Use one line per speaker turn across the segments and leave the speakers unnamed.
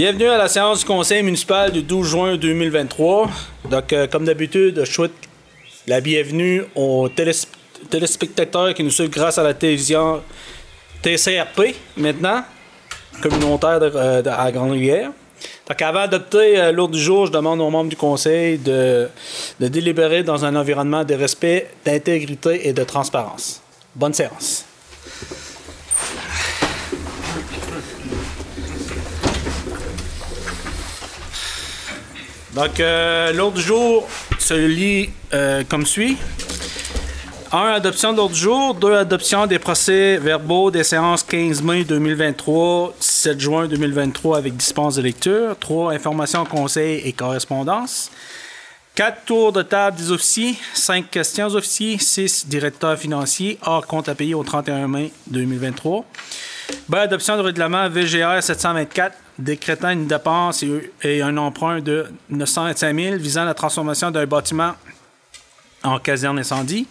Bienvenue à la séance du conseil municipal du 12 juin 2023. Donc, euh, comme d'habitude, je souhaite la bienvenue aux télés- téléspectateurs qui nous suivent grâce à la télévision TCRP, maintenant, communautaire euh, à Grande-Rivière. Donc, avant d'adopter euh, l'ordre du jour, je demande aux membres du conseil de, de délibérer dans un environnement de respect, d'intégrité et de transparence. Bonne séance. Donc, euh, l'ordre du jour se lit euh, comme suit. 1. Adoption de l'ordre du jour. 2. Adoption des procès verbaux des séances 15 mai 2023, 7 juin 2023 avec dispense de lecture. 3. Information, conseil et correspondance. 4 tours de table des officiers, 5 questions aux officiers, 6 directeurs financiers, hors compte à payer au 31 mai 2023. B. Adoption du règlement VGR 724 décrétant une dépense et, un emprunt de 925 000 visant la transformation d'un bâtiment en caserne incendie.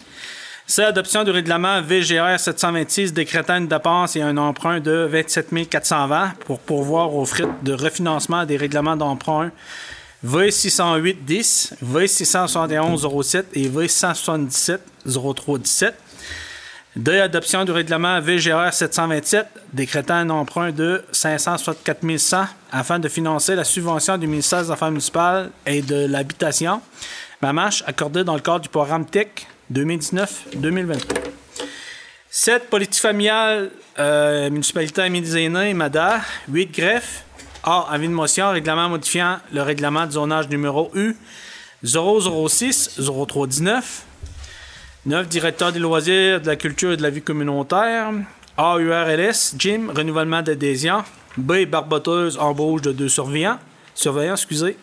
C. Adoption du règlement VGR 726 décrétant une dépense et un emprunt de 27 420 pour pourvoir aux frais de refinancement des règlements d'emprunt V608-10, V671-07 et V177-03-17. D. Adoption du règlement VGR 727 décrétant un emprunt de 564 100 afin de financer la subvention du ministère des Affaires municipales et de l'Habitation, MAMACH, accordée dans le cadre du programme TEC 2019-2023. 7. Politique familiale, euh, municipalité Amélie-des-Aînés, MADA. 8. Greffe. A. Avis de motion, règlement modifiant le règlement de zonage numéro U 006-0319. 9. Directeur des loisirs, de la culture et de la vie communautaire. A. URLS, Gym, renouvellement d'adhésion. B. Barboteuse, embauche de deux surveillants. Surveillants, excusez.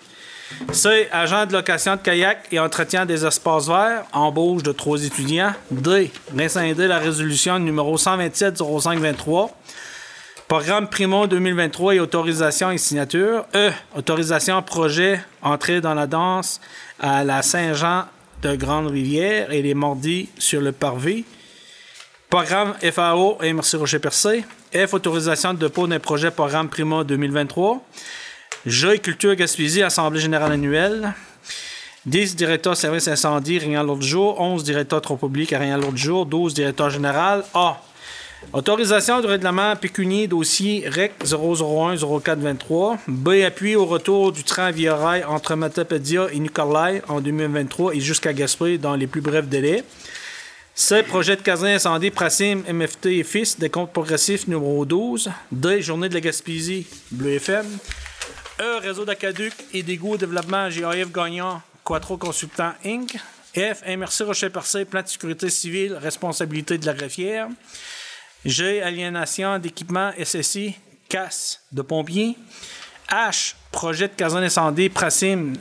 C. Agent de location de kayak et entretien des espaces verts. Embauche de trois étudiants. D. Rescinder la résolution numéro 127-0523. Programme Primo 2023 et autorisation et signature. E. Autorisation projet entrée dans la danse à la Saint-Jean de Grande-Rivière et les mordis sur le parvis. Programme FAO et Merci Rocher Percé. F. Autorisation de dépôt d'un projet Programme Primo 2023. G. Culture Gaspésie, Assemblée générale annuelle. 10 directeurs service incendie, rien l'autre jour. 11 directeurs trop publics, rien l'autre jour. 12 directeurs général. A. Autorisation du règlement pécunier dossier REC 001-0423. B. Appui au retour du train via rail entre Matapédia et Nicolai en 2023 et jusqu'à Gaspé dans les plus brefs délais. C. Projet de casin incendie Prasim MFT et Fils, des comptes progressifs numéro 12. D. Journée de la Gaspésie, Bleu FM. E. Réseau d'Acaduc et d'égout développement GAF gagnant Quattro Consultant Inc. F. MRC Rocher-Percé, plan de sécurité civile, responsabilité de la greffière. G. Aliénation d'équipement SSI, casse de pompiers. H. Projet de caserne incendie Prasim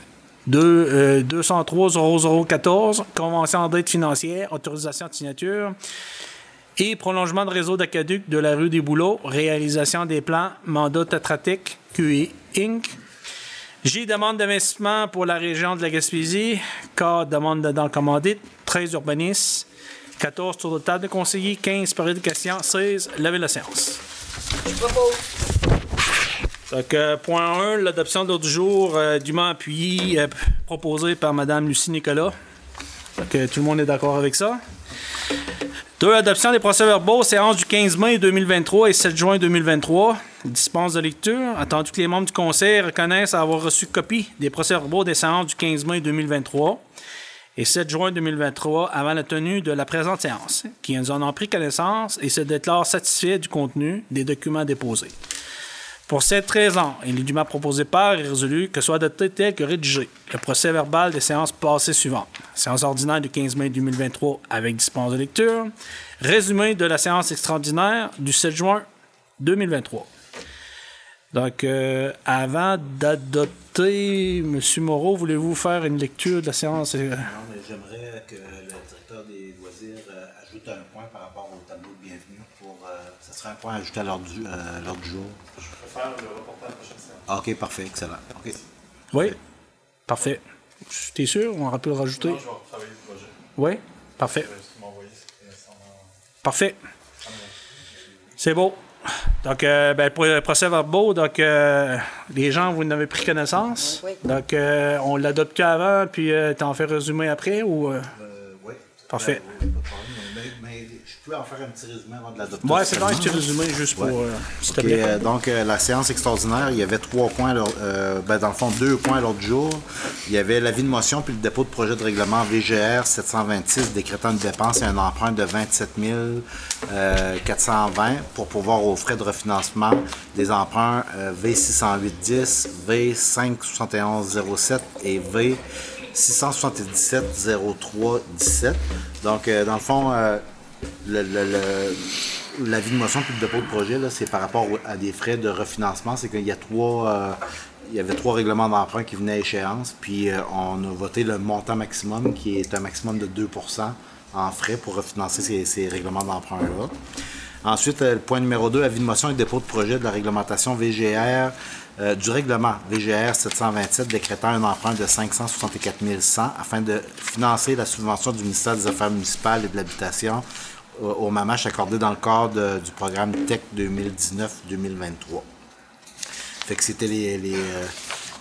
2, euh, 203 0014, convention d'aide financière, autorisation de signature. Et prolongement de réseau d'Acaduc de la rue des Bouleaux, réalisation des plans, mandat Tetratic, QE Inc. J. Demande d'investissement pour la région de la Gaspésie. K. Demande de dans commandite. 13 urbanistes. 14 tours de table de conseillers. 15 périodes de questions. 16 lever la séance. Donc, point 1, l'adoption de l'ordre du jour euh, dûment appuyé, euh, proposé par Mme Lucie Nicolas. Donc, tout le monde est d'accord avec ça. 2. Adoption des procès-verbaux, séance du 15 mai 2023 et 7 juin 2023. Dispense de lecture. Attendu que les membres du conseil reconnaissent avoir reçu copie des procès-verbaux des séances du 15 mai 2023 et 7 juin 2023 avant la tenue de la présente séance, qui en ont pris connaissance et se déclarent satisfaits du contenu des documents déposés. Pour cette raison, il est dûment proposé par et résolu que soit adopté tel que rédigé le procès verbal des séances passées suivantes. Séance ordinaire du 15 mai 2023 avec dispense de lecture. Résumé de la séance extraordinaire du 7 juin 2023. Donc, euh, avant d'adopter, M. Moreau, voulez-vous faire une lecture de la séance? euh,
Non, mais j'aimerais que le directeur des loisirs euh, ajoute un point par rapport au tableau de bienvenue. Pour, euh, ça serait un point ajouté à l'ordre du, euh, l'ordre du jour.
faire le reporter à la prochaine séance.
Ah, ok, parfait, excellent. Ok.
Oui? Parfait. T'es sûr? On peut le rajouter?
Moi, je vais retravailler le projet.
Oui? Parfait.
Euh.
Parfait. C'est beau. Donc, euh, ben, pour le procès verbaux, donc, euh, les gens, vous en avez pris connaissance?
Oui.
Donc, euh, on l'adopte avant, puis euh, t'en fais résumer après ou. euh?
Euh, oui.
Parfait.
Oui, pas de problème. Mais, mais je peux en faire un petit résumé avant de l'adopter.
Ouais, c'est un petit résumé juste pour.
Ouais.
euh,
euh, donc, euh, la séance extraordinaire, il y avait trois points, ben, dans le fond, deux points à l'ordre du jour. Il y avait l'avis de motion puis le dépôt de projet de règlement VGR 726 décrétant une dépense et un emprunt de 27 euh, 420 pour pouvoir aux frais de refinancement des emprunts euh, V60810, V57107 et V 677 03 17. Donc, euh, dans le fond, euh, le, l'avis de motion puis le dépôt de projet, c'est par rapport à des frais de refinancement. C'est qu'il y a trois. euh, il y avait trois règlements d'emprunt qui venaient à échéance, puis euh, on a voté le montant maximum, qui est un maximum de 2% en frais pour refinancer ces, ces règlements d'emprunt-là. Ensuite, euh, le point numéro 2, avis de motion et dépôt de projet de la réglementation VGR, euh, du règlement VGR 727 décrétant un emprunt de 564 100 afin de financer la subvention du ministère des Affaires municipales et de l'Habitation au, au MAMACH accordé dans le cadre du programme TEC 2019-2023. Fait que c'était les, euh,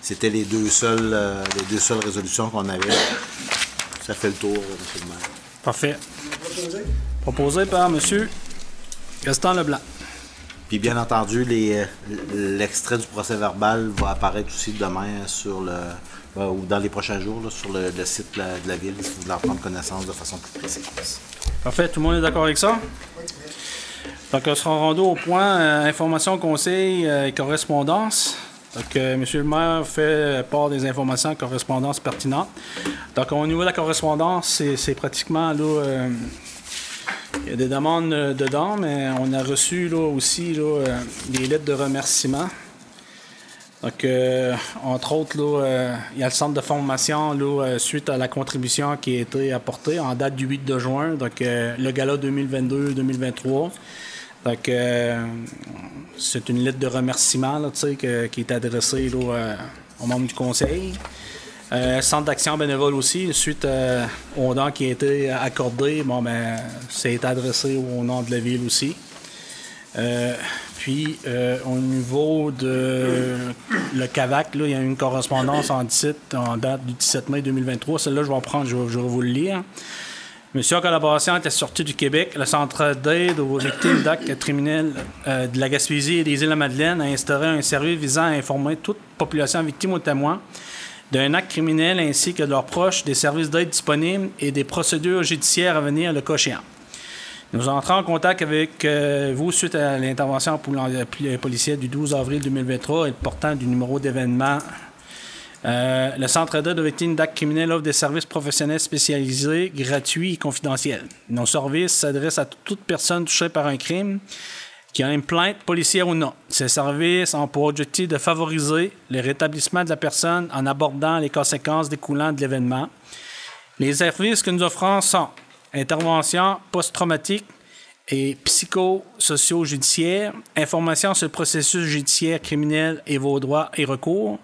c'était les deux seules euh, les deux seules résolutions qu'on avait. Ça fait le tour, euh, monsieur le maire.
Parfait. Proposé par M. Gaston Leblanc.
Puis bien entendu, euh, l'extrait du procès verbal va apparaître aussi demain sur le ben, ou dans les prochains jours sur le, site de la, ville si vous voulez en prendre connaissance de façon plus précise.
Parfait, tout le monde est d'accord avec ça? Donc, on sera rendu au point euh, information, conseil euh, et correspondance. Donc, euh, M. le maire fait part des informations et correspondances pertinentes. Donc, au niveau de la correspondance, c'est pratiquement là. Il y a des demandes euh, dedans, mais on a reçu là aussi là, euh, des lettres de remerciement. Donc, euh, entre autres, là, il y a le centre de formation là, suite à la contribution qui a été apportée en date du 8 de juin, donc le gala 2022-2023. Donc, c'est une lettre de remerciement là, qui est adressée aux membres du conseil. Euh, centre d'action bénévole aussi, suite euh, au don qui a été accordé, bon, ben, c'est adressé au nom de la ville aussi. Euh, puis, euh, au niveau de le CAVAC, là, il y a une correspondance en, 17 en date du 17 mai 2023. Celle-là, je vais en prendre, je vais, vous le lire. Monsieur en collaboration avec la Sûreté du Québec, le Centre d'aide aux victimes d'actes criminels euh, de la Gaspésie et des îles-de-la-Madeleine a instauré un service visant à informer toute population victime ou témoin d'un acte criminel ainsi que de leurs proches des services d'aide disponibles et des procédures judiciaires à venir le cas. Nous entrons en contact avec euh, vous suite à l'intervention policière du 12 avril 2023 et portant du numéro d'événement. Euh, le Centre d'aide aux victimes d'actes criminels offre des services professionnels spécialisés, gratuits et confidentiels. Nos services s'adressent à toute personne touchée par un crime qui a une plainte policière ou non. Ces services ont pour objectif de favoriser le rétablissement de la personne en abordant les conséquences découlant de l'événement. Les services que nous offrons sont intervention post-traumatique et psychosociaux-judiciaire, information sur le processus judiciaire criminel et vos droits et recours,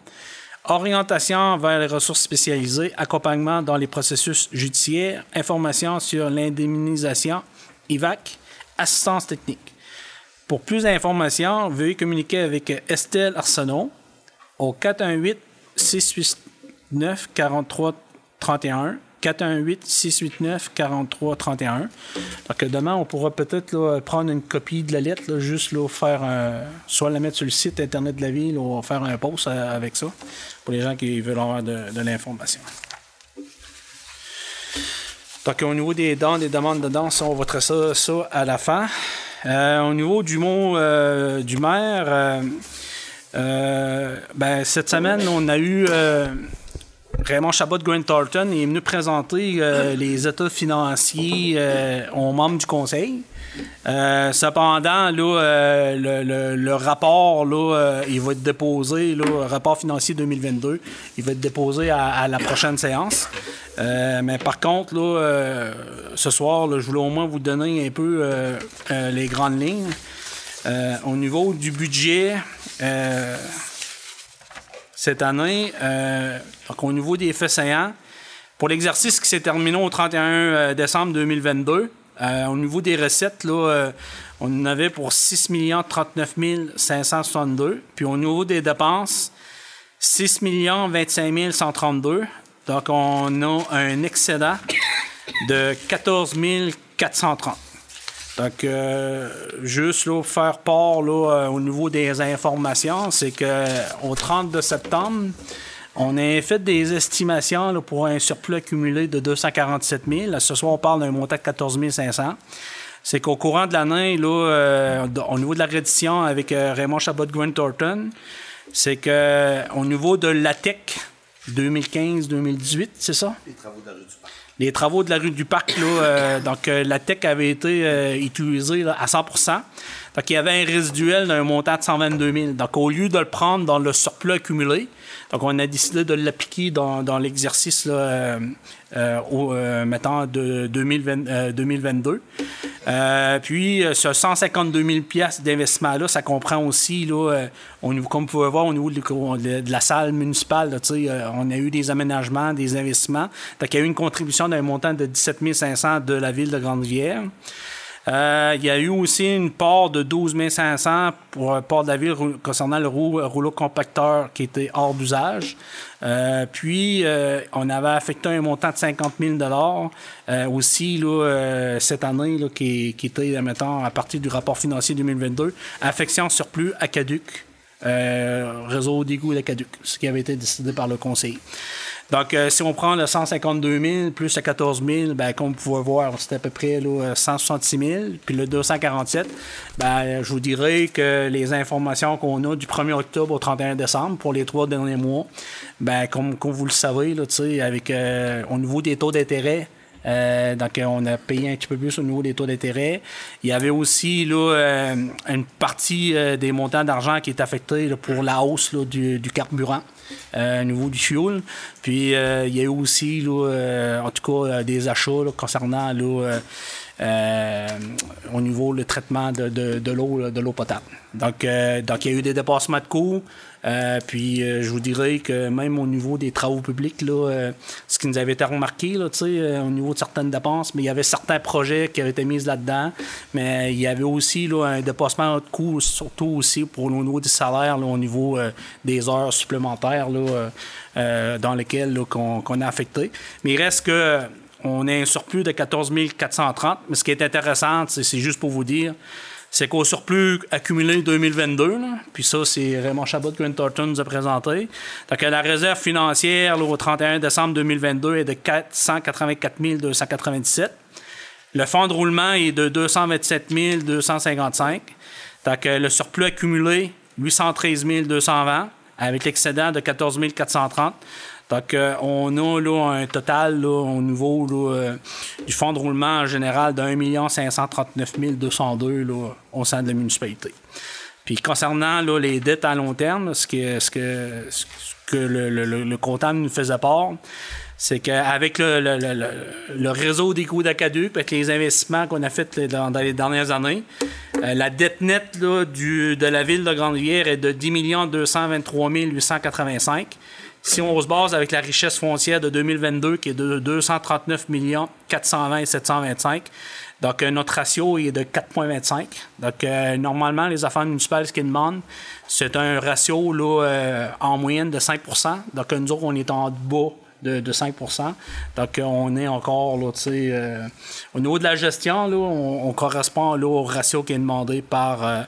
orientation vers les ressources spécialisées, accompagnement dans les processus judiciaires, information sur l'indemnisation, IVAC, assistance technique. Pour plus d'informations, veuillez communiquer avec Estelle Arsenault au 418 689 43 31 418 689 43 31. Donc demain, on pourra peut-être prendre une copie de la lettre, juste là, faire soit la mettre sur le site internet de la ville ou faire un post euh, avec ça pour les gens qui veulent avoir de, l'information. Donc au niveau des dons, des demandes de dons, on traiter ça, ça à la fin. Euh, au niveau du mot euh, du maire, euh, ben, cette semaine, on a eu Raymond Chabot de Grant Thornton est venu présenter les états financiers aux membres du conseil. Euh, cependant, là, euh, le, rapport, là, euh, il va être déposé, le rapport financier 2022, il va être déposé à, la prochaine séance. Mais par contre, là, ce soir, je voulais au moins vous donner un peu les grandes lignes. Au niveau du budget, cette année, donc au niveau des faits saillants, pour l'exercice qui s'est terminé au 31 euh, décembre 2022, Euh, au niveau des recettes, euh, on en avait pour 6 39 562. Puis au niveau des dépenses, 6 25 132. Donc, on a un excédent de 14 430. Donc, euh, juste faire part au niveau des informations, c'est qu'au 30 septembre, on a fait des estimations pour un surplus accumulé de 247 000. Ce soir, on parle d'un montant de 14 500. C'est qu'au courant de l'année, là, euh, au niveau de la reddition avec euh, Raymond Chabot Grant Thornton, c'est qu'au niveau de l'ATEC 2015-2018, c'est ça?
Les travaux de la rue du Parc.
Les travaux de la rue du Parc, là, euh, donc l'ATEC avait été utilisée à 100% donc, il y avait un résiduel d'un montant de 122 000. Donc, au lieu de le prendre dans le surplus accumulé, donc on a décidé de l'appliquer dans, dans l'exercice, euh, euh, au, euh, mettons, de 2020, 2022. puis, ce 152 000 d'investissement-là, ça comprend aussi, là, comme vous pouvez voir, au niveau de, la salle municipale, là, on a eu des aménagements, des investissements. Donc, il y a eu une contribution d'un montant de 17 500 de la ville de Grande-Rivière. Euh, il y a eu aussi une part de 12 500 pour un port de la ville concernant le rouleau compacteur qui était hors d'usage. Euh, puis, euh, on avait affecté un montant de 50 000 aussi là, cette année, qui, était, à partir du rapport financier 2022, affection surplus à Caduc, réseau d'égout de Caduc, ce qui avait été décidé par le conseil. Donc, euh, si on prend le 152 000 plus le 14 000, ben, comme vous pouvez voir, c'était à peu près là, 166 000. Puis le 247, ben, je vous dirais que les informations qu'on a du 1er octobre au 31 décembre pour les trois derniers mois, ben, comme, vous le savez, là, avec, euh, au niveau des taux d'intérêt, euh, donc, on a payé un petit peu plus au niveau des taux d'intérêt. Il y avait aussi là, une partie des montants d'argent qui est affectée pour la hausse du, du, carburant. Euh, au niveau du fuel. Puis euh, il y a eu aussi, euh, en tout cas, des achats concernant au niveau le traitement de, de l'eau potable. Donc, donc il y a eu des dépassements de coûts. Euh, puis euh, je vous dirais que même au niveau des travaux publics, là, euh, ce qui nous avait été remarqué là, au niveau de certaines dépenses, mais il y avait certains projets qui avaient été mis là-dedans, mais il y avait aussi là, un dépassement de coûts, surtout aussi pour le niveau des salaires, au niveau des heures supplémentaires là, dans lesquelles qu'on a affecté. Mais il reste que on a un surplus de 14 430, mais ce qui est intéressant, c'est juste pour vous dire, c'est qu'au surplus accumulé 2022, puis ça, c'est Raymond Chabot Grant Thornton nous a présenté. Donc, la réserve financière au 31 décembre 2022 est de 484 297. Le fonds de roulement est de 227 255. Donc, le surplus accumulé, 813 220, avec l'excédent de 14 430. Donc, on a là, un total au niveau euh, du fonds de roulement en général de 1 539 202 au sein de la municipalité. Puis concernant les dettes à long terme, ce que, ce que, que le, le, comptable nous faisait part, c'est qu'avec le, réseau des coûts d'Acaduc, avec les investissements qu'on a faits dans, les dernières années, euh, la dette nette du, de la ville de Grande-Rivière est de 10 223 885 si on se base avec la richesse foncière de 2022 qui est de 239 420 725, donc euh, notre ratio est de 4,25. Donc euh, normalement, les affaires municipales, ce qu'ils demandent, c'est un ratio là, euh, en moyenne de 5% Donc nous autres, on est en bas de, 5% Donc, on est encore, là, au niveau de la gestion, là, on, correspond là, au ratio qui est demandé par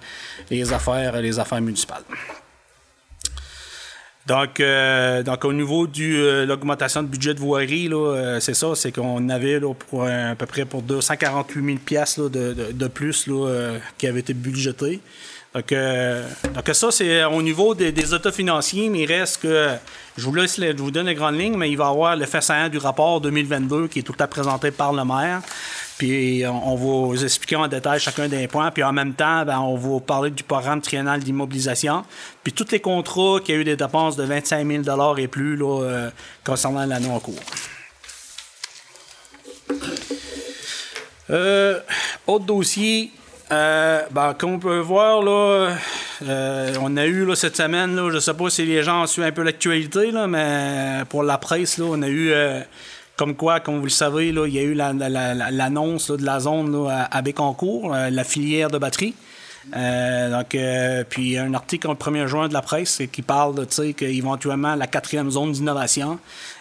les, affaires, les affaires municipales. Donc, euh, donc au niveau de euh, l'augmentation de budget de voirie, euh, c'est ça, c'est qu'on avait pour à peu près pour 248 000 de, de, de, plus qui avaient été budgétés. Donc, donc ça, c'est au niveau des, des financiers, mais il reste que, je vous, laisse, je vous donne les grandes lignes, mais il va y avoir l'effet saillant du rapport 2022 qui est tout à présenté par le maire. Puis on, va vous expliquer en détail chacun des points. Puis en même temps, ben, on va vous parler du programme triennal d'immobilisation. Puis tous les contrats qui ont eu des dépenses de 25 000 et plus là, euh, concernant l'année en cours. Euh, autre dossier, euh, ben, comme on peut voir, là, on a eu là, cette semaine, je ne sais pas si les gens ont suivi un peu l'actualité, mais pour la presse, on a eu Comme quoi, comme vous le savez, là, il y a eu l'annonce la, la, l'annonce de la zone à, Bécancourt, euh, la filière de batterie. Euh, donc, euh, puis un article le 1er juin de la presse qui parle de, qu'éventuellement la quatrième zone d'innovation.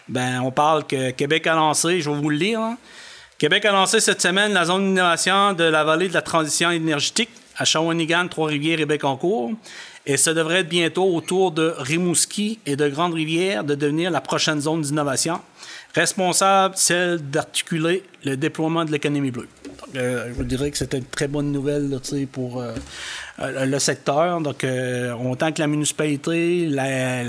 Ben, on parle que Québec a lancé, je vais vous le lire. hein. Québec a lancé cette semaine la zone d'innovation de la vallée de la transition énergétique à Shawinigan, Trois-Rivières et Bécancourt. Et ça devrait être bientôt autour de Rimouski et de Grande-Rivière de devenir la prochaine zone d'innovation, responsable celle d'articuler le déploiement de l'économie bleue. Euh, je vous dirais que c'était une très bonne nouvelle pour euh, euh, le secteur. Donc, euh, autant que la municipalité, la,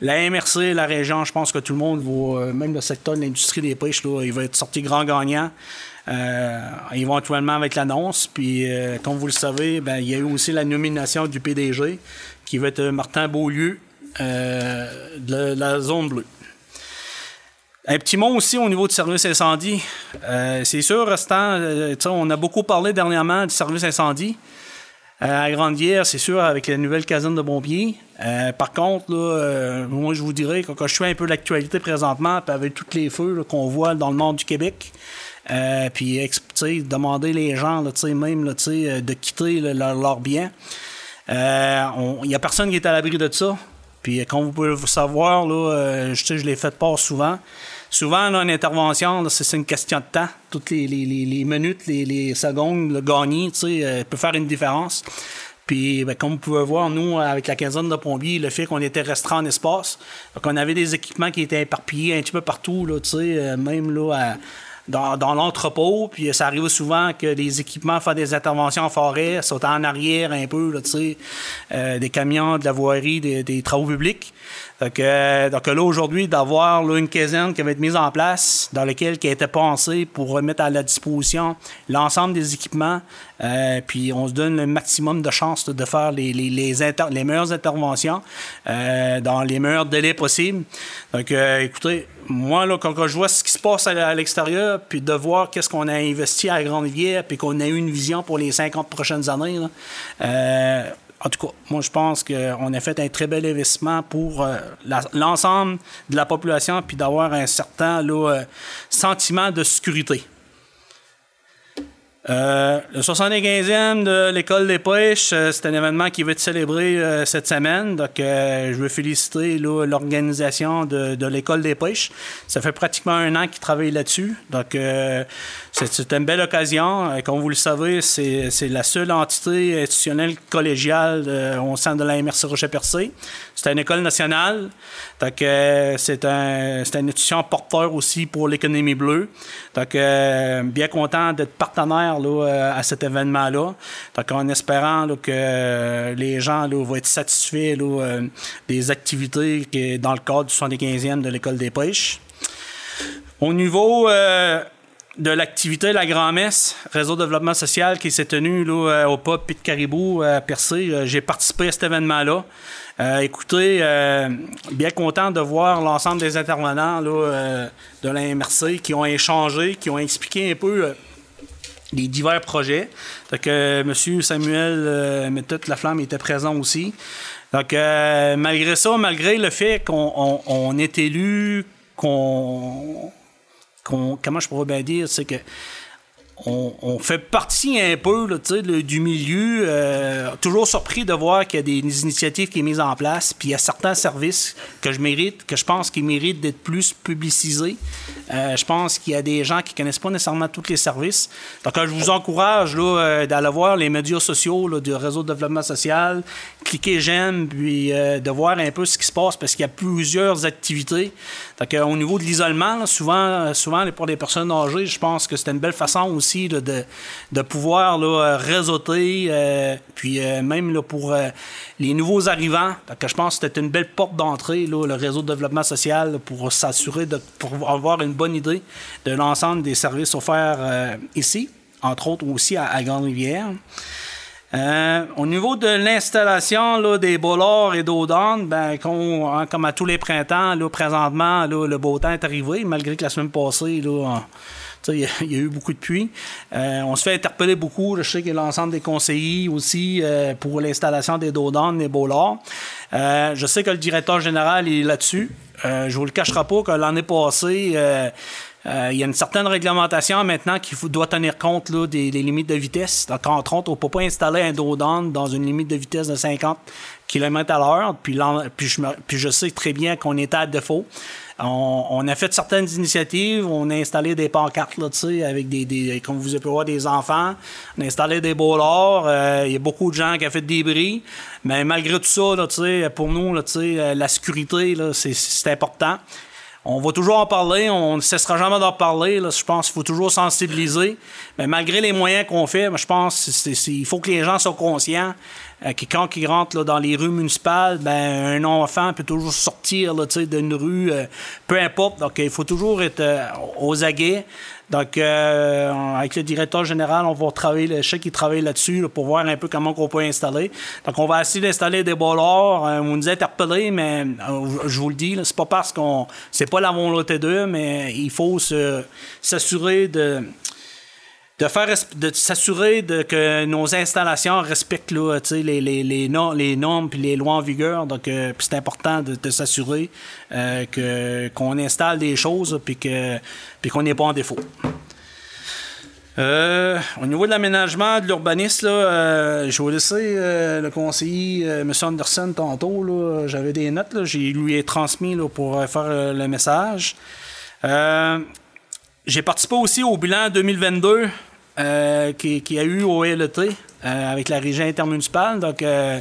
MRC, la région, je pense que tout le monde va, même le secteur de l'industrie des pêches, là, il va être sorti grand gagnant. Éventuellement avec l'annonce. Puis, comme vous le savez, ben, il y a eu aussi la nomination du PDG, qui va être Martin Beaulieu de la zone bleue. Un petit mot aussi au niveau du service incendie. Euh, c'est sûr, restant, euh, on a beaucoup parlé dernièrement du service incendie. Euh, à Grande-Guerre, c'est sûr, avec la nouvelle caserne de pompiers. Par contre, moi, je vous dirais que quand je suis un peu l'actualité présentement, avec tous les feux qu'on voit dans le nord du Québec, puis demander les gens, même de quitter là, leur, leur bien. Euh, Il n'y a personne qui est à l'abri de ça. Puis comme vous pouvez le savoir, je, je l'ai fait pas souvent. Souvent, là, une intervention, c'est une question de temps. Toutes les, les, les, minutes, les, les secondes, le gagné, tu sais, euh, peut faire une différence. Puis, ben, comme vous pouvez voir, nous, avec la quinzaine de pompiers, le fait qu'on était restreint en espace, qu'on avait des équipements qui étaient éparpillés un petit peu partout, là, tu sais, euh, même là, à- dans, dans l'entrepôt. Puis, ça arrive souvent que les équipements font des interventions en forêt, sautent en arrière un peu, là, tu sais, euh, des camions, de la voirie, des, des travaux publics. Donc, euh, donc là, aujourd'hui, d'avoir une caserne qui va être mise en place, dans laquelle qui a été pensée pour remettre à la disposition l'ensemble des équipements, euh, puis on se donne le maximum de chances de faire les, meilleures interventions euh, dans les meilleurs délais possibles. Donc, écoutez, moi, là, quand, je vois ce qui se passe à, l'extérieur, puis de voir qu'est-ce qu'on a investi à Grande-Rivière, puis qu'on a eu une vision pour les 50 prochaines années, en tout cas, moi, je pense qu'on a fait un très bel investissement pour euh, l'ensemble de la population, puis d'avoir un certain euh, sentiment de sécurité. Euh, le 75e de l'école des pêches, euh, c'est un événement qui va être célébré euh, cette semaine. Donc, je veux féliciter l'organisation de, l'école des pêches. Ça fait pratiquement un an qu'ils travaillent là-dessus. Donc, c'est une belle occasion. Comme vous le savez, c'est la seule entité institutionnelle collégiale au sein de la MRC Rocher-Percé. C'est une école nationale. Donc, c'est un, une institution porteur aussi pour l'économie bleue. Donc, bien content d'être partenaire là, euh, à cet événement-là. En espérant que euh, les gens là, vont être satisfaits euh, des activités dans le cadre du 75e de l'école des pêches. Au niveau de l'activité La Grand-Messe, réseau de développement social qui s'est tenu là, au pub Pit Caribou à Percé, j'ai participé à cet événement-là. Écoutez, bien content de voir l'ensemble des intervenants de la MRC qui ont échangé, qui ont expliqué un peu les divers projets. Donc, euh, M. Samuel euh, Méthode Laflamme était présent aussi. Donc, euh, malgré ça, malgré le fait qu'on on, est élu, qu'on, comment je pourrais bien dire, c'est que on, fait partie un peu là, le- du milieu. toujours surpris de voir qu'il y a des initiatives qui sont mises en place. Puis il y a certains services que je mérite, que je pense qu'ils méritent d'être plus publicisés. Euh, je pense qu'il y a des gens qui connaissent pas nécessairement tous les services. Donc euh, je vous encourage là, euh, d'aller voir les médias sociaux là, du réseau de développement social, cliquer j'aime, puis euh, de voir un peu ce qui se passe parce qu'il y a plusieurs activités. Donc euh, au niveau de l'isolement, là, souvent, souvent pour les personnes âgées, je pense que c'est une belle façon aussi de, de pouvoir là, réseauter, euh, puis euh, même pour euh, les nouveaux arrivants. Donc, je pense que c'était une belle porte d'entrée, le réseau de développement social, pour s'assurer de pour avoir une bonne idée de l'ensemble des services offerts euh, ici, entre autres aussi à, Grande-Rivière. Euh, au niveau de l'installation des bollards et d'eau d'âne, ben, hein, comme à tous les printemps, là, présentement, là, le beau temps est arrivé, malgré que la semaine passée, là, il y, a- eu beaucoup de pluie. Euh, on se fait interpeller beaucoup. Je sais a l'ensemble des conseillers aussi pour l'installation des dos d'âne, des bollards. Je sais que le directeur général est là-dessus. Euh, je vous le cacherai pas que l'année passée, euh, euh, il y a une certaine réglementation maintenant qui doit tenir compte là, des, limites de vitesse. Donc, entre autres, on ne peut pas installer un dos down dans une limite de vitesse de 50 km à l'heure. Puis, je puis je sais très bien qu'on était à défaut. On, a fait certaines initiatives. On a installé des pancartes, là, avec des, comme vous pouvez voir, des enfants. On a installé des bollards. Euh, Il y a beaucoup de gens qui ont fait des bris. Mais malgré tout ça, pour nous, euh, la sécurité, c'est important. On va toujours en parler, on ne cessera jamais d'en parler. Là. Je pense qu'il faut toujours sensibiliser. Mais malgré les moyens qu'on fait, je pense qu'il faut que les gens soient conscients euh, que quand ils rentrent là, dans les rues municipales, ben, un enfant peut toujours sortir d'une rue, euh, peu importe. Donc, il faut toujours être euh, aux aguets. Donc, avec le directeur général, on va travailler, le- sais qu'il travaille là-dessus là, pour voir un peu comment on peut installer. Donc, on va essayer d'installer des bollards. Euh, vous nous interpellez, mais je vous le dis, c'est pas parce qu'on, c'est pas la volonté d'eux, mais il faut s'assurer de de faire de s'assurer que nos installations respectent là, les, les, les, nor- les normes puis les lois en vigueur. Donc, euh, c'est important de, s'assurer euh, qu'on installe des choses puis que puis qu'on n'est pas en défaut. Euh, au niveau de l'aménagement, de l'urbanisme, je vais laisser le conseiller M. Anderson tantôt. J'avais des notes, là, lui ai transmis là, pour faire le message. J'ai participé aussi au bilan 2022 euh, qui, a eu au LET euh, avec la régie intermunicipale. Donc, euh,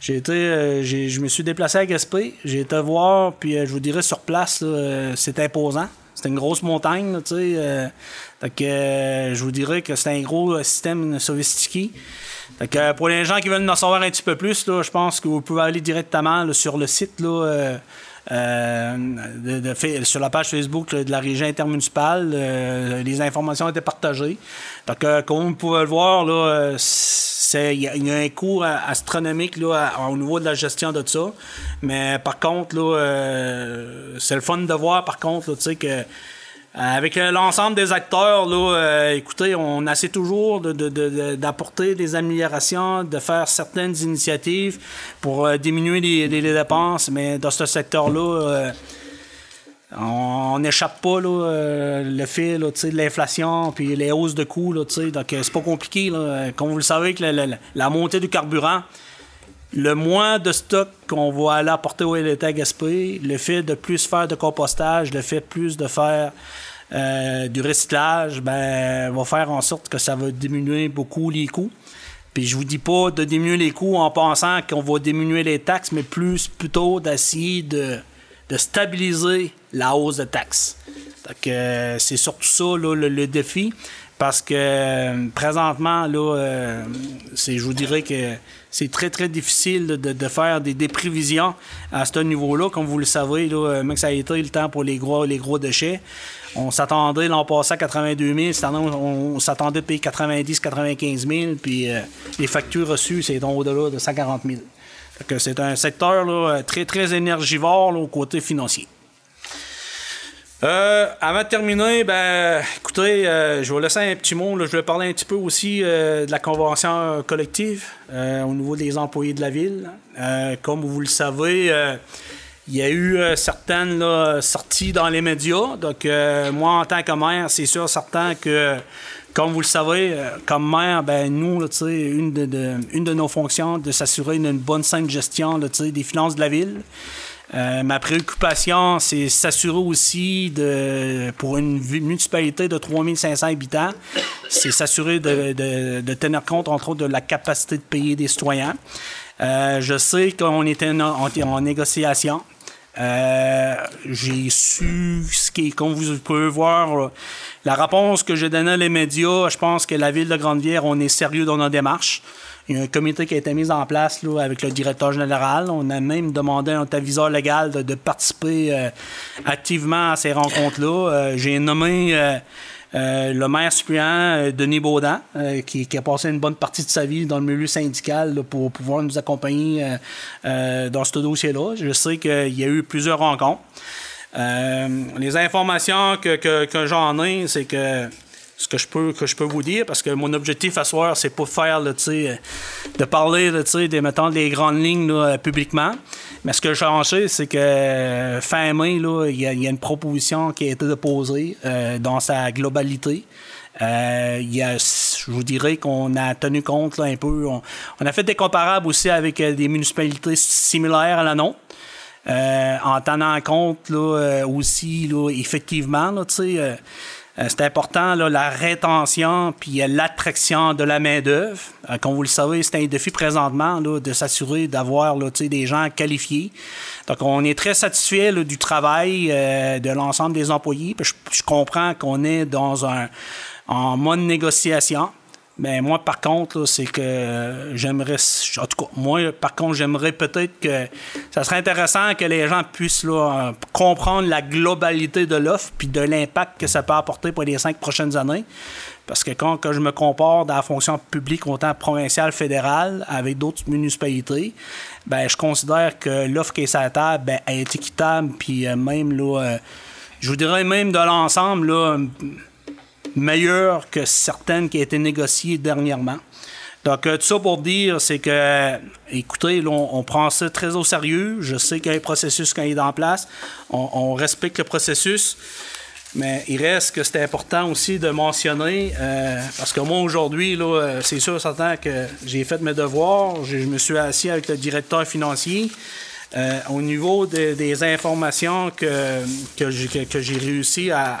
j'ai été, je me suis déplacé à Gaspé. J'ai été voir, puis je vous dirais sur place, c'est imposant. C'est une grosse montagne, tu sais. donc, je vous dirais que c'est un gros système sophistiqué. Donc, pour les gens qui veulent en savoir un petit peu plus, je pense que vous pouvez aller directement sur le site là, fa- sur la page Facebook de la région intermunicipale. euh, les informations été partagées. Donc, euh, comme vous pouvez le voir, là, euh, il y, a- un coût euh, astronomique là, au niveau de la gestion de ça. Mais par contre, là, euh, c'est le fun de voir, par contre, là, que avec euh, l'ensemble des acteurs, là, euh, écoutez, on essaie toujours d'apporter des améliorations, de faire certaines initiatives pour euh, diminuer les, dépenses, mais dans ce secteur-là, on n'échappe pas le sais, de l'inflation puis les hausses de coûts. Là, donc, c'est pas compliqué. Comme vous le savez, que la montée du carburant, le moins de stock qu'on va aller apporter au LT à Gaspé, le fait de plus faire de compostage, le fait plus de faire euh, du recyclage, ben, va faire en sorte que ça va diminuer beaucoup les coûts. Puis je vous dis pas de diminuer les coûts en pensant qu'on va diminuer les taxes, mais plus plutôt d'essayer de, stabiliser la hausse de taxes. Euh, c'est surtout ça le, le défi. Parce que euh, présentement, là, euh, je vous dirais que c'est très, très difficile de, faire des, prévisions à ce niveau-là. Comme vous le savez, euh, même que ça a été le temps pour les gros, les gros déchets. On s'attendait l'an passé à 82 000. Cette année, on, s'attendait de payer 90 95 000. Puis euh, les factures reçues, c'est au-delà de 140 000. Fait que c'est un secteur là, très, très énergivore au côté financier. Euh, avant de terminer, ben, écoutez, euh, je vais laisser un petit mot. je vais parler un petit peu aussi euh, de la convention collective euh, au niveau des employés de la ville. Euh, comme vous le savez, euh, il y a eu certaines là, sorties dans les médias. Donc, moi, en tant que maire, c'est sûr, certain que, comme vous le savez, comme maire, ben, nous, là, une de, une de nos fonctions, de s'assurer d'une bonne, saine gestion là, des finances de la ville. Euh, ma préoccupation, c'est s'assurer aussi de, pour une municipalité de 3500 habitants, c'est s'assurer de, tenir compte, entre autres, de la capacité de payer des citoyens. Euh, je sais qu'on était en, négociation. Euh, j'ai su ce qui est, comme vous pouvez voir, la réponse que j'ai donnée les médias. Je pense que la ville de Grande-Vière, on est sérieux dans notre démarche. Il y a un comité qui a été mis en place là, avec le directeur général. On a même demandé à un aviseur légal de, participer euh, activement à ces rencontres-là. Euh, j'ai nommé euh, le maire suppléant Denis Baudin, qui, a passé une bonne partie de sa vie dans le milieu syndical pour pouvoir nous accompagner dans ce dossier-là. Je sais qu'il y a eu plusieurs rencontres. Les informations que, que j'en ai, c'est que ce que je peux que je peux vous dire parce que mon objectif à soir c'est pas faire là, de parler là, des mettons des grandes lignes là, publiquement mais ce que je sais c'est que fin mai il y, a une proposition qui a été déposée euh, dans sa globalité euh, y a, je vous dirais qu'on a tenu compte là, un peu. On, a fait des comparables aussi avec euh, des municipalités similaires à la nôtre. Euh, en tenant compte là, euh, aussi, là, effectivement, là, euh, c'est important là, la rétention puis l'attraction de la main-d'œuvre. comme vous le savez, c'est un défi présentement là, de s'assurer d'avoir des gens qualifiés. Donc, on est très satisfait du travail de l'ensemble des employés. Je, je comprends qu'on est dans un en mode négociation. Mais moi, par contre, c'est que j'aimerais. En tout cas, moi, par contre, j'aimerais peut-être que. Ça serait intéressant que les gens puissent comprendre la globalité de l'offre puis de l'impact que ça peut apporter pour les cinq prochaines années. Parce que quand je me compare dans la fonction publique, autant provinciale, fédérale, avec d'autres municipalités, ben, je considère que l'offre qui est sur la table ben, est équitable, puis euh, même, là, euh, je vous dirais même de l'ensemble, là meilleure que certaines qui ont été négociées dernièrement. Donc, euh, tout ça pour dire, c'est que, écoutez, on, prend ça très au sérieux. Je sais qu'il y a un processus qui est en place. On, respecte le processus. Mais il reste que c'est important aussi de mentionner, euh, parce que moi aujourd'hui, là, c'est sûr certain que j'ai fait mes devoirs, je, me suis assis avec le directeur financier. Euh, au niveau des informations que, que j'ai réussi à,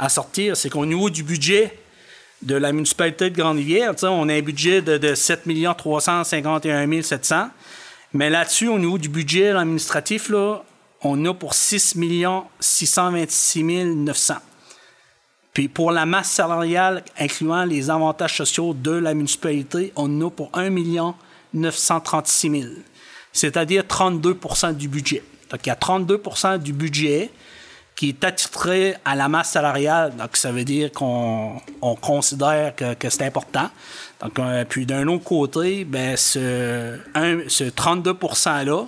à sortir, c'est qu'au niveau du budget de la municipalité de Grande-Rivière, on a un budget de, de 7 351 700. Mais là-dessus, au niveau du budget administratif, là, on a pour 6 626 900. Puis pour la masse salariale, incluant les avantages sociaux de la municipalité, on a pour 1 936 000. C'est-à-dire 32% du budget. Donc il y a 32% du budget qui est attitré à la masse salariale. Donc, ça veut dire qu'on considère que, c'est important. Donc, euh, puis d'un autre côté, ben, ce, ce 32 %-là,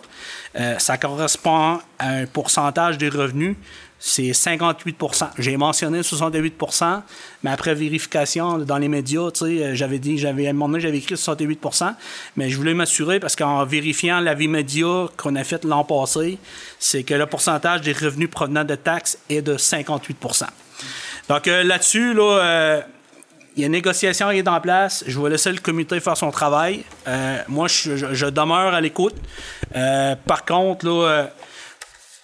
euh, ça correspond à un pourcentage des revenus c'est 58% J'ai mentionné 68% mais après vérification dans les médias, euh, j'avais dit, j'avais, à un moment donné, j'avais écrit 68% mais je voulais m'assurer parce qu'en vérifiant l'avis média qu'on a fait l'an passé, c'est que le pourcentage des revenus provenant de taxes est de 58% Donc euh, là-dessus, là, euh, il y a une négociation qui est en place. Je vais laisser le comité faire son travail. moi, je, je, demeure à l'écoute. par contre, là,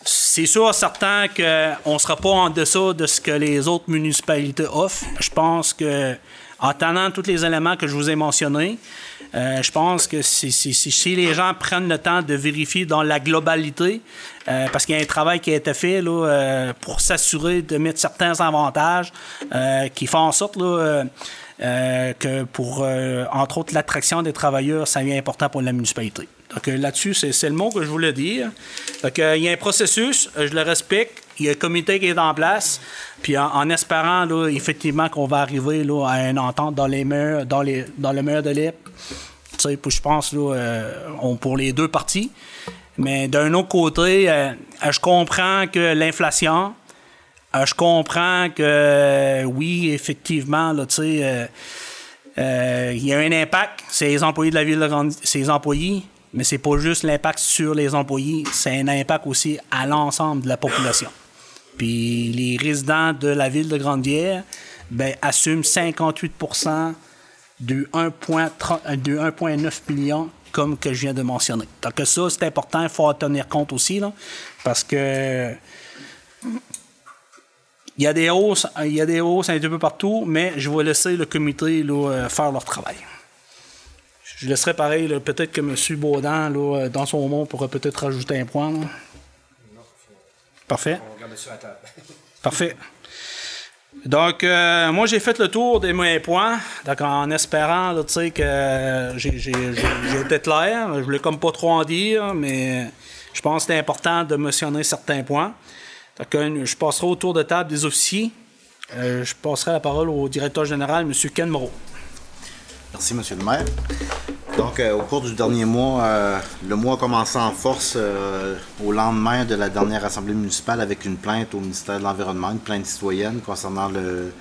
c'est sûr, certain qu'on ne sera pas en dessous de ce que les autres municipalités offrent. Je pense que, en tenant tous les éléments que je vous ai mentionnés, euh, je pense que si, les gens prennent le temps de vérifier dans la globalité, euh, parce qu'il y a un travail qui a été fait euh, pour s'assurer de mettre certains avantages qui font en sorte que pour, entre autres, l'attraction des travailleurs, ça devient important pour la municipalité. Donc là-dessus, c'est le mot que je voulais dire. Donc il y a un processus, je le respecte. Il y a un comité qui est en place. Puis en, espérant effectivement qu'on va arriver là, à une entente dans les murs, dans, les, dans le mur de l'IP. Je pense là, euh, pour les deux parties. Mais d'un autre côté, euh, je comprends que l'inflation, euh, je comprends que oui, effectivement, tu sais, il y a un impact. C'est les employés de la ville de Grande, c'est les employés, mais c'est pas juste l'impact sur les employés, c'est un impact aussi à l'ensemble de la population. Puis les résidents de la ville de Grande-Bière ben, assument 58% de 1,9 million comme que je viens de mentionner. Donc ça, c'est important, il faut en tenir compte aussi, là, parce que il y a des hausses, il y a des hausses un peu partout, mais je vais laisser le comité là, faire leur travail. Je laisserai pareil, peut-être que M. Baudin, là, dans son moment, pourrait peut-être rajouter un point. Parfait. Parfait. Donc, euh, moi, j'ai fait le tour des moyens points, donc en espérant là, que j'ai été clair. Je voulais comme pas trop en dire, mais je pense que c'est important de mentionner certains points. Donc, euh, je passerai au tour de table des officiers. Euh, je passerai la parole au directeur général, M. Ken Moreau.
Merci, M. le maire. Donc, euh, au cours du dernier mois, euh, le mois a commencé en force euh, au lendemain de la dernière assemblée municipale avec une plainte au ministère de l'Environnement, une plainte citoyenne concernant le,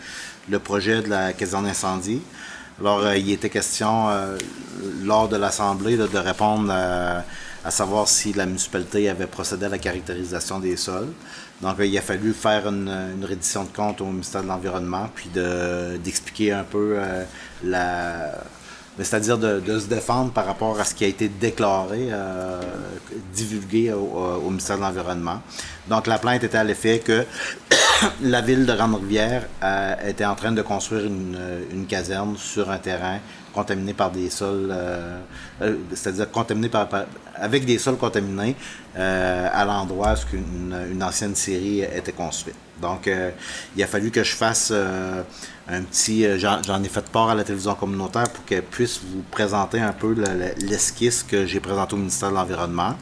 le projet de la caserne d'incendie. Alors, il était question, lors de l'Assemblée, de répondre à savoir si la municipalité avait procédé à la caractérisation des sols. Donc, il a fallu faire une, reddition de compte au ministère de l'Environnement, puis de- d'expliquer un peu euh, la, mais c'est-à-dire de, se défendre par rapport à ce qui a été déclaré, euh, divulgué au, ministère de l'Environnement. Donc la plainte était à l'effet que la ville de Grande-Rivière euh, était en train de construire une caserne sur un terrain contaminé par des sols, euh, euh, c'est-à-dire contaminé par, par- avec des sols contaminés euh, à l'endroit où une, ancienne série était construite. Donc, il a fallu que je fasse un petit. J'en ai fait part à la télévision communautaire pour qu'elle puisse vous présenter un peu le- le- l'esquisse que j'ai présenté au ministère de l'Environnement.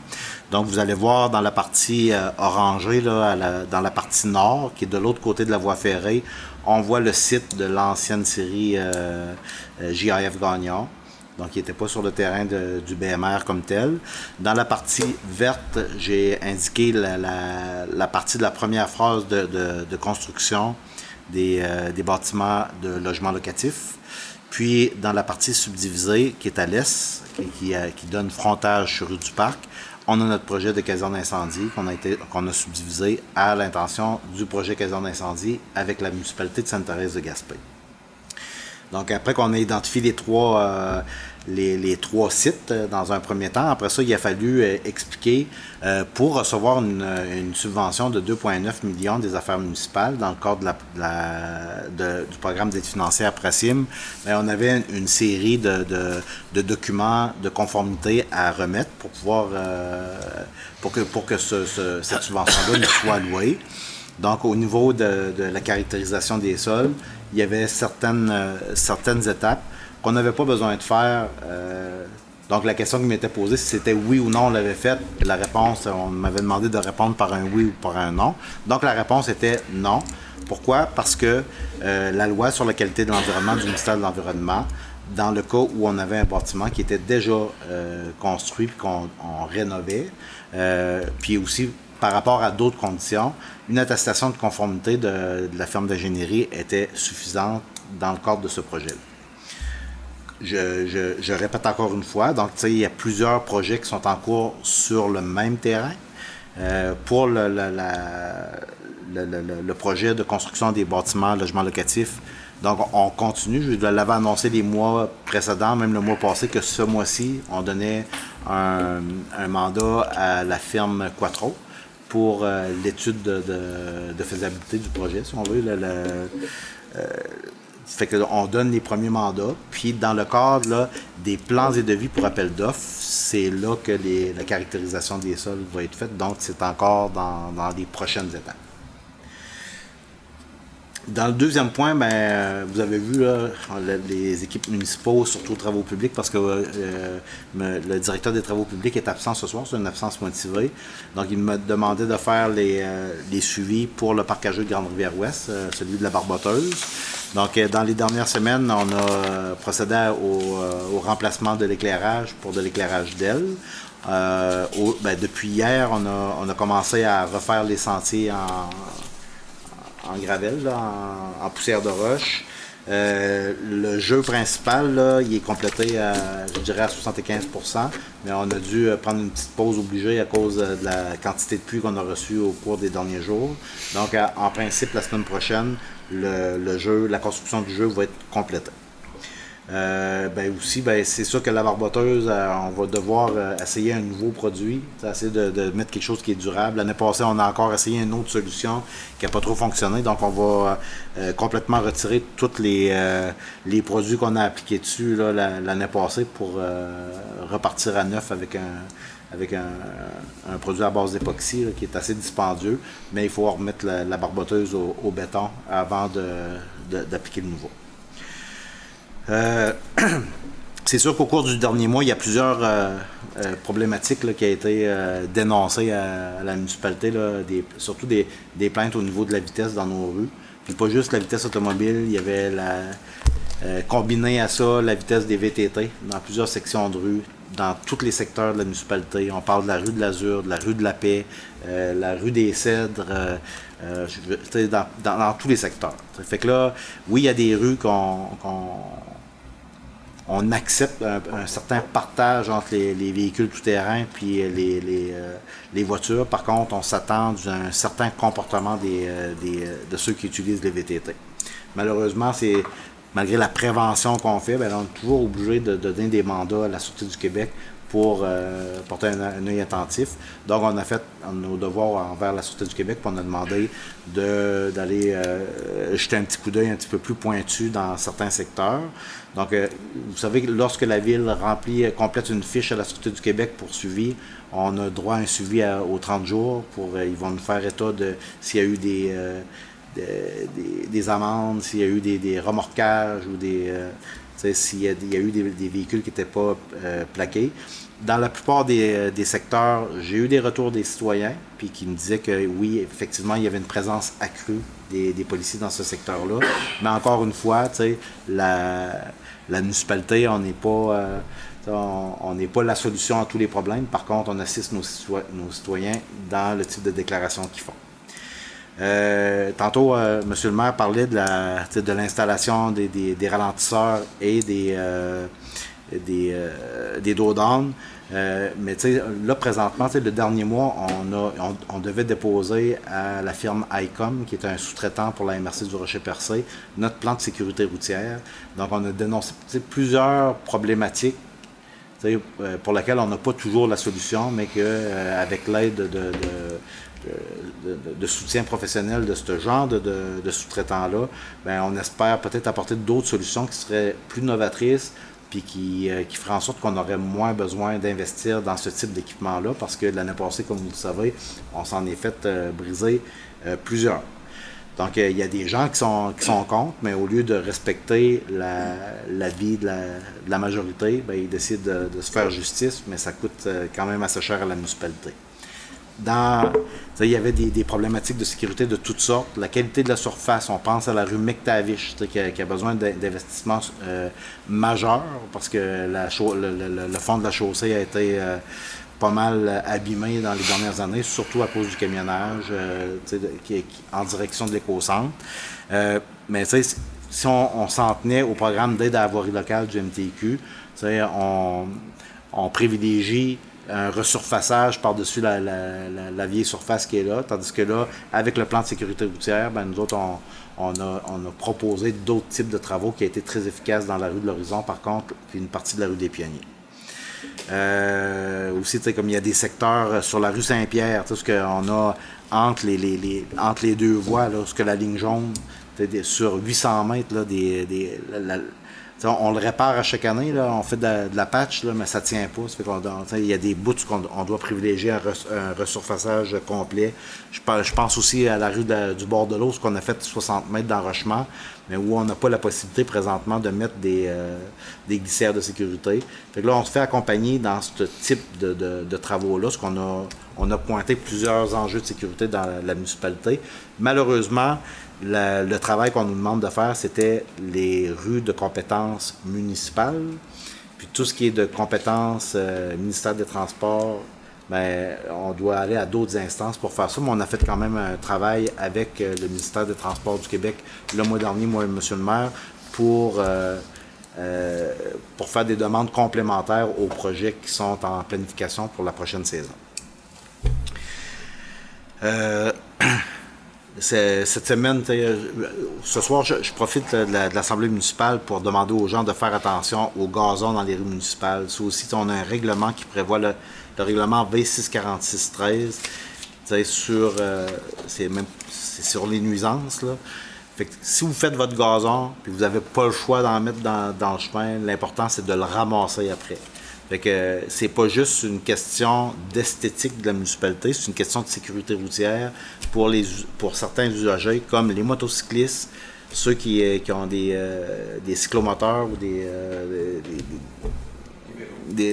Donc, vous allez voir dans la partie orangée, dans la partie nord, qui est de l'autre côté de la voie ferrée, on voit le site de l'ancienne série euh, JAF Gagnon. Donc, il n'était pas sur le terrain de- du BMR comme tel. Dans la partie verte, j'ai indiqué la, partie de la première phase de, construction des, euh, des bâtiments de logement locatif. Puis, dans la partie subdivisée, qui est à l'est, euh, qui donne frontage sur rue du Parc, on a notre projet de caserne d'incendie qu'on a, été- qu'on a subdivisé à l'intention du projet caserne d'incendie avec la municipalité de Sainte-Thérèse de Gaspé. Donc, après qu'on ait identifié les trois, euh, les, trois sites euh, dans un premier temps, après ça, il a fallu euh, expliquer euh, pour recevoir une, une subvention de 2,9 millions des affaires municipales dans le cadre de la, de la- du programme d'aide financière Prasim, ben, on avait une, série de, de- documents de conformité à remettre pour pouvoir euh, pour que, pour que ce- ce- cette subvention-là nous soit allouée. Donc, au niveau de, la caractérisation des sols, il y avait certaines, euh, certaines étapes qu'on n'avait pas besoin de faire. euh, donc, la question qui m'était posée, si c'était oui ou non on l'avait fait, la réponse, on m'avait demandé de répondre par un oui ou par un non. Donc, la réponse était non. Pourquoi? Parce que euh, la loi sur la qualité de l'environnement du ministère de l'Environnement, dans le cas où on avait un bâtiment qui était déjà construit puis qu'on on rénovait, puis aussi par rapport à d'autres conditions, une attestation de conformité de, la firme d'ingénierie était suffisante dans le cadre de ce projet-là. Je, répète encore une fois, donc il y a plusieurs projets qui sont en cours sur le même terrain. Euh, pour le projet de construction des bâtiments, logements locatifs, donc on continue. Je l'avais annoncé les mois précédents, même le mois passé, que ce mois-ci, on donnait un, un mandat à la firme Quattro pour euh, l'étude de, faisabilité du projet, si on veut. le- fait que on donne les premiers mandats, puis dans le cadre là, des plans et devis pour appel d'offres, c'est là que la caractérisation des sols va être faite, donc c'est encore dans, dans les prochaines étapes. Dans le deuxième point, ben, euh, vous avez vu là, le- les équipes municipaux, surtout aux travaux publics, parce que euh, le directeur des travaux publics est absent ce soir, c'est une absence motivée. Donc, il me demandait de faire les, euh, suivis pour le parc de Grande-Rivière-Ouest, celui de la Barboteuse. Donc, dans les dernières semaines, on a procédé au, remplacement de l'éclairage pour de l'éclairage d'aile. Ben, depuis hier, on a, on a commencé à refaire les sentiers en, en gravel, là, en, poussière de roche. Euh, le jeu principal, il est complété à, je dirais, à 75% mais on a dû euh, prendre une petite pause obligée à cause euh, de la quantité de pluie qu'on a reçue au cours des derniers jours. Donc, en principe, la semaine prochaine, le jeu, la construction du jeu va être complétée. Euh, ben aussi, ben, c'est sûr que la barboteuse, euh, on va devoir euh, essayer un nouveau produit, essayer de, de mettre quelque chose qui est durable. L'année passée, on a encore essayé une autre solution qui n'a pas trop fonctionné, donc on va complètement retirer tous les, les produits qu'on a appliqués dessus l'année passée pour repartir à neuf avec un avec un, produit à base d'époxy qui est assez dispendieux, mais il faut remettre la, barboteuse au, béton avant de- de- d'appliquer le nouveau. Euh, c'est sûr qu'au cours du dernier mois, il y a plusieurs euh, euh, problématiques qui ont été dénoncées à, la municipalité, surtout des, plaintes au niveau de la vitesse dans nos rues. Puis pas juste la vitesse automobile, il y avait la, combiné à ça la vitesse des VTT dans plusieurs sections de rue, dans tous les secteurs de la municipalité. On parle de la rue de l'Azur, de la rue de la Paix, la rue des Cèdres, dans, tous les secteurs. Fait que là, oui, il y a des rues qu'on- on accepte un, certain partage entre les, les véhicules tout-terrain puis les, les, euh, les voitures. Par contre, on s'attend à un certain comportement des, euh, euh, de ceux qui utilisent les VTT. Malheureusement, c'est malgré la prévention qu'on fait, ben, on est toujours obligé de, de donner des mandats à la Sûreté du Québec pour euh, porter un, œil attentif. Donc, on a fait nos devoirs envers la Sûreté du Québec, puis on a demandé de- d'aller euh, jeter un petit coup d'œil un petit peu plus pointu dans certains secteurs. Donc, euh, vous savez que lorsque la Ville remplit, complète une fiche à la Sûreté du Québec pour suivi, on a droit à un suivi à- aux 30 jours. Pour, ils vont nous faire état de s'il y a eu des, de- des, des amendes, s'il y a eu des, des remorquages ou des. S'il y, a eu des, véhicules qui n'étaient pas euh, plaqués. Dans la plupart des, euh, des secteurs, j'ai eu des retours des citoyens, puis qui me disaient que oui, effectivement, il y avait une présence accrue des, policiers dans ce secteur-là. Mais encore une fois, la, municipalité, on n'est pas. euh, on n'est pas la solution à tous les problèmes. Par contre, on assiste nos, nos citoyens dans le type de déclaration qu'ils font. Euh, tantôt, euh, M. le maire parlait de l'installation des, ralentisseurs et des, euh, des, dos mais là, présentement, le dernier mois, on, devait déposer à la firme ICOM, qui est un sous-traitant pour la MRC du Rocher-Percé, notre plan de sécurité routière. Donc, on a dénoncé plusieurs problématiques pour laquelle on n'a pas toujours la solution, mais qu'avec l'aide de, de, de- de- de soutien professionnel de ce genre de, sous-traitants-là, ben, on espère peut-être apporter d'autres solutions qui seraient plus novatrices, puis qui, euh, qui feraient en sorte qu'on aurait moins besoin d'investir dans ce type d'équipement-là, parce que l'année passée, comme vous le savez, on s'en est fait euh, briser euh, plusieurs. Donc, euh, il y a des gens qui sont, qui sont contre, mais au lieu de respecter la, la vie de la, de la majorité, ben, ils décident de, se faire justice, mais ça coûte euh, quand même assez cher à la municipalité. Il y avait des, problématiques de sécurité de toutes sortes. La qualité de la surface, on pense à la rue sais, qui, a, besoin d'in- d'investissements euh, majeurs parce que le, fond de la chaussée a été euh, pas mal abîmé dans les dernières années, surtout à cause du camionnage euh, en direction de l'éco-centre. Mais si on, s'en tenait au programme d'aide à la voirie locale du MTQ, on privilégie un resurfaçage par-dessus la, la- la- vieille surface qui est là, tandis que là, avec le plan de sécurité routière, ben, nous autres, on, on a, on a proposé d'autres types de travaux qui a été très efficaces dans la rue de l'Horizon, par contre, puis une partie de la rue des Pionniers. Euh, aussi, comme il y a des secteurs euh, sur la rue Saint-Pierre, ce qu'on a entre les, les- entre les deux voies, là, ce que la ligne jaune, sur 800 mètres, là, des, des- on, le répare à chaque année, on fait de la, patch, mais ça tient pas. Il y a des bouts qu'on on doit privilégier un, res- complet. Je, pense aussi à la rue du bord de l'eau, ce qu'on a fait 60 mètres d'enrochement, mais où on n'a pas la possibilité présentement de mettre des, euh, glissières de sécurité. Là, on se fait accompagner dans ce type de, travaux-là, parce qu'on a, on a pointé plusieurs enjeux de sécurité dans la municipalité. Malheureusement, le travail qu'on nous demande de faire, c'était les rues de compétences municipales. Puis tout ce qui est de compétences euh, ministère des Transports, ben, on doit aller à d'autres instances pour faire ça. Mais on a fait quand même un travail avec euh, le ministère des Transports du Québec le mois dernier, moi et M. le maire, pour, euh, pour faire des demandes complémentaires aux projets qui sont en planification pour la prochaine saison. Cette semaine, euh, ce soir, je, profite de la- de l'Assemblée municipale pour demander aux gens de faire attention aux gazons dans les rues municipales. Ça aussi, on a un règlement qui prévoit le, le règlement V64613 tu sais, sur, euh, c'est sur les nuisances. Fait que si vous faites votre gazon puis vous n'avez pas le choix d'en mettre dans le chemin, l'important c'est de le ramasser après. Fait que c'est pas juste une question d'esthétique de la municipalité, c'est une question de sécurité routière pour, les, pour certains usagers comme les motocyclistes, ceux qui, euh, qui ont des, euh, des cyclomoteurs ou des, euh,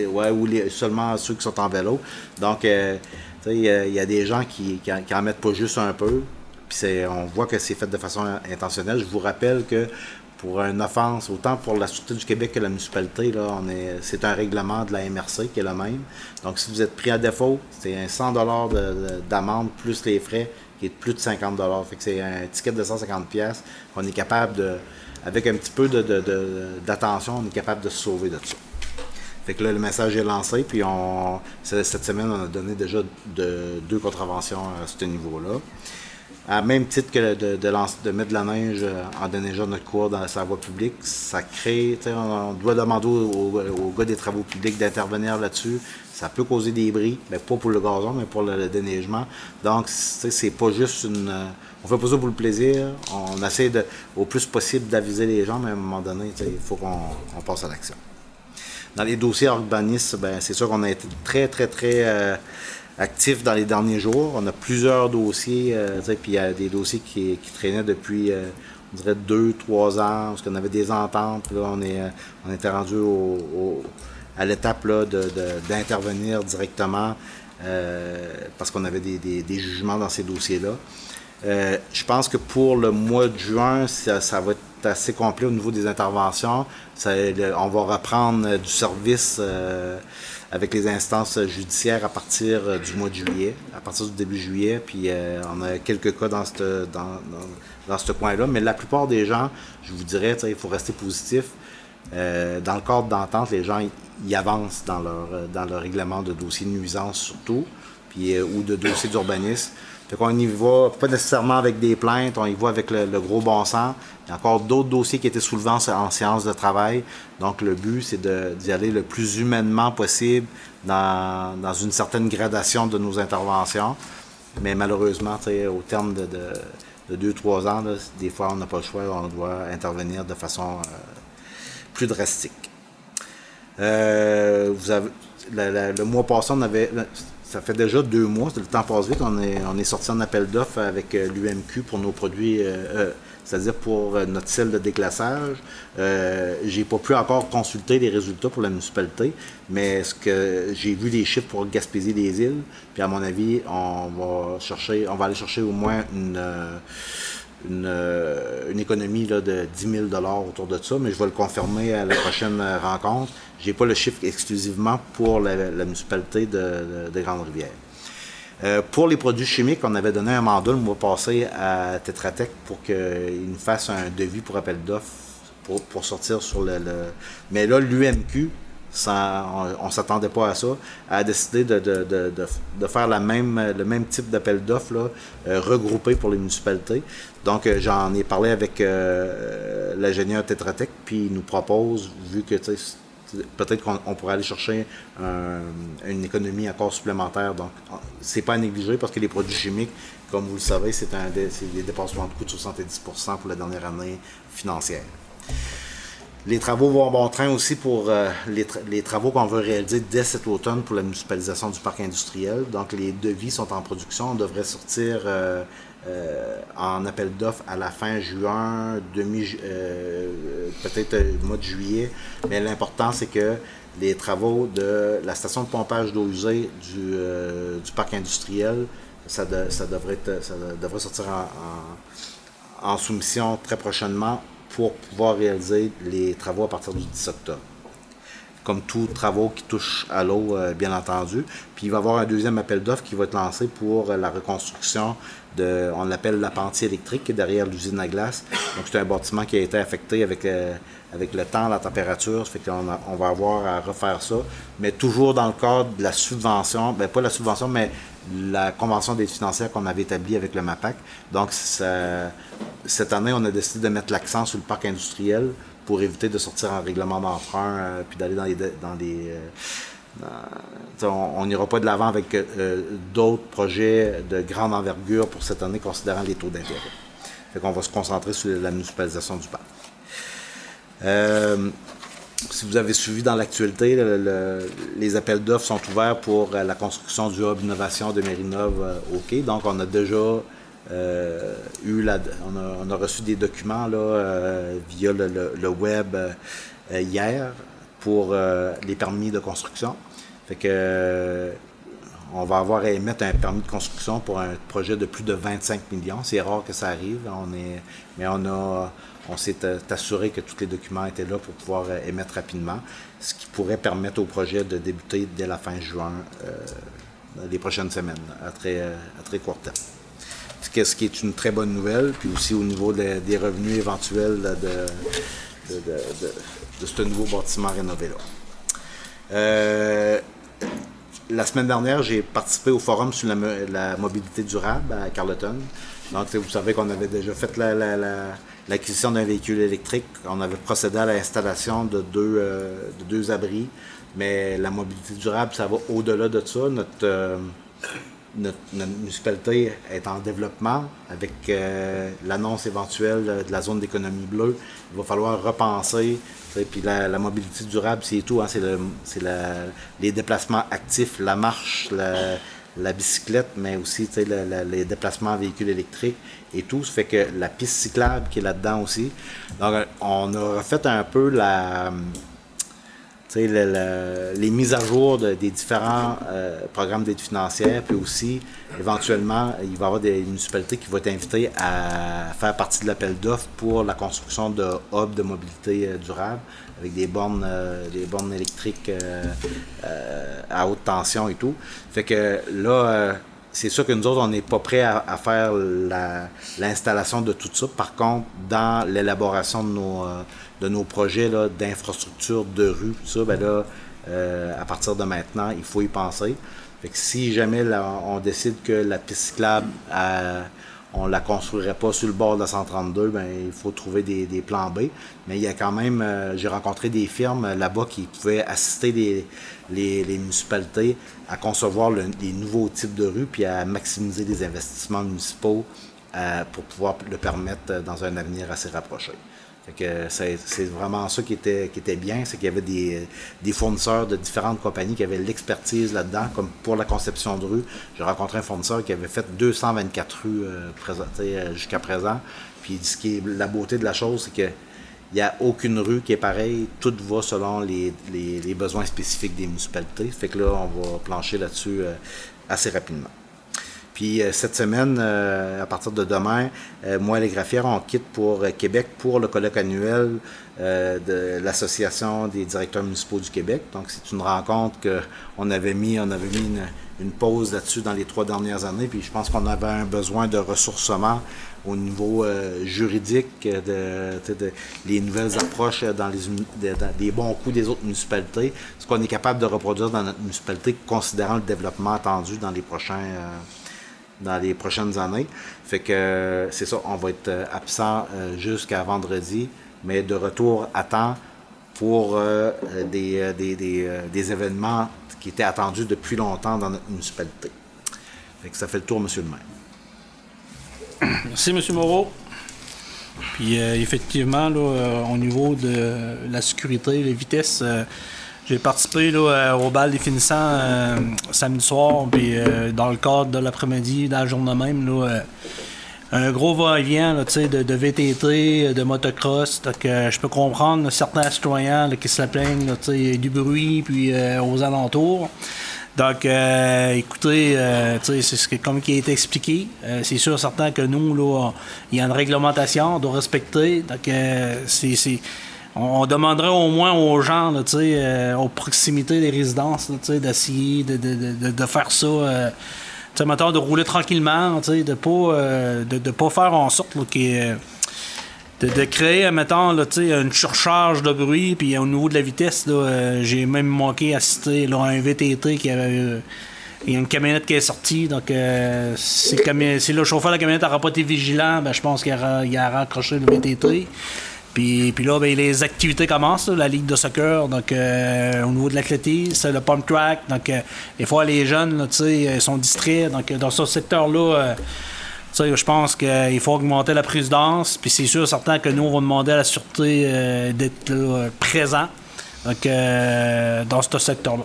ouais, ou seulement ceux qui sont en vélo. Donc, il y, a- des gens qui, qui, en, mettent pas juste un peu. Puis on voit que c'est fait de façon intentionnelle. Je vous rappelle que pour une offense, autant pour la Sûreté du Québec que la municipalité, là, on est, c'est un règlement de la MRC qui est le même. Donc, si vous êtes pris à défaut, c'est un 100 de, de- d'amende plus les frais qui est de plus de 50 Fait que c'est un ticket de 150 pièces qu'on est capable de, avec un petit peu de, d'attention, on est capable de se sauver de ça. Fait que là, le message est lancé, puis on, cette semaine, on a donné déjà de- deux contraventions à ce niveau-là. À même titre que de, de, de mettre de la neige euh, en déneigeant notre cours dans la voie publique, ça crée, on, on doit demander aux, gars des travaux publics d'intervenir là-dessus. Ça peut causer des bris, mais pas pour le gazon, mais pour le, déneigement. Donc, c'est pas juste une. euh, On fait pas ça pour le plaisir. On essaie de, au plus possible d'aviser les gens, mais à un moment donné, il faut qu'on on passe à l'action. Dans les dossiers urbanistes, ben, c'est sûr qu'on a été très, très, très euh, actifs dans les derniers jours. On a plusieurs dossiers, euh, puis il y a des dossiers qui, traînaient depuis, euh, on dirait, deux, trois ans, parce qu'on avait des ententes. Là, on, est, euh, on était rendu à l'étape d'intervenir directement parce qu'on avait des, jugements dans ces dossiers-là. Je pense que pour le mois de juin, ça, va être assez complet au niveau des interventions. On va reprendre du service euh, avec les instances judiciaires à partir euh, du mois de juillet, à partir du début juillet. Puis euh, on a quelques cas dans ce dans, dans, coin-là. Mais la plupart des gens, je vous dirais, il faut rester positif. Euh, dans le cadre d'entente, les gens y avancent dans leur, dans leur règlement de dossier de nuisance surtout, puis, ou de dossier d'urbanisme. Fait qu'on y va pas nécessairement avec des plaintes, on y va avec le, gros bon sens. Il y a encore d'autres dossiers qui étaient soulevés en, séance de travail. Donc le but, c'est d'y aller le plus humainement possible dans, dans une certaine gradation de nos interventions. Mais malheureusement, au terme de, de, de deux, trois ans, là, des fois, on n'a pas le choix, on doit intervenir de façon euh, plus drastique. Euh, vous avez, le mois passé, on avait. Ça fait déjà deux mois, le temps passe vite. On est, sorti en appel d'offres avec euh, l'UMQ pour nos produits, euh, euh, c'est-à-dire pour notre sel de déclassage. Euh, j'ai pas pu encore consulter les résultats pour la municipalité, mais ce que j'ai vu des chiffres pour Gaspésie des îles, puis à mon avis, on va chercher, on va aller chercher au moins une. une, économie là, de 10 000 autour de ça, mais je vais le confirmer à la prochaine rencontre. Je n'ai pas le chiffre exclusivement pour la, municipalité de, de- de Grande-Rivière. Euh, pour les produits chimiques, on avait donné un mandat le mois passé à Tetra Tech pour qu'il nous fasse un devis pour appel d'offres pour, sortir sur le, Mais là, l'UMQ, on ne s'attendait pas à ça, a décidé de, faire le même type d'appel d'offres euh, regroupé pour les municipalités. Donc, euh, j'en ai parlé avec l'ingénieur Tetra Tech, puis il nous propose, vu que peut-être qu'on on pourrait aller chercher un- une économie encore supplémentaire. Donc, c'est pas à négliger parce que les produits chimiques, comme vous le savez, c'est des dépassements de coûts de 70 pour la dernière année financière. Les travaux vont bon train aussi pour euh, les, les travaux qu'on veut réaliser dès cet automne pour la municipalisation du parc industriel. Donc, les devis sont en production. On devrait sortir euh, euh, en appel d'offres à la fin juin, demi, ju- euh, peut-être euh, mois de juillet. Mais l'important, c'est que les travaux de la station de pompage d'eau usée du, euh, parc industriel, ça, de- ça devrait, sortir en- en soumission très prochainement pour pouvoir réaliser les travaux à partir du 10 octobre. Comme tous travaux qui touchent à l'eau, euh, bien entendu. Puis il va y avoir un deuxième appel d'offres qui va être lancé pour euh, la reconstruction on l'appelle la électrique, qui est derrière l'usine à glace. Donc c'est un bâtiment qui a été affecté avec, euh, avec le temps, la température. Ça fait qu'on on va avoir à refaire ça. Mais toujours dans le cadre de la subvention, ben pas la subvention, mais la convention d'aide financière qu'on avait établie avec le MAPAC. Donc, cette année, on a décidé de mettre l'accent sur le parc industriel pour éviter de sortir en règlement d'emprunt euh, puis d'aller dans les. Dans les euh, on on n'ira pas de l'avant avec euh, d'autres projets de grande envergure pour cette année, considérant les taux d'intérêt. Fait qu'on va se concentrer sur la municipalisation du parc. Euh, si vous avez suivi dans l'actualité, le- le- les appels d'offres sont ouverts pour euh, la construction du hub innovation de Mérinov euh, au. Donc, on a déjà euh, eu la, on, a, reçu des documents euh, via le, web euh, hier pour euh, les permis de construction. Fait que euh, on va avoir à émettre un permis de construction pour un projet de plus de 25 millions. C'est rare que ça arrive, mais on a, on s'est assuré que tous les documents étaient là pour pouvoir euh, émettre rapidement, ce qui pourrait permettre au projet de débuter dès la fin juin, euh, les prochaines semaines, à très, à très court terme. Ce qui est- une très bonne nouvelle, puis aussi au niveau de- des revenus éventuels de, de- ce nouveau bâtiment rénové-là. Euh, la semaine dernière, j'ai participé au forum sur la, mo- la mobilité durable à Carleton. Donc, vous savez qu'on avait déjà fait la- la- la- l'acquisition d'un véhicule électrique. On avait procédé à l'installation de deux, euh, de deux abris. Mais la mobilité durable, ça va au-delà de ça. Notre, euh, municipalité est en développement avec l'annonce éventuelle de la zone d'économie bleue. Il va falloir repenser. Puis la, mobilité durable, c'est tout. hein, c'est le- les déplacements actifs, la marche, la, la bicyclette, mais aussi les déplacements en véhicule électrique et tout. Ça fait que la piste cyclable qui est là-dedans aussi. Donc, on a refait un peu la le- le- les mises à jour de- des différents euh, programmes d'aide financière, puis aussi, éventuellement, il va y avoir des municipalités qui vont être invitées à faire partie de l'appel d'offres pour la construction de hubs de mobilité euh, durable, avec des bornes, euh, des bornes électriques à haute tension et tout. Fait que là, c'est sûr que nous autres, on n'est pas prêts à, faire la- l'installation de tout ça. Par contre, dans l'élaboration de nos, de nos projets d'infrastructure, de rue, tout ça, ben euh, à partir de maintenant, il faut y penser. Si jamais on décide que la piste cyclable, euh, on la construirait pas sur le bord de la 132, ben il faut trouver des, plans B. Mais il y a quand même, euh, j'ai rencontré des firmes là-bas qui pouvaient assister les, municipalités à concevoir le- les nouveaux types de rues puis à maximiser les investissements municipaux euh, pour pouvoir le permettre dans un avenir assez rapproché. Fait que c'est vraiment ça qui était, bien, c'est qu'il y avait des, des fournisseurs de différentes compagnies qui avaient l'expertise là-dedans, comme pour la conception de rue. J'ai rencontré un fournisseur qui avait fait 224 rues euh, présentées, euh, jusqu'à présent. Puis ce qui est la beauté de la chose, c'est que il n'y a aucune rue qui est pareille. Tout va selon les besoins spécifiques des municipalités. Fait que là, on va plancher là-dessus euh, assez rapidement. Puis euh, cette semaine, euh, à partir de demain, euh, moi et les graphières, on quitte pour Québec pour le colloque annuel de l'Association des directeurs municipaux du Québec. Donc c'est une rencontre qu'on avait mis, on avait mis une, pause là-dessus dans les trois dernières années. Puis je pense qu'on avait un besoin de ressourcement au niveau juridique, de, les nouvelles approches dans les, de- bons coups des autres municipalités, ce qu'on est capable de reproduire dans notre municipalité, considérant le développement attendu dans les prochains dans les prochaines années. Fait que euh, c'est ça, on va être euh, absent euh, jusqu'à vendredi, mais de retour à temps pour des, des, des, des événements qui étaient attendus depuis longtemps dans notre municipalité. Fait ça fait le tour, monsieur le maire.
Merci, M. Moreau. Puis effectivement, là, au niveau de la sécurité, les vitesses, j'ai participé là, euh, au bal des finissants euh, samedi soir, puis euh, dans le cadre de l'après-midi, dans la journée même, un gros va-et-vient de, de VTT, de motocross. Donc, je peux comprendre certains citoyens qui se plaignent du bruit puis aux alentours. Donc, écoutez, c'est ce que- comme qui a été expliqué. C'est sûr, certain que nous, il y a une réglementation, on doit respecter. Donc, c'est- on, demanderait au moins aux gens, là, euh, aux proximités des résidences, d'essayer de, de, de, de- faire ça. euh, mettons, de rouler tranquillement, de pas, euh, de, pas faire en sorte là, de, créer, mettons, là, une surcharge de bruit, puis au niveau de la vitesse, j'ai même manqué à citer un VTT qui avait. il y a une camionnette qui est sortie, donc si, le si le chauffeur de la camionnette n'aura pas été vigilant, ben, je pense qu'il aura, il aura accroché le VTT. Puis, puis là, ben, les activités commencent, la ligue de soccer, donc euh, au niveau de l'athlétisme, le pump track, donc euh, des fois les jeunes, ils sont distraits, donc euh, dans ce secteur-là, euh, je pense qu'il faut augmenter la présidence, puis c'est sûr, certain que nous, on va demander à la sûreté euh, d'être euh, présent donc, euh, dans ce secteur-là.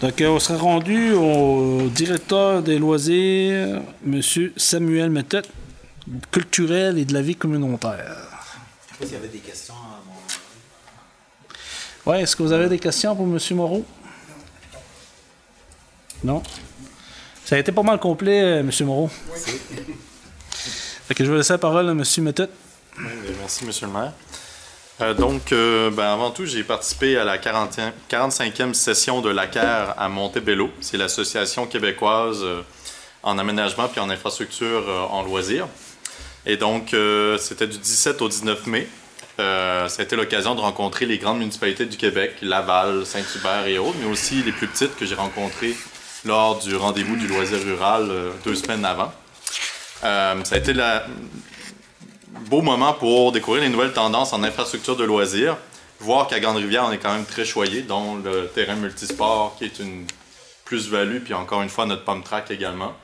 Donc, euh, on sera rendu au directeur des loisirs, M. Samuel Mettet, culturel et de la vie communautaire.
Je sais pas s'il y avait des questions à mon...
Oui, est-ce que vous avez des questions pour M. Moreau? Non? Ça a été pas mal complet, euh, M. Moreau. Fait que je vais laisser la parole à M. Méthode.
Oui, Merci, Monsieur le maire. Euh, donc, euh, ben, avant tout, j'ai participé à la 40e 45e session de l'ACAR à Montebello. C'est l'association québécoise euh, en aménagement puis en infrastructure euh, en loisirs. Et donc, euh, c'était du 17 au 19 mai. Euh, l'occasion de rencontrer les grandes municipalités du Québec, Laval, Saint-Hubert et autres, mais aussi les plus petites que j'ai rencontrées lors du rendez-vous du loisir rural euh, deux semaines avant. Euh, ça a été la, beau moment pour découvrir les nouvelles tendances en infrastructure de loisirs. Voir qu'à Grande-Rivière, on est quand même très choyé, dont le terrain multisport qui est une plus-value, puis encore une fois notre pump track également.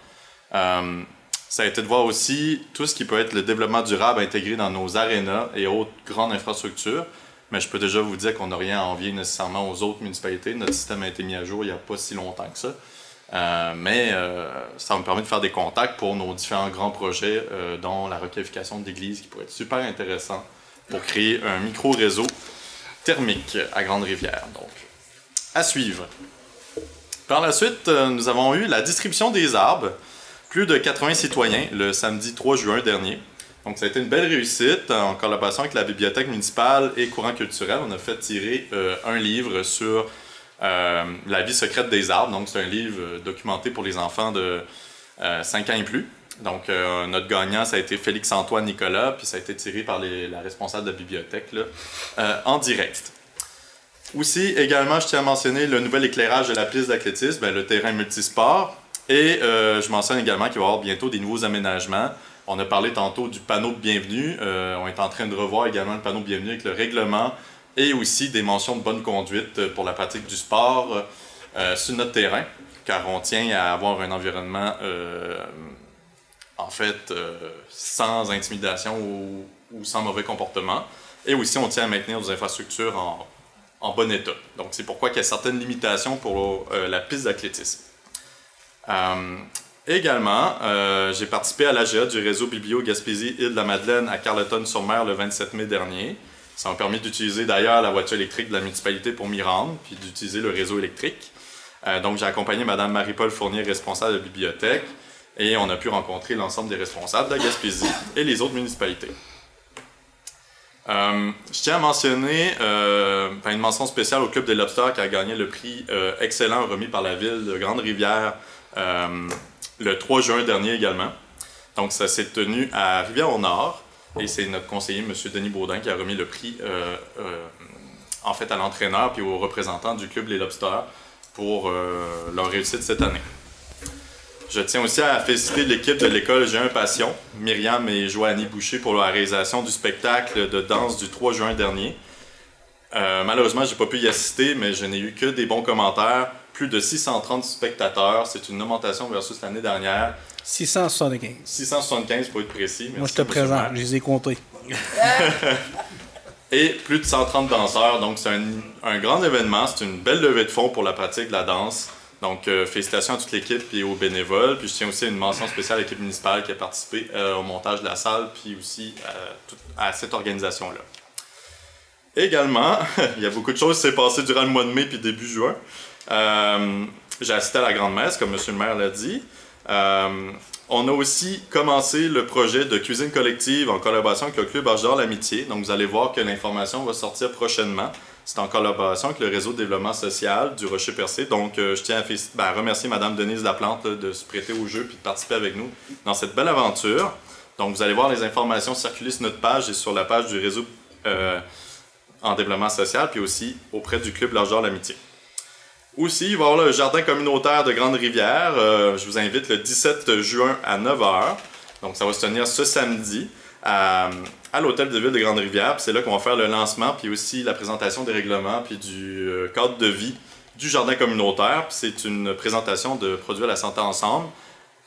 Ça a été de voir aussi tout ce qui peut être le développement durable intégré dans nos arénas et autres grandes infrastructures. Mais je peux déjà vous dire qu'on n'a rien à envier nécessairement aux autres municipalités. Notre système a été mis à jour il n'y a pas si longtemps que ça. Euh, mais euh, ça me permet de faire des contacts pour nos différents grands projets, euh, dont la requalification d'églises, qui pourrait être super intéressant pour créer un micro-réseau thermique à Grande-Rivière. Donc, à suivre. Par la suite, nous avons eu la distribution des arbres. Plus de 80 citoyens le samedi 3 juin dernier. Donc, ça a été une belle réussite en collaboration avec la bibliothèque municipale et Courant culturel. On a fait tirer euh, un livre sur euh, la vie secrète des arbres. Donc, c'est un livre euh, documenté pour les enfants de euh, 5 ans et plus. Donc, notre gagnant, ça a été Félix-Antoine Nicolas, puis ça a été tiré par la responsable de la bibliothèque en direct. Aussi, également, je tiens à mentionner le nouvel éclairage de la piste d'athlétisme, ben, le terrain multisport. Et euh, je mentionne également qu'il va y avoir bientôt des nouveaux aménagements. On a parlé tantôt du panneau de bienvenue. Euh, on est en train de revoir également le panneau de bienvenue avec le règlement et aussi des mentions de bonne conduite pour la pratique du sport euh, sur notre terrain, car on tient à avoir un environnement en fait sans intimidation ou, sans mauvais comportement. Et aussi, on tient à maintenir nos infrastructures en, en bon état. Donc, c'est pourquoi il y a certaines limitations pour la piste d'athlétisme. Euh, également, euh, j'ai participé à l'AGA du réseau Biblio Gaspésie Île de la Madeleine à Carleton-sur-Mer le 27 mai dernier. Ça m'a permis d'utiliser d'ailleurs la voiture électrique de la municipalité pour m'y rendre, puis d'utiliser le réseau électrique. Euh, donc, j'ai accompagné Mme Marie-Paul Fournier, responsable de la bibliothèque, et on a pu rencontrer l'ensemble des responsables de la Gaspésie et les autres municipalités. Je tiens à mentionner une mention spéciale au Club des Lobsters qui a gagné le prix excellent remis par la ville de Grande-Rivière le 3 juin dernier également. Donc ça s'est tenu à Rivière-au-Nord et c'est notre conseiller, M. Denis Baudin, qui a remis le prix euh, euh, en fait à l'entraîneur puis aux représentants du Club Les Lobsters pour euh, leur réussite cette année. Je tiens aussi à féliciter l'équipe de l'école J'ai un passion, Myriam et Joanny Boucher, pour la réalisation du spectacle de danse du 3 juin dernier. Euh, malheureusement, j'ai pas pu y assister, mais je n'ai eu que des bons commentaires. Plus de 630 spectateurs, c'est une augmentation versus l'année dernière.
675.
675 pour être précis.
Moi, je te présente, je les ai comptés.
Et plus de 130 danseurs, donc c'est un, un grand événement, c'est une belle levée de fonds pour la pratique de la danse. Donc euh, félicitations à toute l'équipe et aux bénévoles. Puis je tiens aussi une mention spéciale à l'équipe municipale qui a participé euh, au montage de la salle, puis aussi à, tout- à cette organisation-là. Également, il y a beaucoup de choses qui s'est passé durant le mois de mai puis début juin. Euh, J'ai assisté à la grande messe, comme M. le maire l'a dit. Euh, on a aussi commencé le projet de cuisine collective en collaboration avec le Club Argent l'Amitié. Donc, vous allez voir que l'information va sortir prochainement. C'est en collaboration avec le réseau de développement social du Rocher-Percé. Donc, euh, je tiens ben, à remercier Mme Denise Laplante de se prêter au jeu et de participer avec nous dans cette belle aventure. Donc, vous allez voir les informations circuler sur notre page et sur la page du réseau euh, en développement social, puis aussi auprès du Club L'argent l'Amitié. Aussi, il va y avoir le jardin communautaire de Grande-Rivière. Euh, je vous invite le 17 juin à 9h. Donc, ça va se tenir ce samedi à, l'hôtel de ville de Grande-Rivière. C'est là qu'on va faire le lancement, puis aussi la présentation des règlements, puis du euh, cadre de vie du jardin communautaire. C'est une présentation de produits à la santé ensemble.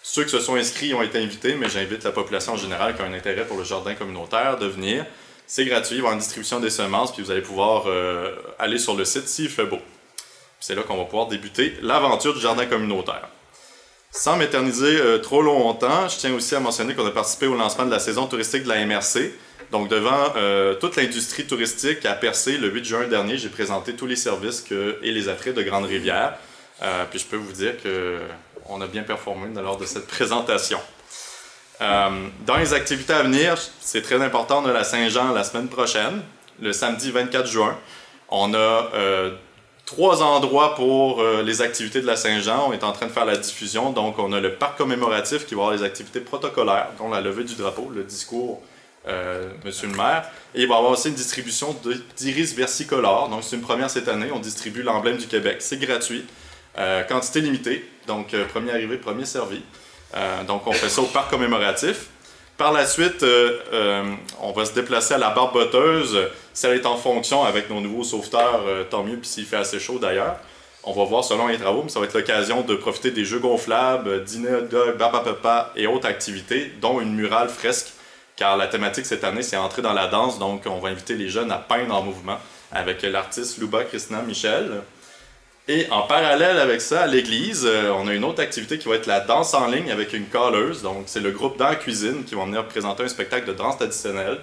Ceux qui se sont inscrits ont été invités, mais j'invite la population en général qui a un intérêt pour le jardin communautaire de venir. C'est gratuit, il va y avoir une distribution des semences, puis vous allez pouvoir euh, aller sur le site s'il fait beau. C'est là qu'on va pouvoir débuter l'aventure du jardin communautaire. Sans m'éterniser euh, trop longtemps, je tiens aussi à mentionner qu'on a participé au lancement de la saison touristique de la MRC. Donc, devant euh, toute l'industrie touristique à Percé, le 8 juin dernier, j'ai présenté tous les services et les attraits de Grande-Rivière. Euh, puis je peux vous dire qu'on a bien performé lors de cette présentation. Dans les activités à venir, c'est très important de la Saint-Jean la semaine prochaine, le samedi 24 juin. On a trois endroits pour les activités de la Saint-Jean. On est en train de faire la diffusion. Donc, on a le parc commémoratif qui va avoir les activités protocolaires, dont la levée du drapeau, le discours Monsieur le maire. Et il va y avoir aussi une distribution d'iris versicolore. Donc, c'est une première cette année. On distribue l'emblème du Québec. C'est gratuit. Euh, quantité limitée, donc euh, premier arrivé, premier servi. Euh, donc on fait ça au parc commémoratif. Par la suite, on va se déplacer à la barboteuse. Si elle est en fonction avec nos nouveaux sauveteurs, tant mieux, puis s'il fait assez chaud d'ailleurs. On va voir selon les travaux, mais ça va être l'occasion de profiter des jeux gonflables, dîner hot dog, papa et autres activités, dont une murale fresque, car la thématique cette année, c'est entrer dans la danse, donc on va inviter les jeunes à peindre en mouvement avec l'artiste Luba Christina Michel. Et en parallèle avec ça, à l'église, euh, on a une autre activité qui va être la danse en ligne avec une calleuse. Donc, c'est le groupe dans la cuisine qui va venir présenter un spectacle de danse traditionnelle.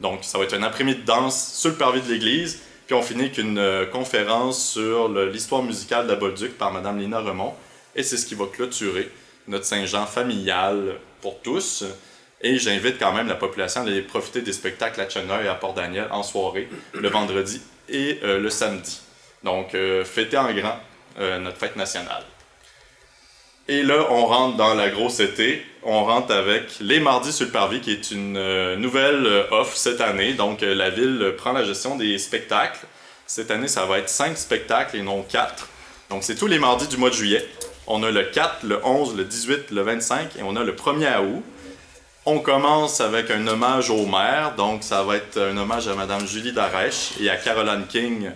Donc, ça va être un après-midi de danse sur le parvis de l'église. Puis, on finit avec une euh, conférence sur l'histoire musicale de la Bolduc par Mme Lina Remont. Et c'est ce qui va clôturer notre Saint-Jean familial pour tous. Et j'invite quand même la population à aller profiter des spectacles à Cheneuil et à Port-Daniel en soirée, le vendredi et euh, le samedi. Donc, euh, fêter en grand euh, notre fête nationale. Et là, on rentre dans la grosse été. On rentre avec les Mardis sur le Parvis, qui est une euh, nouvelle offre cette année. Donc, la ville prend la gestion des spectacles. Cette année, ça va être 5 spectacles et non 4. Donc, c'est tous les mardis du mois de juillet. On a le 4, le 11, le 18, le 25 et on a le 1er août. On commence avec un hommage au maire. Donc, ça va être un hommage à Mme Julie Darèche et à Caroline King,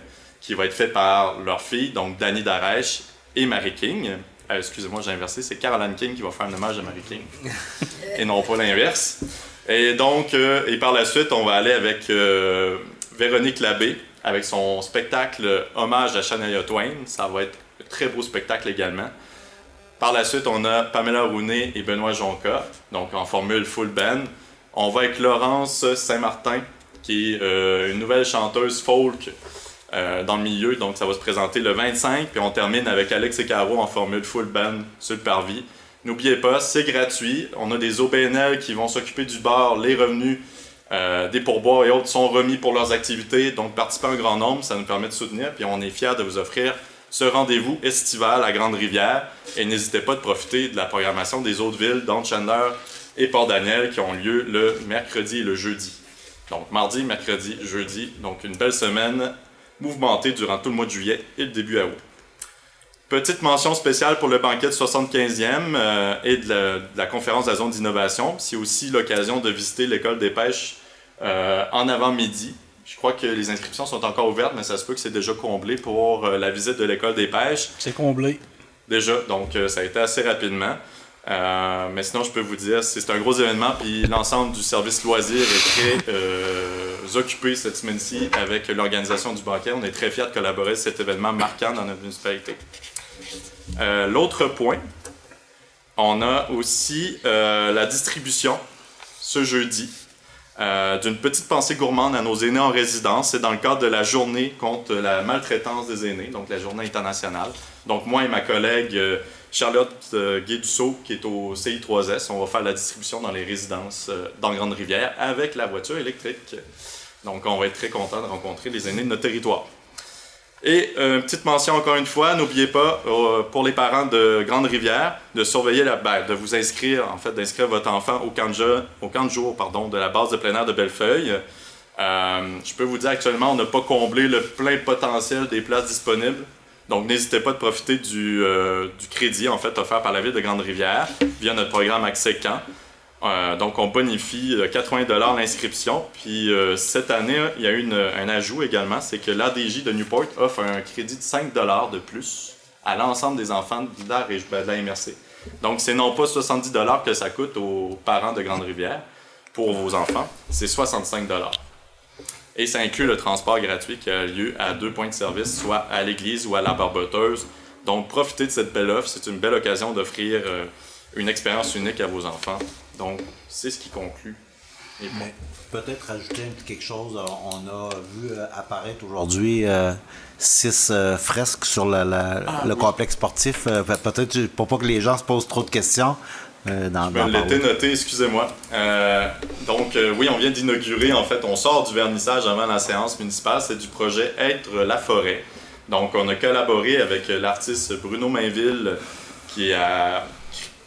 qui va être fait par leur fille, donc Danny Darèche et Mary King. Euh, excusez-moi, j'ai inversé, c'est Caroline King qui va faire un hommage à Mary King, et non pas l'inverse. Et donc, euh, et par la suite, on va aller avec euh, Véronique Labbé, avec son spectacle Hommage à Shania Twain. Ça va être un très beau spectacle également. Par la suite, on a Pamela Rounet et Benoît Jonca, donc en formule full band. On va avec Laurence Saint-Martin, qui est une nouvelle chanteuse folk euh, dans le milieu. Donc, ça va se présenter le 25. Puis on termine avec Alex et Caro en formule full band sur le parvis. N'oubliez pas, c'est gratuit. On a des OBNL qui vont s'occuper du bar. Les revenus euh, des pourboires et autres sont remis pour leurs activités. Donc, participez un grand nombre, ça nous permet de soutenir. Puis on est fiers de vous offrir ce rendez-vous estival à Grande-Rivière. Et n'hésitez pas de profiter de la programmation des autres villes, dont Chandler et Port-Daniel, qui ont lieu le mercredi et le jeudi. Donc, mardi, mercredi, jeudi. Donc, une belle semaine mouvementé durant tout le mois de juillet et le début août. Petite mention spéciale pour le banquet de 75e euh, et de la, conférence de la zone d'innovation. C'est aussi l'occasion de visiter l'école des pêches euh, en avant-midi. Je crois que les inscriptions sont encore ouvertes, mais ça se peut que c'est déjà comblé pour euh, la visite de l'école des pêches.
C'est comblé.
Déjà, donc ça a été assez rapidement. Euh, mais sinon, je peux vous dire, c'est un gros événement, puis l'ensemble du service loisir est très euh, occupé cette semaine-ci avec l'organisation du banquet. On est très fiers de collaborer à cet événement marquant dans notre municipalité. Euh, l'autre point, on a aussi la distribution ce jeudi d'une petite pensée gourmande à nos aînés en résidence. C'est dans le cadre de la journée contre la maltraitance des aînés, donc la journée internationale. Donc moi et ma collègue Charlotte euh, qui est au CI3S. On va faire la distribution dans les résidences euh, dans Grande-Rivière avec la voiture électrique. Donc, on va être très content de rencontrer les aînés de notre territoire. Et euh, petite mention encore une fois, n'oubliez pas pour les parents de Grande-Rivière de surveiller la ben, de vous inscrire, en fait, d'inscrire votre enfant au camp de, au camp de jour pardon, de la base de plein air de Bellefeuille. je peux vous dire actuellement, on n'a pas comblé le plein potentiel des places disponibles. Donc, n'hésitez pas de profiter du, euh, du, crédit en fait offert par la ville de Grande-Rivière via notre programme Accès Camp. Euh, donc, on bonifie 80 euh, l'inscription. Puis, cette année, il y a eu un ajout également, c'est que l'ADJ de Newport offre un crédit de 5 de plus à l'ensemble des enfants de la, ben, de la MRC. Donc, c'est non pas 70 que ça coûte aux parents de Grande-Rivière pour vos enfants, c'est 65 et ça inclut le transport gratuit qui a lieu à deux points de service, soit à l'église ou à la barboteuse. Donc, profitez de cette belle offre. C'est une belle occasion d'offrir euh, une expérience unique à vos enfants. Donc, c'est ce qui conclut Et bon.
Mais peut-être rajouter un petit quelque chose. On a vu euh, apparaître aujourd'hui euh, six euh, fresques sur la- la-
Ah,
le complexe sportif. Pe- peut-être pour pas que les gens se posent trop de questions. Euh, dans,
Je l'étais noté, excusez-moi. Euh, donc, euh, oui, on vient d'inaugurer, en fait, on sort du vernissage avant la séance municipale, c'est du projet Être la forêt. Donc, on a collaboré avec l'artiste Bruno Mainville, qui a,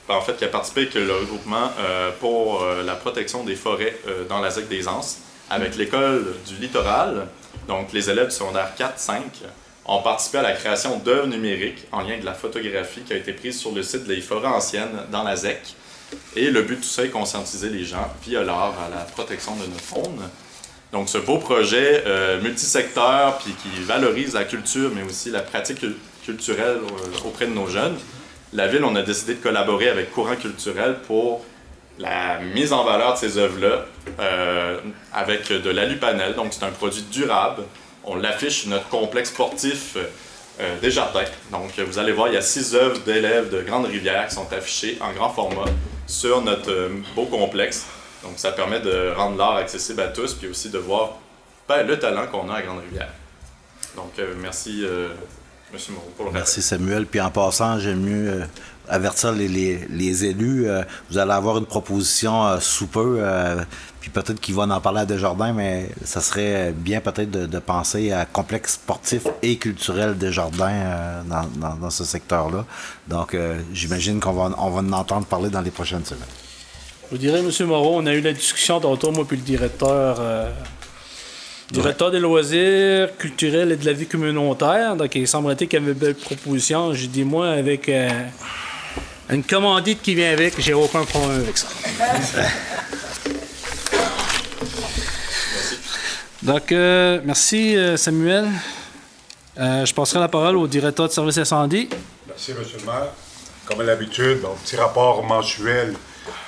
en fait, qui a participé avec le regroupement euh, pour la protection des forêts dans la ZEC des Anses, avec l'école du littoral. Donc, les élèves du secondaire 4-5 ont participé à la création d'œuvres numériques en lien avec la photographie qui a été prise sur le site des forêts anciennes dans la ZEC. Et le but de tout ça est de conscientiser les gens via l'art à la protection de notre faune. Donc, ce beau projet euh, multisecteur puis qui valorise la culture, mais aussi la pratique cul- culturelle euh, auprès de nos jeunes. La ville, on a décidé de collaborer avec Courant Culturel pour la mise en valeur de ces œuvres-là euh, avec de l'alupanel. Donc, c'est un produit durable. On l'affiche sur notre complexe sportif euh, des jardins. Donc, vous allez voir, il y a six œuvres d'élèves de Grande Rivière qui sont affichées en grand format sur notre euh, beau complexe. Donc, ça permet de rendre l'art accessible à tous, puis aussi de voir ben, le talent qu'on a à Grande Rivière. Donc, euh, merci, euh, M. Moreau, pour le
Merci Samuel. Puis en passant, j'aime mieux euh, avertir les, élus. euh, vous allez avoir une proposition euh, sous peu. euh, puis peut-être qu'ils vont en parler à Desjardins, mais ça serait bien peut-être de, penser à complexe sportif et culturel Desjardins dans, dans, ce secteur-là. Donc j'imagine qu'on va, on va en entendre parler dans les prochaines semaines.
Je vous dirais, M. Moreau, on a eu la discussion tantôt, moi puis le directeur, des loisirs culturels et de la vie communautaire. Donc, il semblerait qu'il y avait une belle proposition. J'ai dit, moi, avec une commandite qui vient avec, j'ai aucun problème avec ça. Donc, euh, merci, euh, Samuel. Euh, je passerai la parole au directeur de service incendie.
Merci, M. le maire. Comme à l'habitude, bon, petit rapport mensuel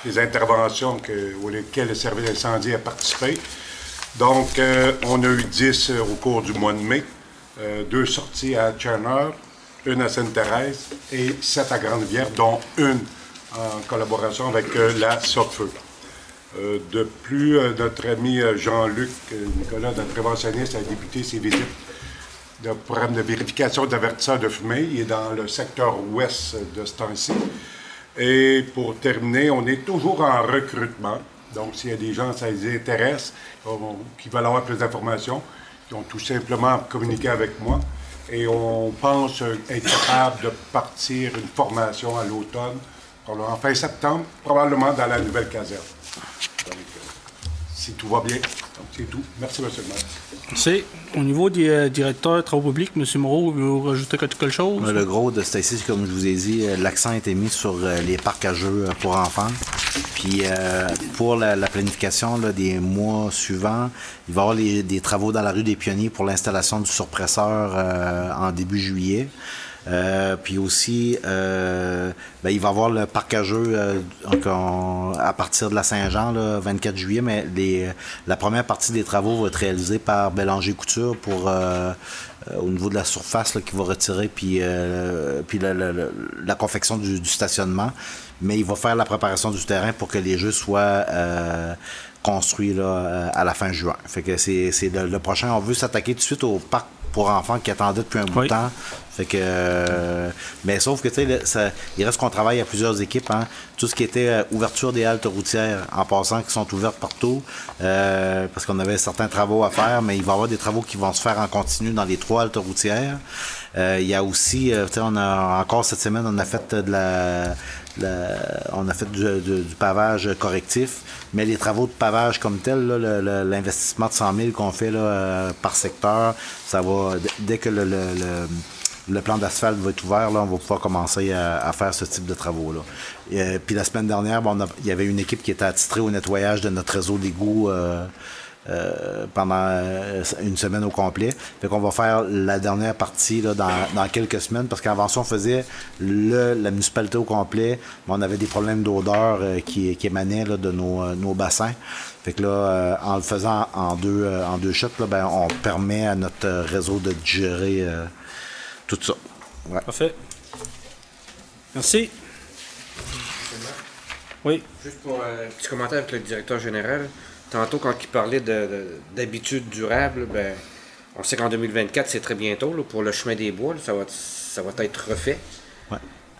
des interventions que, auxquelles le service d'incendie a participé. Donc, euh, on a eu 10 euh, au cours du mois de mai, euh, deux sorties à Tcherner, une à Sainte-Thérèse et sept à Grande-Rivière, dont une en collaboration avec euh, la Sopfeu. Euh, de plus, euh, notre ami Jean-Luc Nicolas, notre préventionniste, a débuté ses visites de programme de vérification d'avertisseur de fumée. Il est dans le secteur ouest de temps-ci. Et pour terminer, on est toujours en recrutement. Donc, s'il y a des gens, ça les intéresse, qui veulent avoir plus d'informations, qui ont tout simplement communiqué avec moi. Et on pense être capable de partir une formation à l'automne, en fin septembre, probablement dans la nouvelle caserne. Si tout va bien. C'est tout. Merci, M. le maire.
C'est au niveau des euh, directeurs travaux publics, M. Moreau, vous rajouter quelque chose?
Le gros de Stacy, comme je vous ai dit, euh, l'accent a été mis sur euh, les parcs à jeux euh, pour enfants. Puis euh, pour la, la planification là, des mois suivants, il va y avoir les- des travaux dans la rue des Pionniers pour l'installation du surpresseur euh, en début juillet. Euh, puis aussi, euh, ben, il va y avoir le parc à jeux euh, à partir de la Saint-Jean, le 24 juillet, mais les, la première partie des travaux va être réalisée par Bélanger Couture pour euh, euh, au niveau de la surface qui va retirer puis, puis la, la- la- confection du, du stationnement. Mais il va faire la préparation du terrain pour que les jeux soient construits là, à la fin juin. Fait que c'est le prochain. On veut s'attaquer tout de suite au parc pour enfants qui attendait depuis un bout
Oui.
de temps. Fait que, euh, mais sauf que tu sais, il reste qu'on travaille à plusieurs équipes. Hein. Tout ce qui était euh, ouverture des haltes routières, en passant, qui sont ouvertes partout, euh, parce qu'on avait certains travaux à faire, mais il va y avoir des travaux qui vont se faire en continu dans les trois haltes routières. Euh, il y a aussi, tu sais, on a encore cette semaine, on a fait de la, on a fait du, du- du pavage correctif, mais les travaux de pavage comme tel, l'investissement de 100 000 qu'on fait là, euh, par secteur, ça va, dès que le, le- le- le plan d'asphalte va être ouvert, là, on va pouvoir commencer à, à faire ce type de travaux-là. Euh, puis la semaine dernière, il y avait une équipe qui était attitrée au nettoyage de notre réseau d'égouts euh, pendant euh, une semaine au complet. Fait qu'on va faire la dernière partie là, dans, dans quelques semaines, parce qu'avant ça, on faisait le, la municipalité au complet, mais on avait des problèmes d'odeur euh, qui, qui émanaient là, de nos, euh, nos bassins. Fait que là, euh, en le faisant en deux, euh, en deux shots, là, ben, on permet à notre réseau de gérer euh, tout ça. Ouais.
Parfait. Merci. Oui.
Juste pour euh, un petit commentaire avec le directeur général. Tantôt, quand il parlait de- de- d'habitudes durables, ben, on sait qu'en 2024, c'est très bientôt là, pour le chemin des bois. là, ça, va, ça va être refait.
Ouais.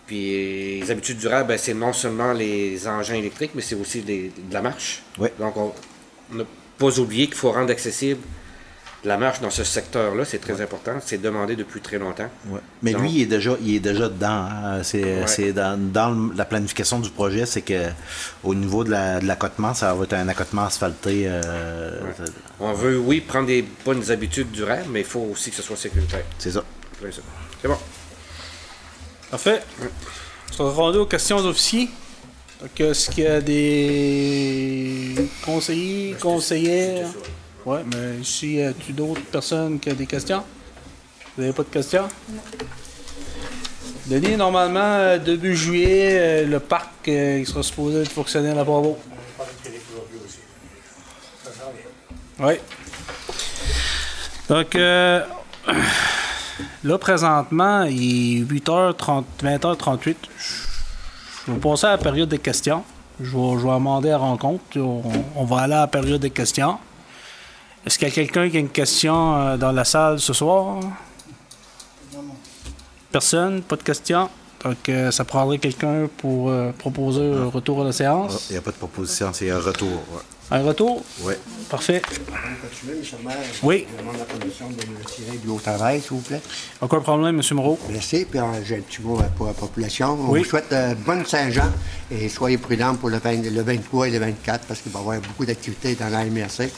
Puis les habitudes durables, ben, c'est non seulement les engins électriques, mais c'est aussi des- de la marche.
Ouais.
Donc, on n'a pas oublié qu'il faut rendre accessible la marche dans ce secteur-là. C'est très important. C'est demandé depuis très longtemps.
Ouais. Mais
Donc-
lui, il est déjà, il est déjà dedans. hein. C'est
Ouais.
dans, dans le- la planification du projet, c'est que au niveau de la- de l'accotement, ça va être un accotement asphalté. euh,
On veut, oui, prendre des bonnes habitudes durables, mais il faut aussi que ce soit sécuritaire.
C'est ça.
C'est bon.
Parfait. On va rendre aux questions d'officiers. Donc, est-ce qu'il y a des conseillers, conseillères? Ouais, mais ici, y a-tu d'autres personnes qui ont des questions? Vous n'avez pas de questions? Denis, normalement, euh, début juillet, euh, le parc, euh, il sera supposé être fonctionnel à Bravo. Oui. Donc, euh, là, présentement, il est 8h30, 20h38. Je vais passer à la période des questions. Je vais, je vais demander à rencontre. On, on va aller à la période des questions. Est-ce qu'il y a quelqu'un qui a une question euh, dans la salle ce soir? Personne? Pas de questions? Donc, euh, ça prendrait quelqu'un pour euh, proposer un retour à la
Ah,
séance?
Il n'y a pas de proposition, c'est un retour. Ouais.
Un retour?
Ouais.
Parfait. Oui.
Je demande la commission de me retirer du haut travail, s'il vous plaît.
Aucun problème, M. Moreau.
Blessé, puis euh, j'ai un petit mot pour la population. On
Oui.
vous souhaite euh, bonne Saint-Jean et soyez prudents pour le, 20 le 23 et le 24 parce qu'il va y avoir beaucoup d'activités dans la MRC.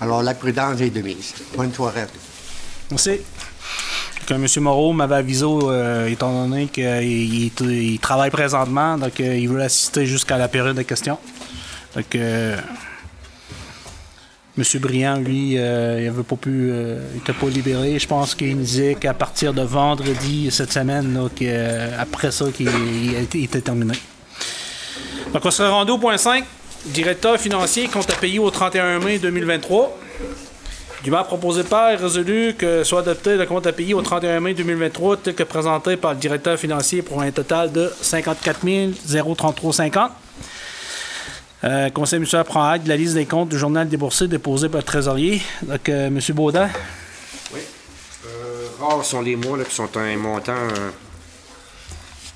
Alors, la prudence est de mise. Bonne soirée.
Merci. Que M. Moreau m'avait avisé, euh, étant donné qu'il il- il travaille présentement, donc euh, il veut assister jusqu'à la période de questions. Donc, euh, M. Briand, lui, euh, il avait pas pu, euh, il pas libéré. Je pense qu'il nous disait qu'à partir de vendredi cette semaine, euh, après ça, qu'il il était- terminé. Donc, on serait rendu au point 5. Directeur financier, compte à payer au 31 mai 2023. Du mal proposé par et résolu que soit adopté le compte à payer au 31 mai 2023 tel que présenté par le directeur financier pour un total de 54 033,50. Euh, conseil municipal prend acte de la liste des comptes du journal déboursé déposé par le trésorier. Donc, euh, M. Baudin,
Euh, rares sont les mois là, qui sont un montant euh,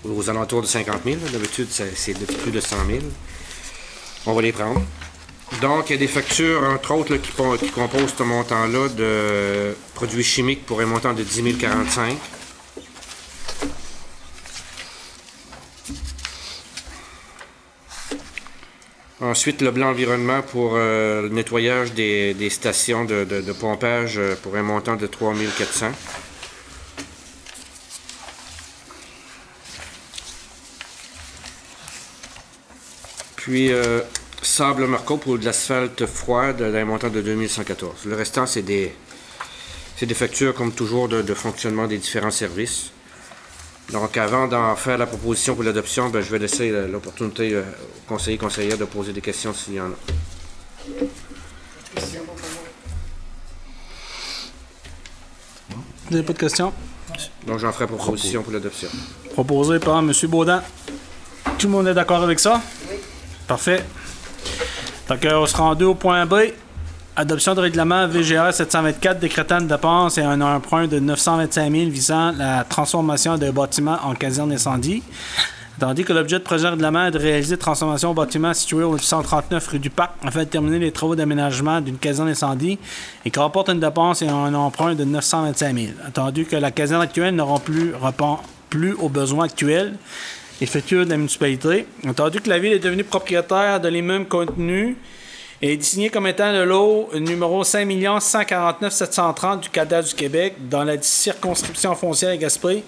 aux alentours de 50 000. là. D'habitude, c'est plus de 100 000. On va les prendre. Donc, il y a des factures, entre autres, qui, composent ce montant-là de produits chimiques pour un montant de 10 045. Ensuite, le blanc environnement pour euh, le nettoyage des, stations de, de- pompage euh, pour un montant de 3400. Puis, euh, sable Marco pour de l'asphalte froid d'un montant de 2114. Le restant, c'est des, c'est des factures, comme toujours, de, de fonctionnement des différents services. Donc, avant d'en faire la proposition pour l'adoption, ben, je vais laisser euh, l'opportunité euh, aux conseillers et conseillères de poser des questions s'il y en a.
vous n'avez pas de questions?
Donc, j'en ferai proposition pour l'adoption.
Proposé par M. Baudin. Tout le monde est d'accord avec ça? Oui. Parfait. Donc, euh, on se rend au point B. Adoption de règlement VGR 724 décrétant une dépense et un emprunt de 925 000 visant la transformation d'un bâtiment en caserne incendie. Tandis que l'objet de projet de règlement est de réaliser transformation au bâtiment situé au 839 rue du Parc afin de terminer les travaux d'aménagement d'une caserne incendie et qui rapporte une dépense et un emprunt de 925 000. Attendu que la caserne actuelle plus, répond plus aux besoins actuels futurs de la municipalité. Attendu que la ville est devenue propriétaire de l'immeuble contenu et est désigné comme étant le lot numéro 5 149 730 du cadastre du Québec dans la circonscription foncière à Gaspé,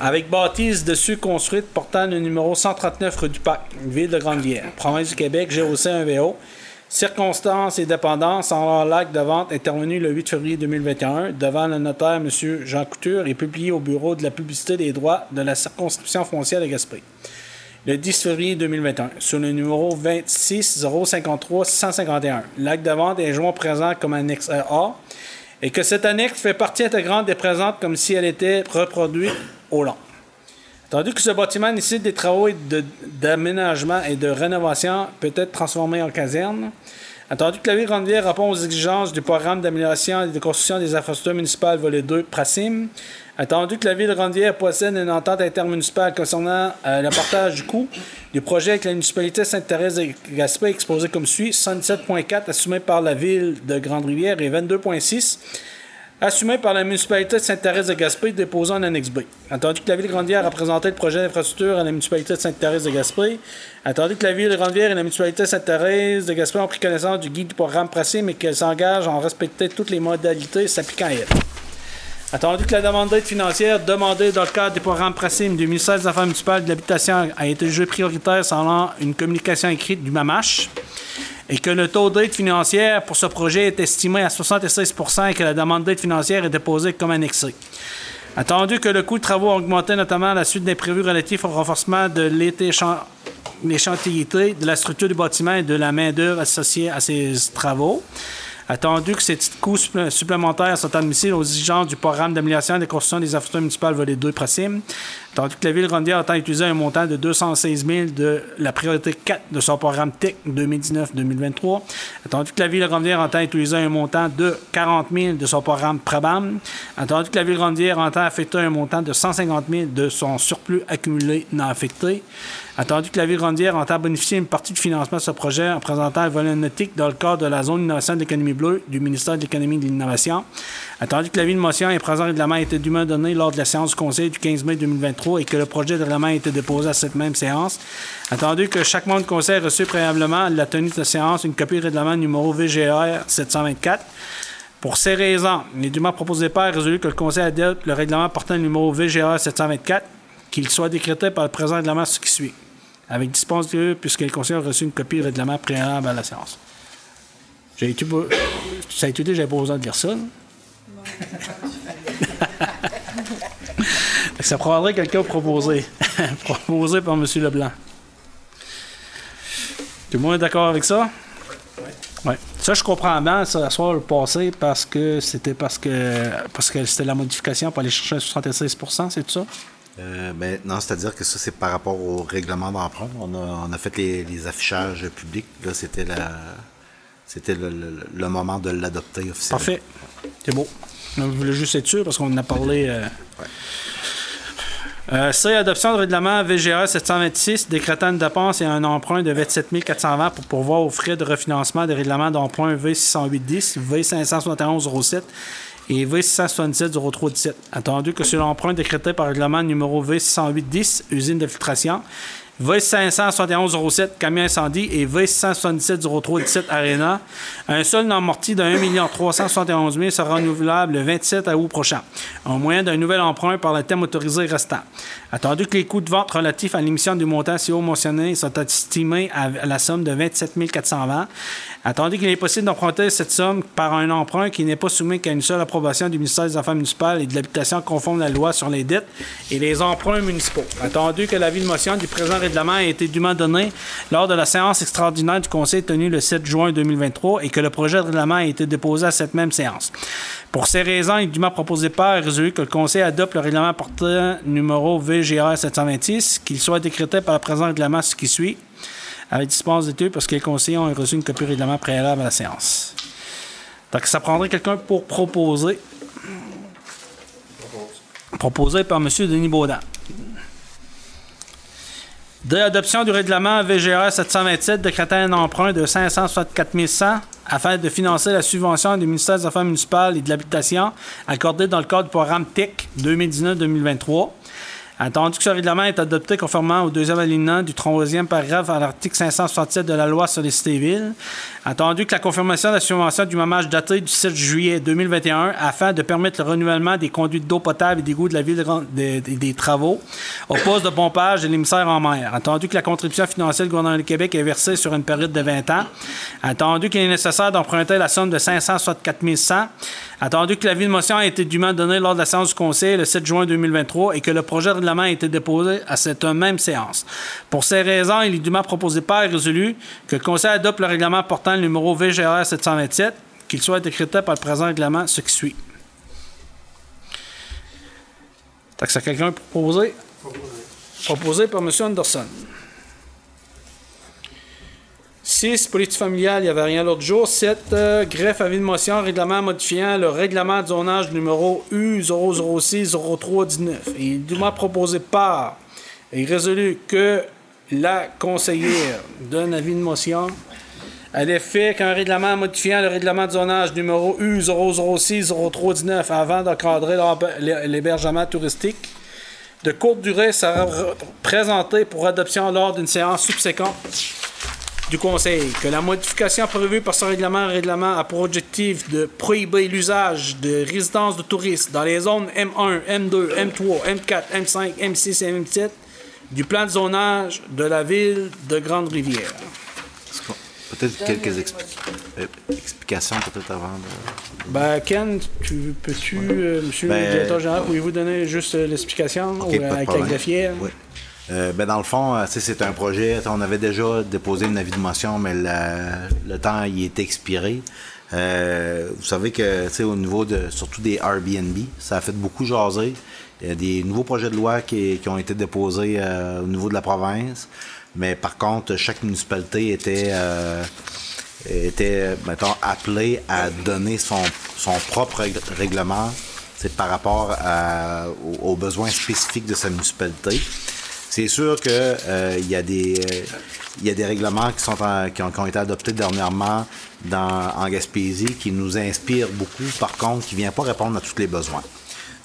avec bâtisse dessus construite portant le numéro 139 rue du Parc, ville de Grande-Bière, province du Québec, GOC 1VO. Circonstances et dépendances en l'acte de vente intervenu le 8 février 2021 devant le notaire M. Jean Couture et publié au bureau de la publicité des droits de la circonscription foncière de Gaspé le 10 février 2021 sur le numéro 26 053 651. L'acte de vente est joint présent comme annexe A et que cette annexe fait partie intégrante des présentes comme si elle était reproduite au long. Attendu que ce bâtiment nécessite des travaux d'aménagement et de rénovation, peut être transformé en caserne. Attendu que la ville de Grande-Ville répond aux exigences du programme d'amélioration et de construction des infrastructures municipales volet 2 PRACIM. Attendu que la ville de Grande-Ville possède une entente intermunicipale concernant euh, le partage du coût du projet avec la municipalité Sainte-Thérèse de Gaspé exposé comme suit 67.4 assumé par la ville de Grande-Rivière et 22.6 assumé par la municipalité de Sainte-Thérèse de Gaspé déposé en annexe B. Attendu que la ville de Grande-Rivière a présenté le projet d'infrastructure à la municipalité de Sainte-Thérèse de Gaspé. Attendu que la ville de Grande-Rivière et la municipalité de Sainte-Thérèse de Gaspé ont pris connaissance du guide du programme mais qu'elles s'engagent en respecter toutes les modalités s'appliquant à elles. Attendu que la demande d'aide financière demandée dans le cadre du programme Pracim du ministère des Affaires municipales de l'Habitation a été jugée prioritaire selon une communication écrite du MAMACH et que le taux d'aide financière pour ce projet est estimé à 76 et que la demande d'aide financière est déposée comme annexée. Attendu que le coût de travaux a augmenté notamment à la suite des prévus relatifs au renforcement de l'échantillité de la structure du bâtiment et de la main-d'œuvre associée à ces travaux. Attendu que ces coûts supplé- supplémentaires sont admissibles aux exigences du programme d'amélioration des constructions des infrastructures municipales volet 2 Pracim, tandis que la ville de Rondière entend utiliser un montant de 216 000 de la priorité 4 de son programme TEC 2019-2023, attendu que la ville de Rondière entend utiliser un montant de 40 000 de son programme PRABAM, attendu que la ville de Rondière entend affecter un montant de 150 000 de son surplus accumulé non affecté, attendu que la ville de Rondière entend bénéficier d'une partie du financement de ce projet en présentant un volet nautique dans le cadre de la zone d'innovation de l'économie bleue du ministère de l'économie et de l'innovation. Attendu que la ville de motion et présent règlement a été dûment donné lors de la séance du conseil du 15 mai 2023 et que le projet de règlement a été déposé à cette même séance. Attendu que chaque membre du conseil a reçu préalablement à la tenue de la séance une copie de règlement numéro VGR 724. Pour ces raisons, il est dûment proposé par résolu que le Conseil adopte le règlement portant le numéro VGR 724, qu'il soit décrété par le présent règlement ce qui suit, avec dispense de puisque le Conseil a reçu une copie de règlement préalable à la séance. J'ai dit, j'avais pas besoin de dire ça. là. Ça prendrait quelqu'un proposé. proposé par M. Leblanc. Tout le monde est d'accord avec ça? Ouais. Ça, je comprends bien, ça, soir le passé, parce que c'était parce que parce que c'était la modification pour aller chercher un 76% c'est tout ça?
Euh, ben, non, c'est-à-dire que ça, c'est par rapport au règlement d'emprunt. On a, on a fait les, les affichages publics. Là, c'était la. C'était le, le- le moment de l'adopter officiellement.
Parfait. C'est beau. Je voulais juste être sûr parce qu'on en a parlé. euh. Euh. Adoption de règlement VGA 726 décrétant une dépense et un emprunt de 27 420 pour pourvoir aux frais de refinancement des règlements d'emprunt V60810, V57107 et V6770317. Attendu que sur l'emprunt décrété par règlement numéro V60810, usine de filtration, V57107 camion incendie et V6770317 Arena. Un sol amorti de 1 371 000 sera renouvelable le 27 août prochain, au moyen d'un nouvel emprunt par le thème autorisé restant. Attendu que les coûts de vente relatifs à l'émission du montant si haut mentionné sont estimés à la somme de 27 420, attendu qu'il est possible d'emprunter cette somme par un emprunt qui n'est pas soumis qu'à une seule approbation du ministère des Affaires municipales et de l'habitation conforme à la loi sur les dettes et les emprunts municipaux. Attendu que l'avis de motion du présent règlement a été dûment donné lors de la séance extraordinaire du Conseil tenue le 7 juin 2023 et que le projet de règlement a été déposé à cette même séance. Pour ces raisons, il est proposé par résolu que le Conseil adopte le règlement portant numéro VGR 726, qu'il soit décrété par le présent règlement ce qui suit, avec dispense d'études parce que les conseillers ont reçu une copie de règlement préalable à la séance. Donc, ça prendrait quelqu'un pour proposer. Proposé par M. Denis Baudin. De l'adoption du règlement VGR 727 décrétant un emprunt de 564 100 afin de financer la subvention du ministère des Affaires municipales et de l'Habitation accordée dans le cadre du programme TIC 2019-2023. Attendu que ce règlement est adopté conformément au deuxième alinéa du troisième paragraphe à l'article 567 de la loi sur les cités-villes, attendu que la confirmation de la subvention du mamage datée du 7 juillet 2021 afin de permettre le renouvellement des conduites d'eau potable et d'égout de la ville des- travaux au poste de pompage de l'émissaire en mer, attendu que la contribution financière du gouvernement du Québec est versée sur une période de 20 ans, attendu qu'il est nécessaire d'emprunter la somme de 564 100, attendu que la ville de motion a été dûment donnée lors de la séance du Conseil le 7 juin 2023 et que le projet de règlement a été déposé à cette même séance. Pour ces raisons, il est dûment proposé par résolu que le Conseil adopte le règlement portant le numéro VGR 727, qu'il soit décrété par le présent règlement, ce qui suit. Que ça quelqu'un pour proposer? Proposé par M. Anderson. 6. Politique familiale, il n'y avait rien l'autre jour. 7. euh, greffe avis de motion, règlement modifiant le règlement de zonage numéro U006-0319. Et dûment proposé par et résolu que la conseillère donne avis de motion à l'effet qu'un règlement modifiant le règlement de zonage numéro U006-0319 avant d'encadrer l'hébergement touristique de courte durée sera présenté pour adoption lors d'une séance subséquente du Conseil. Que la modification prévue par ce règlement, règlement a pour objectif de prohiber l'usage de résidences de touristes dans les zones M1, M2, M3, M4, M5, M6 et M7 du plan de zonage de la ville de Grande-Rivière.
Peut-être quelques expli- euh, explications, peut-être avant de.
Ben, Ken, tu peux-tu, euh, monsieur
Ben,
le directeur général, pouvez-vous donner juste euh, l'explication
Ok,
ou, euh, avec la greffière?
Oui. Euh, ben dans le fond, euh, c'est un projet. On avait déjà déposé une avis de motion, mais le temps il est expiré. Euh, vous savez que au niveau de surtout des Airbnb, ça a fait beaucoup jaser. Il y a des nouveaux projets de loi qui, qui ont été déposés euh, au niveau de la province. Mais par contre, chaque municipalité était euh, était, mettons, appelé à donner son, son propre règle- règlement par rapport à- aux besoins spécifiques de sa municipalité. C'est sûr que euh, il y a des euh, y a des règlements qui ont, été adoptés dernièrement en Gaspésie qui nous inspirent beaucoup, par contre, qui ne vient pas répondre à tous les besoins.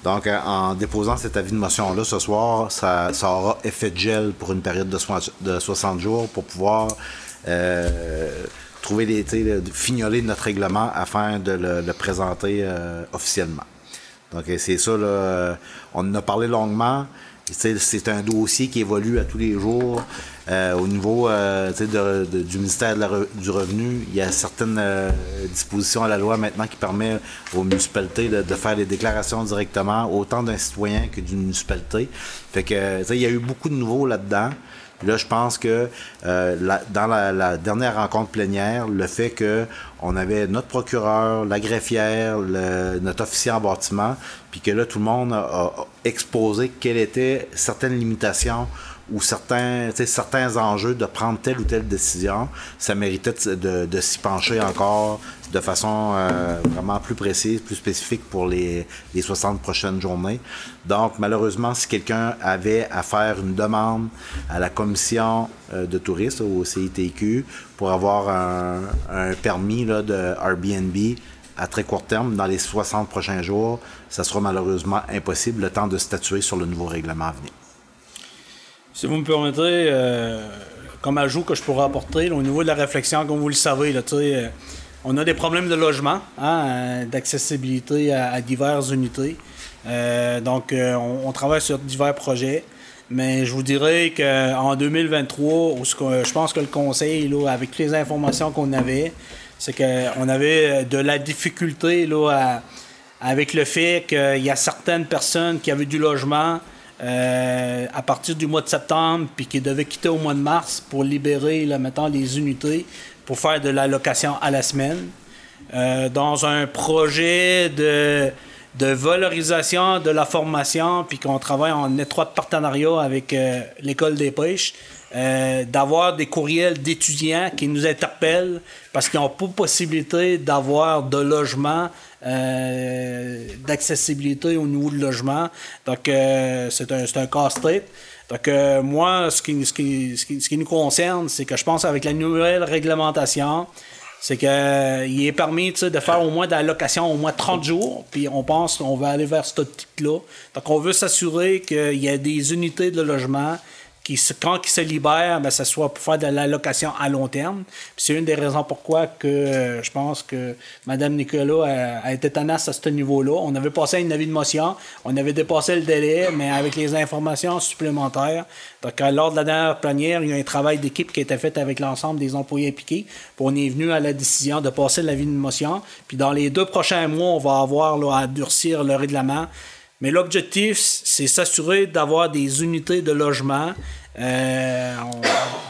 Donc, euh, en déposant cet avis de motion-là ce soir, ça, aura effet de gel pour une période de, soi- de 60 jours pour pouvoir trouver les, le- fignoler notre règlement afin de le, présenter officiellement. Donc, c'est ça, on en a parlé longuement. C'est un dossier qui évolue à tous les jours. Euh, au niveau euh, du ministère du Revenu, il y a certaines euh, dispositions à la loi maintenant qui permet aux municipalités de, de faire les déclarations directement, autant d'un citoyen que d'une municipalité. Fait que, il y a eu beaucoup de nouveaux là-dedans. Là, je pense que euh, dans la, dernière rencontre plénière, le fait que on avait notre procureur, la greffière, notre officier en bâtiment, puis que là, tout le monde a exposé quelles étaient certaines limitations ou certains, enjeux de prendre telle ou telle décision, ça méritait de, s'y pencher encore de façon euh, vraiment plus précise, plus spécifique pour les, les 60 prochaines journées. Donc, malheureusement, si quelqu'un avait à faire une demande à la commission euh, de tourisme, au CITQ, pour avoir un, un permis là, de Airbnb à très court terme, dans les 60 prochains jours, ça sera malheureusement impossible le temps de statuer sur le nouveau règlement à venir.
Si vous me permettrez, euh, comme ajout que je pourrais apporter au niveau de la réflexion, comme vous le savez, là, euh, on a des problèmes de logement, hein, euh, d'accessibilité à, diverses unités. Euh, donc, on, travaille sur divers projets. Mais je vous dirais qu'en 2023, où ce que- je pense que le conseil, là, avec les informations qu'on avait, c'est qu'on avait de la difficulté là, avec le fait qu'il y a certaines personnes qui avaient du logement euh, à partir du mois de septembre, puis qui devaient quitter au mois de mars pour libérer, là, les unités pour faire de la location à la semaine. Euh, dans un projet de, de valorisation de la formation, puis qu'on travaille en étroit partenariat avec euh, l'École des pêches, d'avoir des courriels d'étudiants qui nous interpellent parce qu'ils n'ont pas possibilité d'avoir de logement, euh, d'accessibilité au niveau du logement. Donc, euh, c'est un, un casse-tête. Donc, euh, moi, ce qui, ce, qui, ce, qui, nous concerne, c'est que je pense avec la nouvelle réglementation, c'est qu'il est permis de faire au moins de la location au moins 30 jours, puis on pense qu'on va aller vers ce type-là. Donc, on veut s'assurer qu'il y a des unités de logement quand ils se libèrent, ben, ça soit pour faire de la location à long terme. C'est une des raisons pourquoi que euh, je pense que Mme Nicolas a, été tenace à ce niveau-là. On avait passé une avis de motion, on avait dépassé le délai, mais avec les informations supplémentaires. Donc, lors de la dernière plénière, il y a un travail d'équipe qui a été fait avec l'ensemble des employés impliqués. On est venu à la décision de passer l'avis de motion. Puis dans les deux prochains mois, on va avoir là, à durcir le règlement. Mais l'objectif, c'est s'assurer d'avoir des unités de logement. Euh,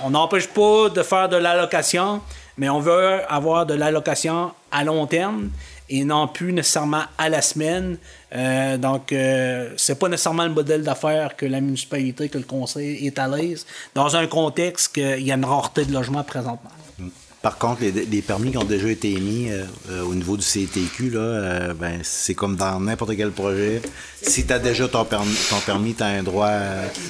on- n'empêche pas de faire de l'allocation, mais on veut avoir de l'allocation à long terme et non plus nécessairement à la semaine. Euh, donc, euh, c'est pas nécessairement le modèle d'affaires que la municipalité, que le conseil est à l'aise, dans un contexte qu'il y a une rareté de logements présentement.
Par contre, les, permis qui ont déjà été émis euh, euh, au niveau du CTQ, là, euh, ben, c'est comme dans n'importe quel projet. Si tu as déjà ton permis, tu as, un droit,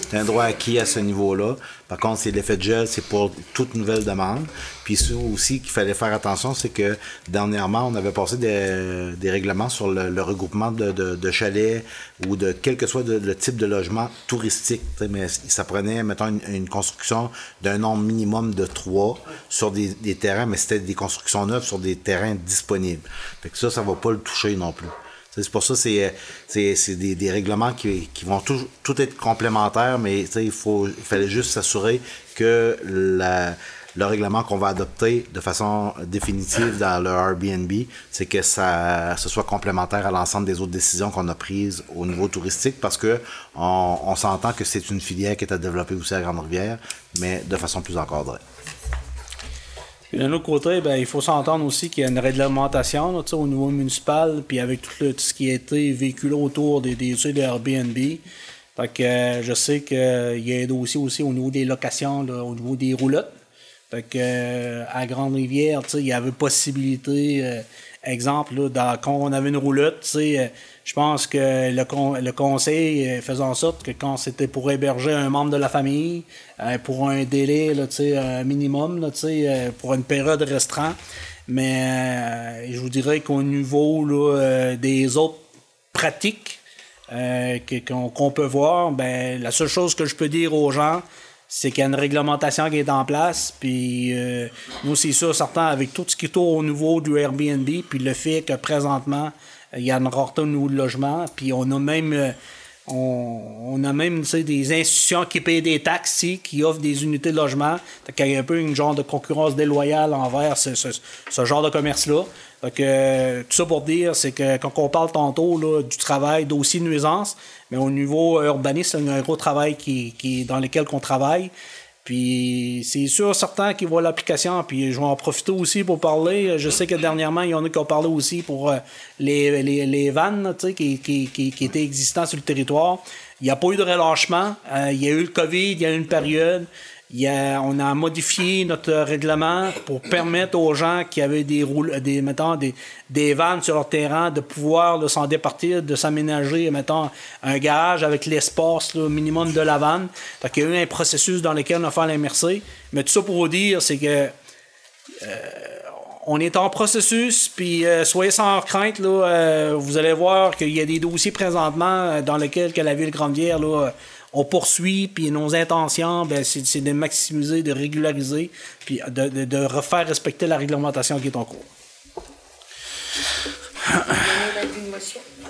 t'as un droit acquis à ce niveau-là. Par contre, c'est l'effet de gel, c'est pour toute nouvelle demande. Puis ça aussi qu'il fallait faire attention, c'est que dernièrement, on avait passé des, règlements sur le, regroupement de, chalets ou de quel que soit le type de logement touristique. Mais ça prenait, mettons, une, construction d'un nombre minimum de trois sur des, des terrains, mais c'était des constructions neuves sur des terrains disponibles. Fait que ça, ça va pas le toucher non plus. C'est pour ça c'est c'est c'est des, des règlements qui, qui vont tout, tout être complémentaires, mais il faut fallait juste s'assurer que la, le règlement qu'on va adopter de façon définitive dans le Airbnb, c'est que ça ce soit complémentaire à l'ensemble des autres décisions qu'on a prises au niveau touristique, parce que on, on s'entend que c'est une filière qui est à développer aussi à Grande-Rivière, mais de façon plus encadrée.
Puis d'un autre côté, ben, il faut s'entendre aussi qu'il y a une réglementation là, au niveau municipal, puis avec tout, le- tout ce qui a été véhiculé autour des, des, des Airbnb. Fait que euh, je sais qu'il y a un dossier aussi au niveau des locations, là, au niveau des roulottes. Fait que euh, à Grande-Rivière, il y avait possibilité, euh, exemple, là, quand on avait une roulotte, euh, je pense que le, con- le conseil faisait en sorte que quand c'était pour héberger un membre de la famille, pour un délai, là, un minimum, là, pour une période restreinte, mais je vous dirais qu'au niveau là, des autres pratiques que- qu'on qu'on peut voir, ben, la seule chose que je peux dire aux gens, c'est qu'il y a une réglementation qui est en place. Puis euh, nous, c'est sûr, certain, avec tout ce qui tourne au niveau du Airbnb, puis le fait que présentement, il y a une rareté au de logement, puis on a même. euh, on, a même des institutions qui payent des taxes qui offrent des unités de logement. Qu'il y a un peu une genre de concurrence déloyale envers ce, ce- ce genre de commerce-là. Que, euh, tout ça pour dire, c'est que quand on parle tantôt là, du travail d'aussi nuisance, mais au niveau urbaniste, il y a un gros travail qui, qui, dans lequel on travaille. Puis c'est sûr, certains qui voient l'application, puis je vais en profiter aussi pour parler. Je sais que dernièrement, il y en a qui ont parlé aussi pour euh, les, les, les vannes qui, qui, qui, qui étaient existants sur le territoire. Il n'y a pas eu de relâchement. Euh, il y a eu le COVID, il y a eu une période. Il on a modifié notre règlement pour permettre aux gens qui avaient des des, des, vannes sur leur terrain de pouvoir s'en départir, de s'aménager, mettons, un garage avec l'espace minimum de la vanne. Fait qu'il y a eu un processus dans lequel on a fait. Mais tout ça pour vous dire, c'est que on est en processus, puis euh, soyez sans crainte, euh, vous allez voir qu'il y a des dossiers présentement euh, dans lesquels que la ville euh, on poursuit, puis nos intentions, ben, c'est, c'est de maximiser, de régulariser, puis de, de- de refaire respecter la réglementation qui est en cours.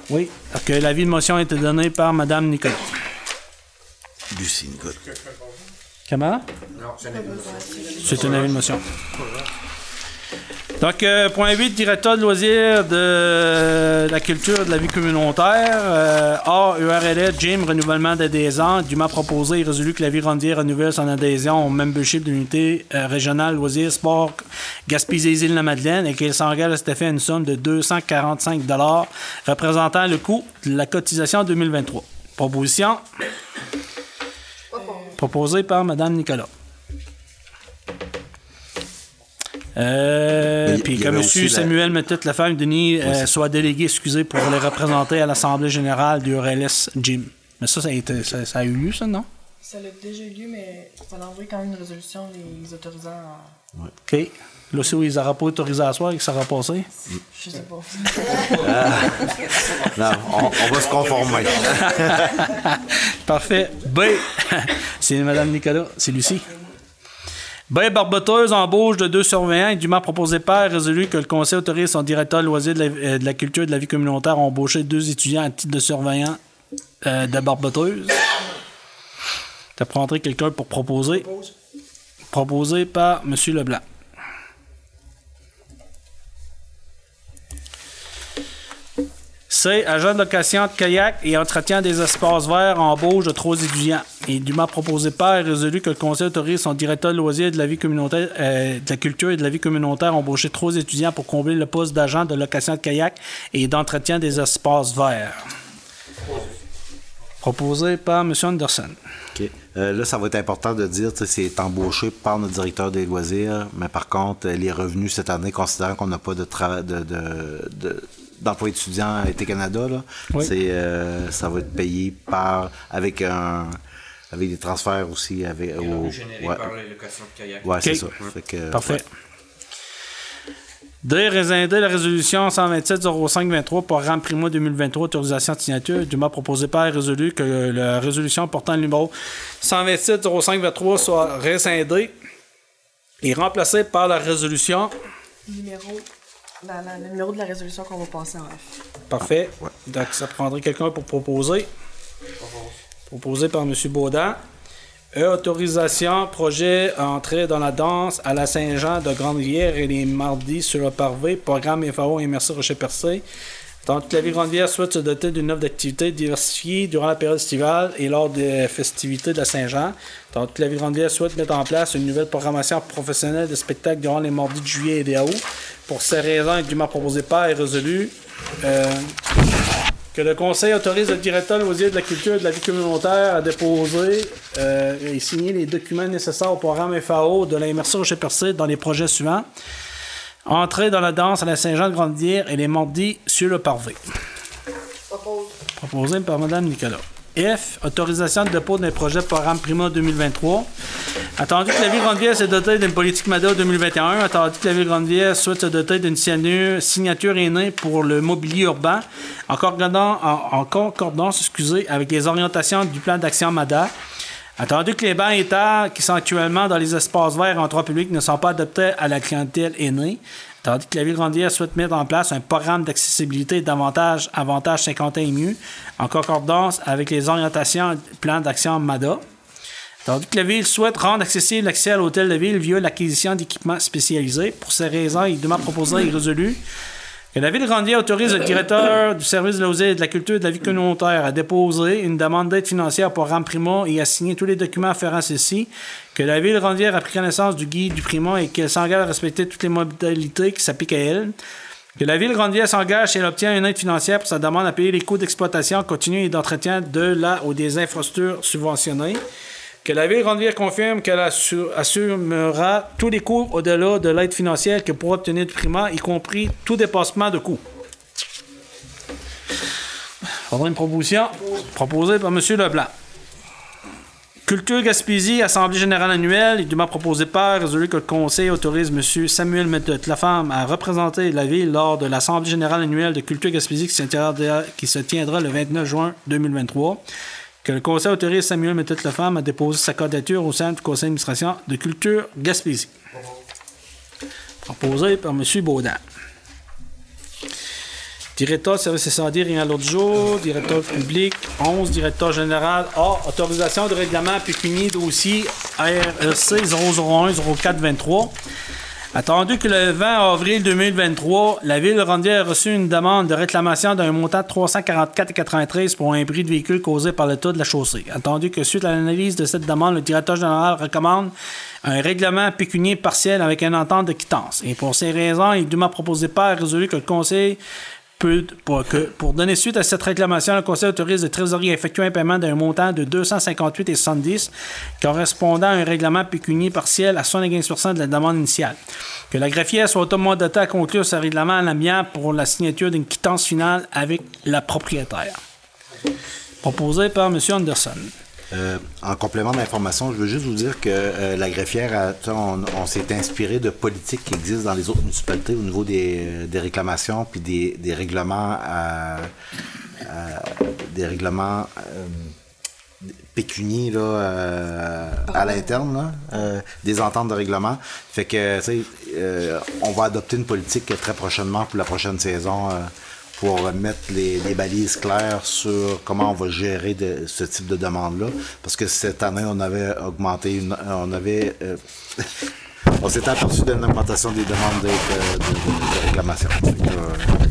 Oui, euh, l'avis de motion a été donné par Mme Nicolas.
Lucie, Nicole.
Comment? C'est un avis de motion. Donc, euh, point 8, directeur de loisirs de la culture et de la vie communautaire. Euh, A, URLS, Jim, renouvellement d'adhésion. Dûment proposé et résolu que la vie Rondier renouvelle son adhésion au membership de l'unité euh, régionale loisirs sport Gaspésie-Île-la-Madeleine et qu'elle s'engage à cet effet à une somme de 245 représentant le coût de la cotisation 2023. Proposition proposée par Mme Nicolas. Euh, puis que M.
aussi la-
Samuel Metette, la femme Denis, euh,
c'est-
soit délégué, excusez, pour les représenter à l'Assemblée générale du RLS Jim. Mais ça, ça a, été, ça, ça a eu lieu, ça, non?
Ça l'a déjà eu lieu, mais il fallait envoyer quand même une résolution les autorisant à...
OK. Là, si ils n'auraient pas autorisé à soir, que ça aura passé?
Je sais pas.
Non, on, on va se conformer.
Parfait. B. c'est Mme Nicolas. C'est Lucie. B. Barboteuse, embauche de deux surveillants et dûment proposé par résolu que le conseil autorise son directeur de loisirs de la, euh, de la culture et de la vie communautaire à embaucher deux étudiants à titre de surveillant euh, de barboteuse. Tu prendrais quelqu'un pour proposer. Proposé par M. Leblanc. C. Agent de location de kayak et entretien des espaces verts embauche de trois étudiants. Et dûment proposé par et résolu que le conseil autorise son directeur de loisirs de la vie communautaire, euh, de la culture et de la vie communautaire embaucher trois étudiants pour combler le poste d'agent de location de kayak et d'entretien des espaces verts. Proposé par M. Anderson.
OK. Euh, là, ça va être important de dire, sais, c'est embauché par notre directeur des loisirs, mais par contre, euh, les revenus cette année, considérant qu'on n'a pas de travail de, de, de- d'emploi étudiant à été Canada, là,
Oui.
c'est, euh, ça va être payé par avec un avec des transferts aussi avec au, ouais,
par de kayak.
ouais, c'est ça. Fait que,
Parfait.
ouais.
D. Résinder la résolution 127-05-23, programme Primo 2023, autorisation de signature, dûment proposé par et résolu que la résolution portant le numéro 127-05-23 soit rescindée et remplacée par la résolution.
Numéro, la- la- le numéro de la résolution qu'on va passer en F.
Parfait. Donc, ça prendrait quelqu'un pour proposer. Proposé par M. Baudin. E. Autorisation, projet, entrée dans la danse à la Saint-Jean de Grande-Rivière et les mardis sur le parvé, programme FAO et Merci Rocher-Percé. Tant que la ville Grande-Rivière souhaite se doter d'une offre d'activités diversifiée durant la période estivale et lors des festivités de la Saint-Jean. Que la ville Grande-Rivière souhaite mettre en place une nouvelle programmation professionnelle de spectacles durant les mardis de juillet et d'août. Pour ces raisons, est dûment proposé par et résolu. euh, que le Conseil autorise le directeur de de la culture et de la vie communautaire à déposer euh, et signer les documents nécessaires au programme FAO de l'immersion chez Percé dans les projets suivants. Entrée dans la danse à la Saint-Jean de Grandière et les mardis sur le parvé. Proposé par Mme Nicolas. F. Autorisation de dépôt d'un projet programme Prima 2023. Attendu que la Ville Grande-Ville s'est dotée d'une politique MADA 2021, attendu que la Ville Grande-Ville souhaite se doter d'une signature, aînée pour le mobilier urbain, en concordance, en, excusez, avec les orientations du plan d'action MADA, attendu que les bancs et qui sont actuellement dans les espaces verts en droit public ne sont pas adaptés à la clientèle aînée, tandis que la Ville Grande-Ville souhaite mettre en place un programme d'accessibilité davantage avantage 50 ans et mieux, en concordance avec les orientations du plan d'action MADA. Tandis que la Ville souhaite rendre accessible l'accès à l'hôtel de ville via l'acquisition d'équipements spécialisés. Pour ces raisons, il demande proposé et résolu que la Ville Grandier autorise le directeur du service de l'osée et de la culture et de la vie communautaire à déposer une demande d'aide financière pour RAM Prima et à signer tous les documents afférents à ceci. Que la Ville de Grandier a pris connaissance du guide du Prima et qu'elle s'engage à respecter toutes les modalités qui s'appliquent à elle. Que la Ville de Grandier s'engage si elle obtient une aide financière pour sa demande à payer les coûts d'exploitation continue et d'entretien de la ou des infrastructures subventionnées. Que la Ville de Grande-Ville confirme qu'elle assu- assumera tous les coûts au-delà de l'aide financière que pourra obtenir du primat, y compris tout dépassement de coûts. Faudra une proposition proposée par M. Leblanc. Culture Gaspésie, Assemblée générale annuelle, il dûment proposé par, résolu que le Conseil autorise M. Samuel Méthode Lafemme à représenter la ville lors de l'Assemblée générale annuelle de Culture Gaspésie qui se tiendra le 29 juin 2023. Que le Conseil autorise Samuel Méthode Lafemme à déposer sa candidature au sein du Conseil d'administration de Culture Gaspésie. Proposé par M. Baudin. Directeur service incendie, rien à l'autre jour. Directeur public, 11. Directeur général, A. Autorisation de règlement pécunier dossier REC 001-0423. Attendu que le 20 avril 2023, la Ville de Rondière a reçu une demande de réclamation d'un montant de 344,93 pour un prix de véhicule causé par l'état de la chaussée. Attendu que suite à l'analyse de cette demande, le directeur général recommande un règlement pécunier partiel avec une entente de quittance. Et pour ces raisons, il est dûment proposé par résolu que le Conseil pour, donner suite à cette réclamation, le Conseil autorise le trésorier à effectuer un paiement d'un montant de 258,70 correspondant à un règlement pécunier partiel à 75 de la demande initiale. Que la greffière soit automatisée à conclure ce règlement à l'amiable pour la signature d'une quittance finale avec la propriétaire. Proposé par M. Anderson.
Euh, en complément d'information, je veux juste vous dire que euh, la greffière, on, s'est inspiré de politiques qui existent dans les autres municipalités au niveau des, euh, réclamations puis des, règlements à, à- des règlements là, à l'interne, des ententes de règlement. Fait que on va adopter une politique très prochainement pour la prochaine saison. Pour mettre les, balises claires sur comment on va gérer ce type de demande-là. Parce que cette année, on avait augmenté, une- on avait... euh, on s'était aperçu d'une augmentation des demandes de, réclamation. Que, euh,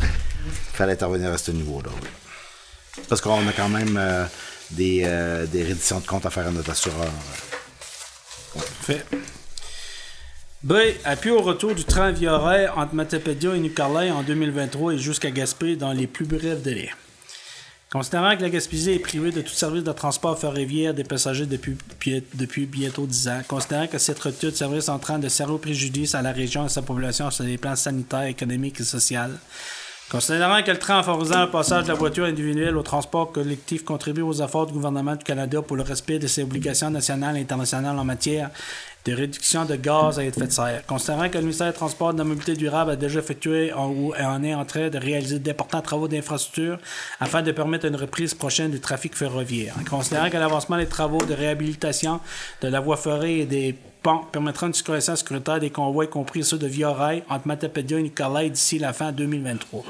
fallait intervenir à ce niveau-là. oui. Parce qu'on a quand même euh, des, des redditions de comptes à faire à notre assureur.
Fait. B. Appui au retour du train via entre Matapédia et New-Carlisle en 2023 et jusqu'à Gaspé dans les plus brefs délais. Considérant que la Gaspésie est privée de tout service de transport ferroviaire des passagers depuis, bientôt 10 ans, considérant que cette rupture de service entraîne de sérieux préjudices à la région et à sa population sur les plans sanitaires, économiques et sociaux, Considérant que le train en favorisant le passage de la voiture individuelle au transport collectif contribue aux efforts du gouvernement du Canada pour le respect de ses obligations nationales et internationales en matière de réduction de gaz à effet de serre. Considérant que le ministère des Transports et de la Mobilité durable a déjà effectué ou en est en train de réaliser d'importants travaux d'infrastructure afin de permettre une reprise prochaine du trafic ferroviaire. Considérant que l'avancement des travaux de réhabilitation de la voie ferrée et des ponts permettra une circulation sécuritaire des convois, y compris ceux de Via Rail, entre Matapédia et Nicolai d'ici la fin 2023.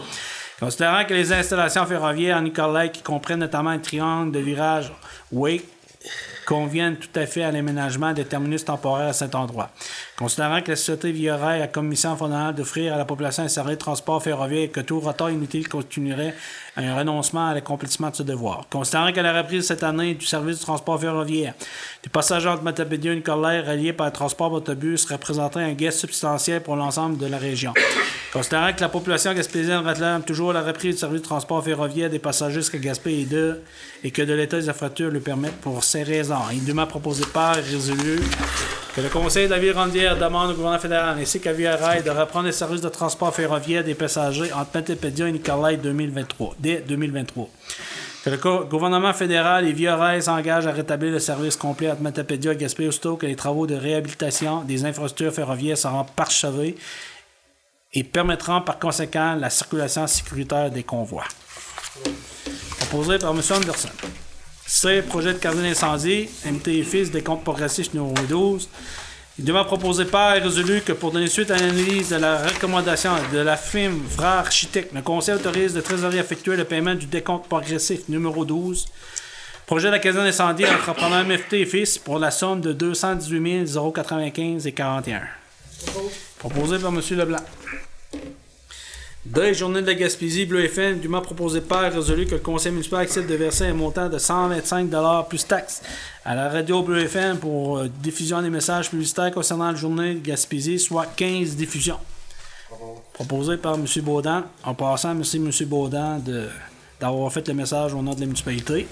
Considérant que les installations ferroviaires en Nicolai, qui comprennent notamment un triangle de virage Wake, conviennent tout à fait à l'aménagement des terminus temporaires à cet endroit. Considérant que la société Via Rail a comme mission fondamentale d'offrir à la population un service de transport ferroviaire et que tout retard inutile continuerait un renoncement à l'accomplissement de ce devoir. Considérant que la reprise cette année du service de transport ferroviaire des passagers entre Matapédia et Nicolai reliés par le transport d'autobus représenterait un gain substantiel pour l'ensemble de la région. Considérant que la population gaspésienne réclame toujours la reprise du service de transport ferroviaire des passagers jusqu'à Gaspé et de et que de l'état des infrastructures le permettent pour ces raisons. Il est dûment proposé par et résolu que le Conseil de la ville rondière demande au gouvernement fédéral ainsi qu'à Via Rail de reprendre les services de transport ferroviaire des passagers entre Matapédia et Nicolai 2023, dès 2023. Que le gouvernement fédéral et Via Rail s'engagent à rétablir le service complet entre Matapédia et Gaspé aussitôt que les travaux de réhabilitation des infrastructures ferroviaires seront parchevés et permettront par conséquent la circulation sécuritaire des convois. Proposé par M. Anderson. C. Projet de carnet d'incendie, MT Fils, des comptes progressifs numéro 12. Il devra proposer par et résolu que pour donner suite à l'analyse de la recommandation de la firme Frère Architecte, le Conseil autorise de trésorerie à effectuer le paiement du décompte progressif numéro 12. Projet de la caserne d'incendie entrepreneur MFT et pour la somme de 218 095 et 41. Proposé par M. Leblanc. Deux journées de la Gaspésie, Bleu FM, dûment proposé par résolu que le conseil municipal accepte de verser un montant de 125 plus taxes à la radio Bleu FM pour euh, diffusion des messages publicitaires concernant la journée de Gaspésie, soit 15 diffusions. Proposé par M. Baudin. En passant, merci M. Baudin d'avoir fait le message au nom de la municipalité.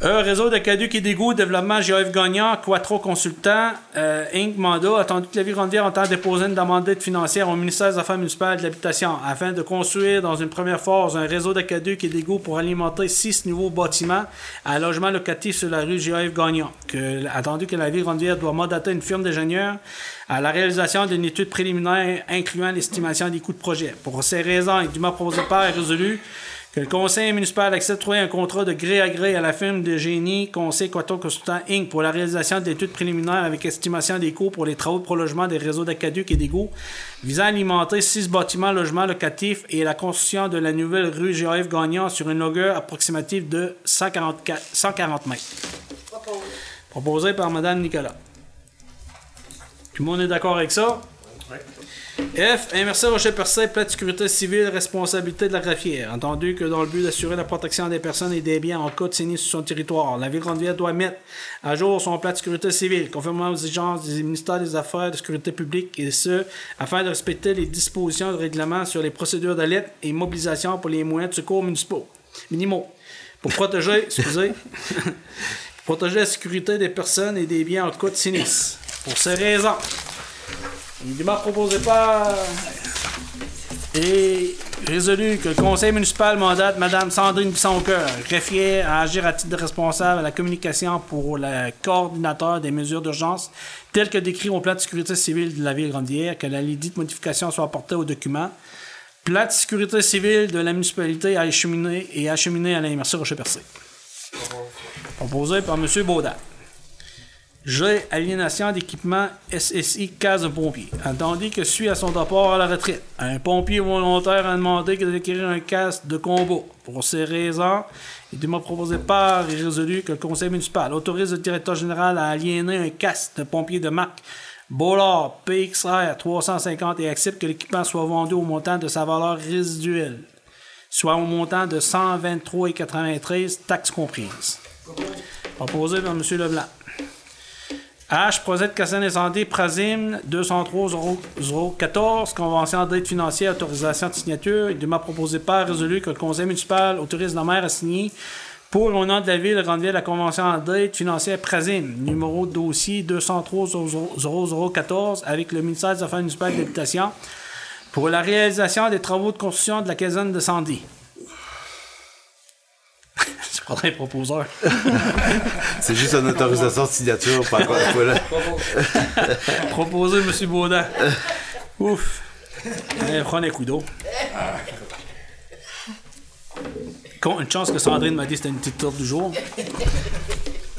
Un réseau de et d'égouts, développement GF Gagnant, Quattro Consultant, euh, Inc. Mandat, attendu que la ville Rondière entend déposer une demande d'aide financière au ministère des Affaires municipales et de l'Habitation afin de construire dans une première phase un réseau de et d'égouts pour alimenter six nouveaux bâtiments à logement locatif sur la rue GF Gagnant. Que, attendu que la ville Rondière doit mandater une firme d'ingénieurs à la réalisation d'une étude préliminaire incluant l'estimation des coûts de projet. Pour ces raisons, est dûment proposé par et résolu le conseil municipal accepte de trouver un contrat de gré à gré à la firme de génie Conseil Quato Consultant Inc. pour la réalisation d'études préliminaires avec estimation des coûts pour les travaux de prolongement des réseaux d'aqueduc et d'égouts visant à alimenter six bâtiments logements locatifs et la construction de la nouvelle rue GAF Gagnon sur une longueur approximative de 144 140 mètres. Proposé par Mme Nicolas. Tout le monde est d'accord avec ça? F. Inverser Rocher Percé, plat de sécurité civile, responsabilité de la greffière. Entendu que dans le but d'assurer la protection des personnes et des biens en cas de sinistre sur son territoire, la ville Grande-Ville doit mettre à jour son plat de sécurité civile, conformément aux exigences du ministère des Affaires de sécurité publique, et ce, afin de respecter les dispositions du règlement sur les procédures d'alerte et mobilisation pour les moyens de secours municipaux, minimaux, pour protéger, excusez, protéger la sécurité des personnes et des biens en cas de sinistre. Pour ces raisons, il m'a proposé pas et résolu que le conseil municipal mandate Mme Sandrine Bissoncoeur, greffière, à agir à titre de responsable à la communication pour le coordinateur des mesures d'urgence telles que décrites au plan de sécurité civile de la ville Grandière, que la dite modification soit apportée au document. Plan de sécurité civile de la municipalité à acheminer et acheminé à MRC Rocher-Percé. Proposé par M. Baudin. G. Aliénation d'équipement SSI case de pompier. Entendu que suit à son départ à la retraite, un pompier volontaire a demandé d'acquérir un casque de combat. Pour ces raisons, il m'a proposé par et résolu que le conseil municipal autorise le directeur général à aliéner un casque de pompier de marque Bollard PXR 350 et accepte que l'équipement soit vendu au montant de sa valeur résiduelle, soit au montant de 123,93, taxes comprises. Proposé par M. Leblanc. H, projet de caserne incendie, Prasim 203-014, convention d'aide financière, autorisation de signature. Il m'a proposé par résolu que le conseil municipal autorise la maire à signer pour au nom de la ville de Grandeville la convention d'aide financière Prasim, numéro de dossier 203-0014, avec le ministère des Affaires municipales et de l'Habitation pour la réalisation des travaux de construction de la caserne d'incendie. C'est pas très proposeur.
C'est juste une autorisation de signature. Par contre, voilà.
Proposé, M. Baudin. Ouf. Allez, prenez un coup d'eau. Une chance que Sandrine m'a dit que c'était une petite tour du jour.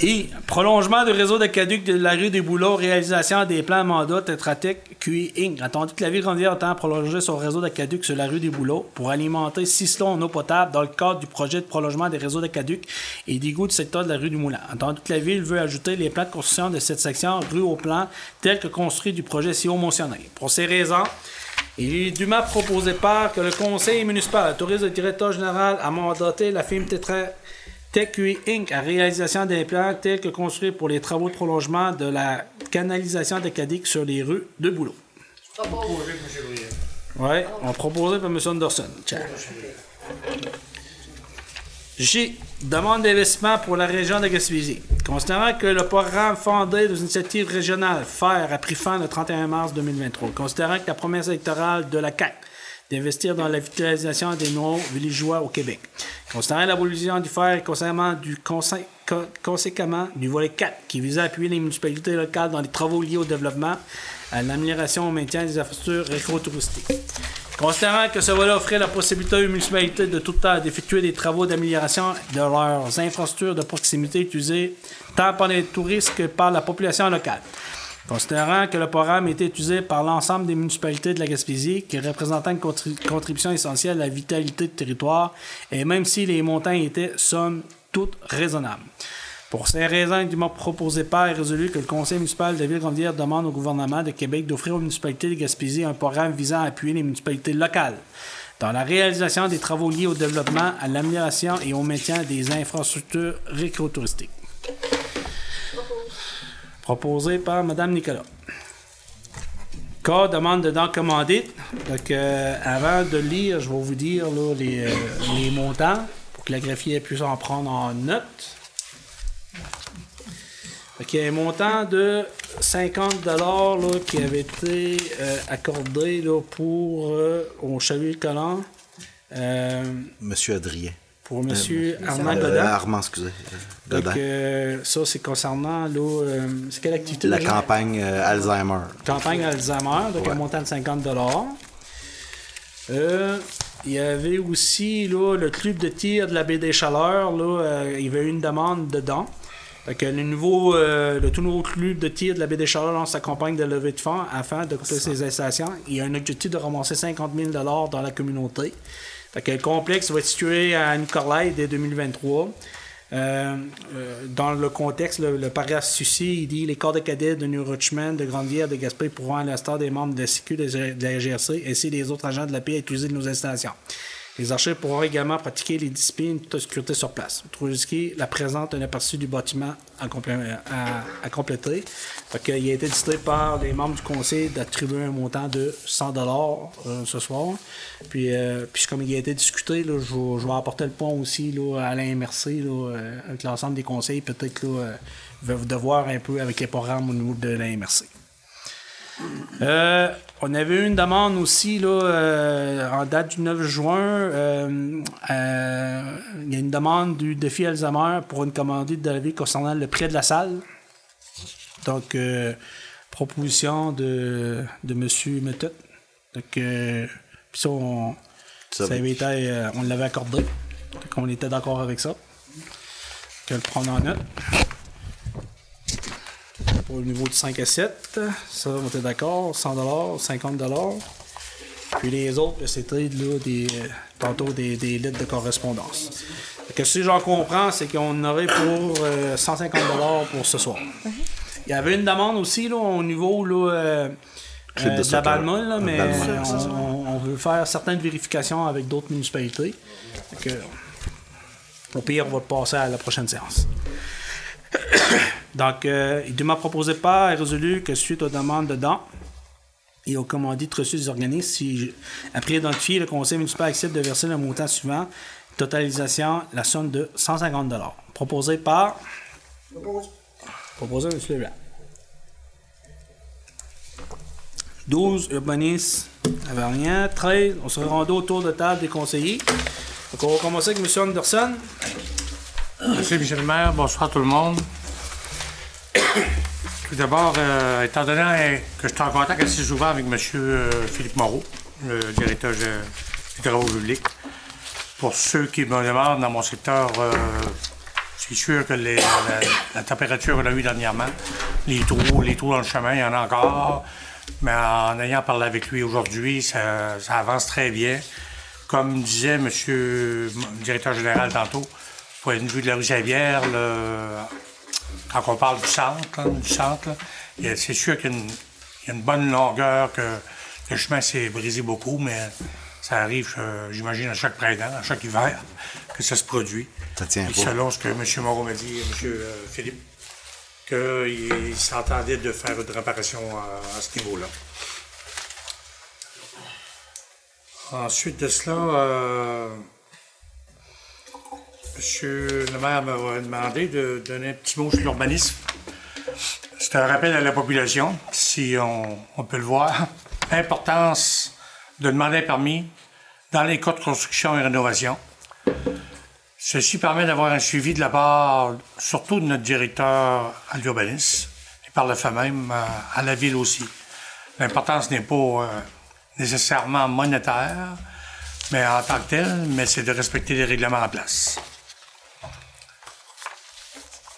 Et prolongement du réseau d'aqueduc de la rue des Bouleaux, réalisation des plans mandat Tetratec QI Inc. Attendu que la ville Grandville entend prolonger son réseau d'aqueduc sur la rue des Bouleaux pour alimenter Sislon en eau potable dans le cadre du projet de prolongement des réseaux d'aqueduc et d'égouts du secteur de la rue du Moulin. Attendu que la ville veut ajouter les plans de construction de cette section rue au plan tel que construit du projet ci-haut mentionné. Pour ces raisons, il est dûment proposé par que le conseil municipal le directeur général à mandater la firme Tetra TechUI Inc. à réalisation des plans tels que construits pour les travaux de prolongement de la canalisation de Cadic sur les rues de Boulot. Ouais, on proposé par M. Anderson. Tiens. J. Demande d'investissement pour la région de Gaspésie. Considérant que le programme fondé des initiatives régionales FAIR a pris fin le 31 mars 2023, considérant que la promesse électorale de la CAC d'investir dans la vitalisation des nouveaux villageois au Québec, considérant l'abolition du FAIR et conséquemment du, consé- co- conséquemment du volet 4 qui visait à appuyer les municipalités locales dans les travaux liés au développement, à l'amélioration au maintien des infrastructures éco-touristiques. Considérant que ce volet offrait la possibilité aux municipalités de tout temps d'effectuer des travaux d'amélioration de leurs infrastructures de proximité utilisées tant par les touristes que par la population locale. Considérant que le programme était utilisé par l'ensemble des municipalités de la Gaspésie, qui représentant une contri- contribution essentielle à la vitalité du territoire, et même si les montants étaient, somme toute, raisonnables. Pour ces raisons, il m'a proposé par et résolu que le conseil municipal de Ville-Grandière demande au gouvernement de Québec d'offrir aux municipalités de Gaspésie un programme visant à appuyer les municipalités locales dans la réalisation des travaux liés au développement, à l'amélioration et au maintien des infrastructures récréotouristiques. Proposé par Mme Nicolas. Cas demande de dents commandite. Donc, euh, avant de lire, je vais vous dire là, les, euh, montants pour que la greffier puisse en prendre en note. Donc, il y a un montant de 50 là, qui avait été euh, accordé pour au Chevalier Collant
Monsieur Adrien.
Pour M. Armand
Euh,
Godin.
Armand, excusez.
Donc, euh, ça, c'est concernant euh, c'est quelle activité
La
déjà?
campagne euh, Alzheimer.
campagne Alzheimer, donc
Ouais.
un montant de 50 euh, Il y avait aussi là, le club de tir de la baie des Chaleurs. Là, il y avait eu une demande dedans. Le, nouveau, le tout nouveau club de tir de la baie des Chaleurs lance sa campagne de levée de fonds afin de couper ses installations. Il y a un objectif de ramasser 50 000 dans la communauté. Le complexe va être situé à Nicolay dès 2023. Euh, euh, dans le contexte, le, paragraphe suci, il dit les corps de cadets de New Richmond, de Grande-Vierre, de Gaspé pourront, à l'instar des membres de la CQ, de de la GRC, ainsi des autres agents de la paix, utiliser nos installations. Les archives pourront également pratiquer les disciplines de sécurité sur place. Trousky la présente un aperçu du bâtiment à, complé- à- à compléter. Il a été décidé par les membres du conseil d'attribuer un montant de 100 dollars ce soir. Puis, euh, puis comme il a été discuté, je, vais, apporter le point aussi à l'IMRC euh, avec l'ensemble des conseils. Peut-être là, euh, va- de voir un peu avec les programmes au niveau de l'IMRC. Euh, on avait eu une demande aussi là, euh, en date du 9 juin. euh, euh, il y a une demande du défi Alzheimer pour une commandite de la ville concernant le prêt de la salle. Donc, proposition de, de M. Méthode. Donc, puis ça, on,
Ça
ça
va.
avait été, on l'avait accordé. Donc, on était d'accord avec ça. Que le prendre en note. Pour le niveau de 5 à 7, ça, on était d'accord. 100 50 Puis les autres, c'était là, des, euh, tantôt des, des lettres de correspondance. Fait que si j'en comprends, c'est qu'on aurait pour euh, 150 pour ce soir. Il y avait une demande aussi là, au niveau là, euh,
Club
euh,
de
de, la là,
Ah,
mais on, on- on veut faire certaines vérifications avec d'autres municipalités. Fait que, au pire, on va passer à la prochaine séance. Donc, euh, il m'a proposé pas et résolu que suite aux demandes dedans et aux commandites reçues des organismes, si, après identifier le conseil municipal accepte de verser le montant suivant, totalisation, la somme de 150 Proposé par. Proposé, M. Leblanc. 12, urbanistes, Avernian. 13, on se rendu autour de table des conseillers. Donc, on va commencer avec M. Anderson.
Merci, Michel le maire. Bonsoir tout le monde. Tout d'abord, euh, étant donné euh, que je suis en contact assez souvent avec M. Philippe Moreau, le directeur euh, des travaux publics, pour ceux qui me demandent dans mon secteur, euh, c'est sûr que la, température qu'on a eue dernièrement, les trous, les trous dans le chemin, il y en a encore. Mais en ayant parlé avec lui aujourd'hui, ça, avance très bien. Comme disait M. le directeur général tantôt, point de vue de la rue Saint-Pierre, quand on parle du centre, là, du centre, c'est sûr qu'il y, a une- il y a une bonne longueur, que le chemin s'est brisé beaucoup, mais ça arrive, euh, j'imagine, à chaque printemps, à chaque hiver, que ça se produit.
Ça tient pas.
selon ce que M. Moreau m'a dit, M. euh, Philippe, qu'il s'entendait de faire une réparation à, à ce niveau-là. Ensuite de cela, euh, Monsieur le maire m'a demandé de donner un petit mot sur l'urbanisme. C'est un rappel à la population, si on, on peut le voir. L'importance de demander un permis dans les cas de construction et rénovation. Ceci permet d'avoir un suivi de la part, surtout de notre directeur à l'urbanisme, et par le fait même euh, à la ville aussi. L'importance n'est pas euh, nécessairement monétaire, mais en tant que tel, mais c'est de respecter les règlements en place.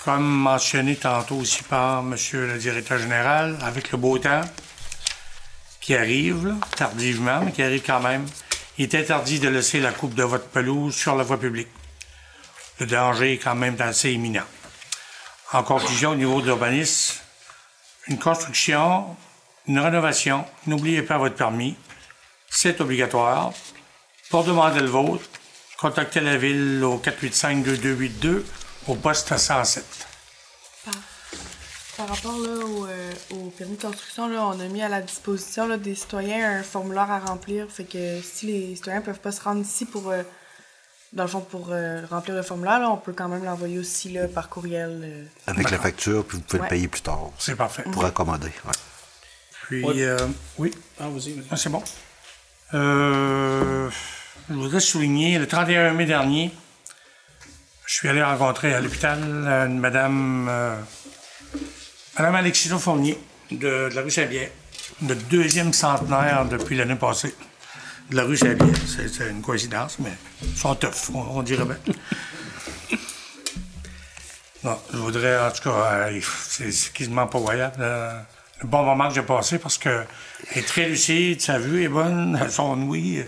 Comme mentionné tantôt aussi par Monsieur le directeur général, avec le beau temps qui arrive, là, tardivement, mais qui arrive quand même, il est interdit de laisser la coupe de votre pelouse sur la voie publique. Le danger est quand même assez imminent. En conclusion, au niveau de l'urbanisme, une construction, une rénovation, n'oubliez pas votre permis. C'est obligatoire. Pour demander le vôtre, contactez la ville au 485-2282 au poste 107.
Par rapport là, au, euh, au permis de construction, là, on a mis à la disposition là, des citoyens un formulaire à remplir. Fait que si les citoyens peuvent pas se rendre ici pour, euh, dans le fond, pour euh, remplir le formulaire, là, on peut quand même l'envoyer aussi là, par courriel. euh.
Avec la facture, puis vous pouvez
Ouais.
le payer plus tard.
C'est parfait.
Pour accommoder. ouais.
Puis,
Ouais.
euh, oui,
Ah, vas-y, vas-y.
Ah, c'est bon. Euh, je voudrais souligner, le 31 mai dernier, je suis allé rencontrer à l'hôpital euh, une madame, euh, madame Alexina Fournier de, de la rue Saint-Pierre, notre deuxième centenaire depuis l'année passée de la rue Saint-Pierre. C'est une coïncidence, mais ils sont tough, on, on dirait bien. Non, je voudrais, en tout cas, euh, c'est c'est quasiment pas voyable. euh, le bon moment que j'ai passé parce que elle est très lucide, sa vue est bonne, son ouïe.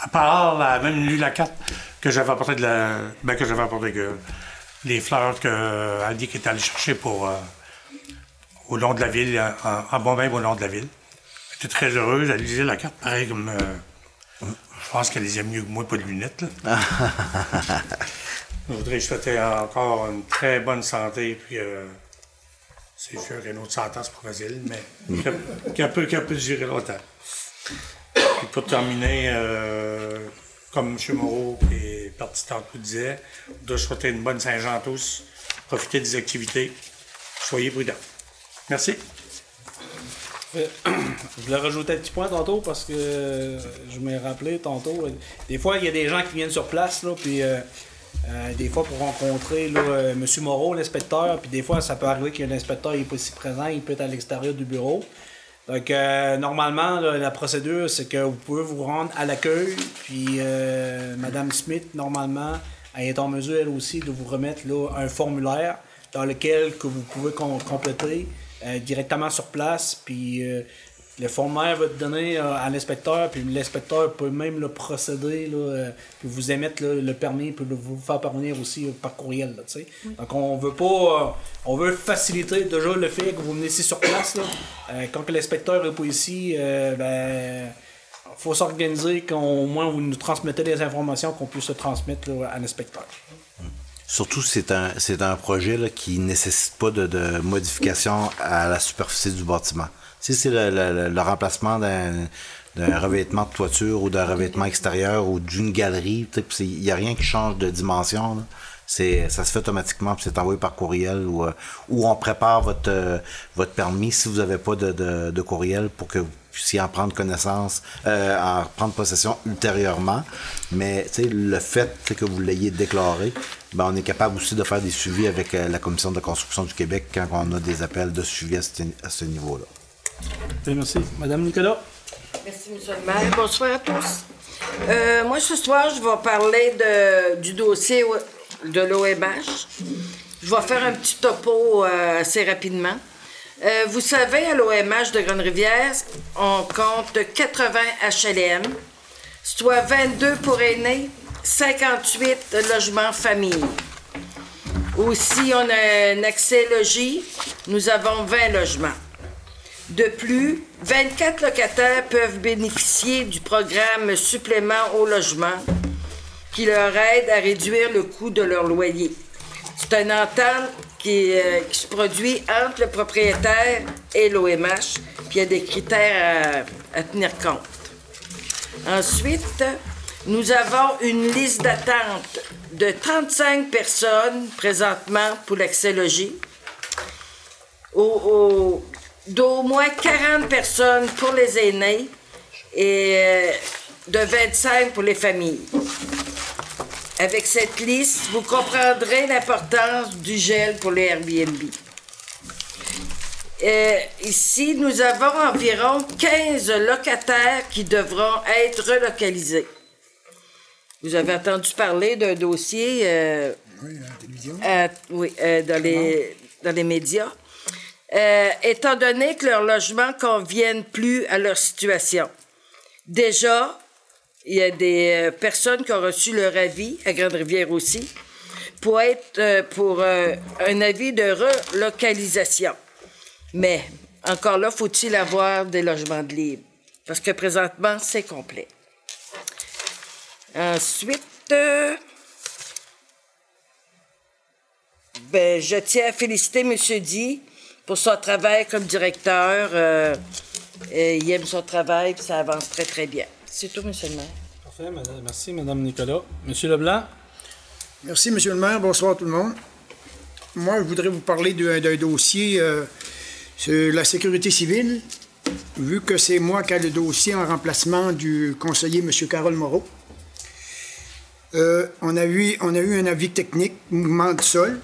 À part, elle a même lu la carte que j'avais apporté de la. Ben, que j'avais apporté que. Les fleurs qu'elle dit qu'elle est allée chercher pour. euh, au long de la ville, en, en Bombay, au long de la ville. Elle était très heureuse, elle lisait la carte, pareil comme. euh, je pense qu'elle les aime mieux que moi, pas de lunettes, là. Je voudrais souhaiter encore une très bonne santé, puis euh, c'est sûr qu'une autre santé, c'est pas facile, mais qu'elle- peut, qu'elle peut durer longtemps. Puis pour terminer, euh, comme M. Moreau et parti tantôt disait, de souhaiter une bonne Saint-Jean à tous, profitez des activités, soyez prudents. Merci.
Je voulais rajouter un petit point tantôt parce que je m'ai rappelé tantôt. Des fois, il y a des gens qui viennent sur place, puis euh, euh, des fois pour rencontrer M. Moreau, l'inspecteur, puis des fois, ça peut arriver que l'inspecteur n'est pas ici présent, il peut être à l'extérieur du bureau. Donc, euh, normalement, là, la procédure, c'est que vous pouvez vous rendre à l'accueil, puis euh, Mme Smith, normalement, elle est en mesure, elle aussi, de vous remettre là, un formulaire dans lequel que vous pouvez com- compléter euh, directement sur place, puis euh, Le formulaire va être donné euh, à l'inspecteur, puis l'inspecteur peut même le procéder, là, euh, puis vous émettre là, le permis, puis le- vous faire parvenir aussi euh, par courriel. Là, tu sais. Donc on veut pas. euh, on veut faciliter déjà le fait que vous venez ici sur place. Là. Euh, quand l'inspecteur n'est pas ici, euh, ben faut s'organiser qu'au moins vous nous transmettez les informations qu'on puisse se transmettre là, à l'inspecteur.
Surtout, c'est un, c'est un projet là, qui nécessite pas de, de modification à la superficie du bâtiment. Si c'est le, le- le- remplacement d'un, revêtement de toiture ou d'un revêtement extérieur ou d'une galerie, il n'y a rien qui change de dimension. là. Ça se fait automatiquement, puis c'est envoyé par courriel ou, euh, ou on prépare votre, euh, votre permis si vous n'avez pas de, de, de courriel pour que vous puissiez en prendre connaissance, euh, en prendre possession ultérieurement. Mais le fait que vous l'ayez déclaré, ben, on est capable aussi de faire des suivis avec euh, la Commission de construction du Québec quand on a des appels de suivi à ce, à ce niveau-là.
Merci. Madame Nicolas?
Merci, M. le maire. Bonsoir à tous. Euh, moi, ce soir, je vais parler du dossier de l'OMH. Je vais faire un petit topo euh, assez rapidement. Euh, vous savez, à l'OMH de Grande-Rivière, on compte 80 HLM, soit 22 pour aînés, 58 logements famille. Aussi, on a un accès logis. Nous avons 20 logements. De plus, 24 locataires peuvent bénéficier du programme supplément au logement qui leur aide à réduire le coût de leur loyer. C'est une entente qui, euh, qui se produit entre le propriétaire et l'OMH, puis il y a des critères à, à tenir compte. Ensuite, nous avons une liste d'attente de 35 personnes présentement pour l'accès logis, au- au- d'au moins 40 personnes pour les aînés et euh, de 25 pour les familles. Avec cette liste, vous comprendrez l'importance du gel pour les Airbnb. Euh, ici, nous avons environ 15 locataires qui devront être relocalisés. Vous avez entendu parler d'un dossier euh, à- oui, euh, dans, les, dans les médias. Euh, étant donné que leurs logements conviennent plus à leur situation. Déjà, il y a des euh, personnes qui ont reçu leur avis, à Grande-Rivière aussi, pour, être, euh, pour un avis de relocalisation. Mais encore là, faut-il avoir des logements de libre? Parce que présentement, c'est complet. Ensuite, ben, je tiens à féliciter M. Di pour son travail comme directeur. Euh, il aime son travail, puis ça avance très, très bien. C'est tout, M. le maire.
Parfait, madame- merci, Madame Nicolas. Monsieur Leblanc?
Merci, Monsieur le maire. Bonsoir tout le monde. Moi, je voudrais vous parler d'un d'un dossier euh, sur la sécurité civile, vu que c'est moi qui ai le dossier en remplacement du conseiller M. Carole Moreau. Euh, on, a eu, on a eu un avis technique, mouvement de sol.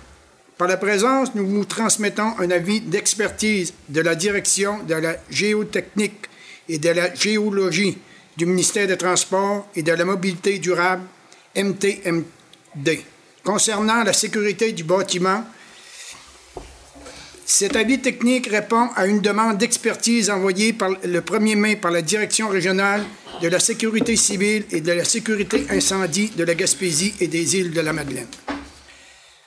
Par la présence, nous vous transmettons un avis d'expertise de la direction de la géotechnique et de la géologie du ministère des Transports et de la mobilité durable, MTMD, concernant la sécurité du bâtiment. Cet avis technique répond à une demande d'expertise envoyée par le 1er mai par la Direction régionale de la sécurité civile et de la sécurité incendie de la Gaspésie et des îles de la Madeleine.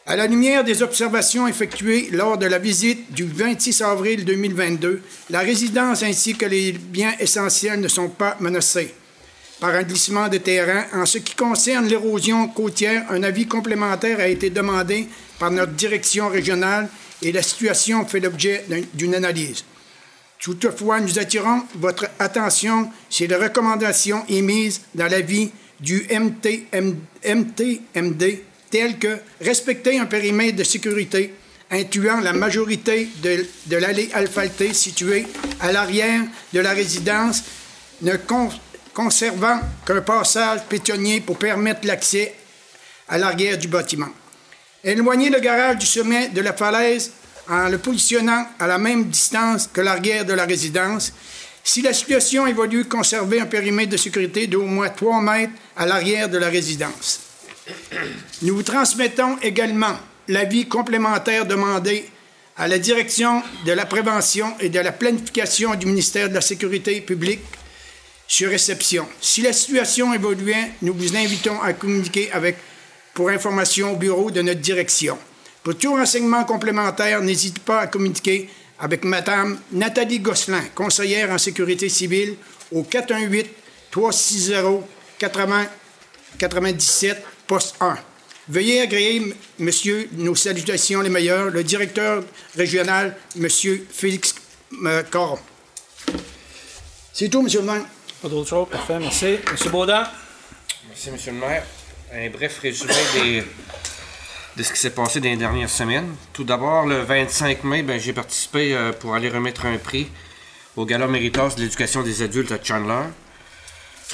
À la lumière des observations effectuées lors de la visite du 26 avril 2022, la résidence ainsi que les biens essentiels ne sont pas menacés par un glissement de terrain. En ce qui concerne l'érosion côtière, un avis complémentaire a été demandé par notre direction régionale et la situation fait l'objet d'un- d'une analyse. Toutefois, nous attirons votre attention sur les recommandations émises dans l'avis du MTM MTMD, telles que respecter un périmètre de sécurité incluant la majorité de, l'allée asphaltée située à l'arrière de la résidence, ne con- conservant qu'un passage pétonnier pour permettre l'accès à l'arrière du bâtiment. Éloigner le garage du sommet de la falaise en le positionnant à la même distance que l'arrière de la résidence. Si la situation évolue, conserver un périmètre de sécurité d'au moins 3 mètres à l'arrière de la résidence. Nous vous transmettons également l'avis complémentaire demandé à la direction de la prévention et de la planification du ministère de la Sécurité publique sur réception. Si la situation évoluait, nous vous invitons à communiquer avec, pour information au bureau de notre direction. Pour tout renseignement complémentaire, n'hésitez pas à communiquer avec Mme Nathalie Gosselin, conseillère en sécurité civile, au 418-360-8097, poste 1. Veuillez agréer, monsieur, nos salutations les meilleures, le directeur régional, monsieur Félix euh, Caron. C'est tout, monsieur le maire.
Pas d'autre chose, parfait, merci. Monsieur Baudin?
Merci, Monsieur le maire. Un bref résumé des- de ce qui s'est passé dans les dernières semaines. Tout d'abord, le 25 mai, ben, j'ai participé euh, pour aller remettre un prix au Gala Méritas de l'éducation des adultes à Chandler.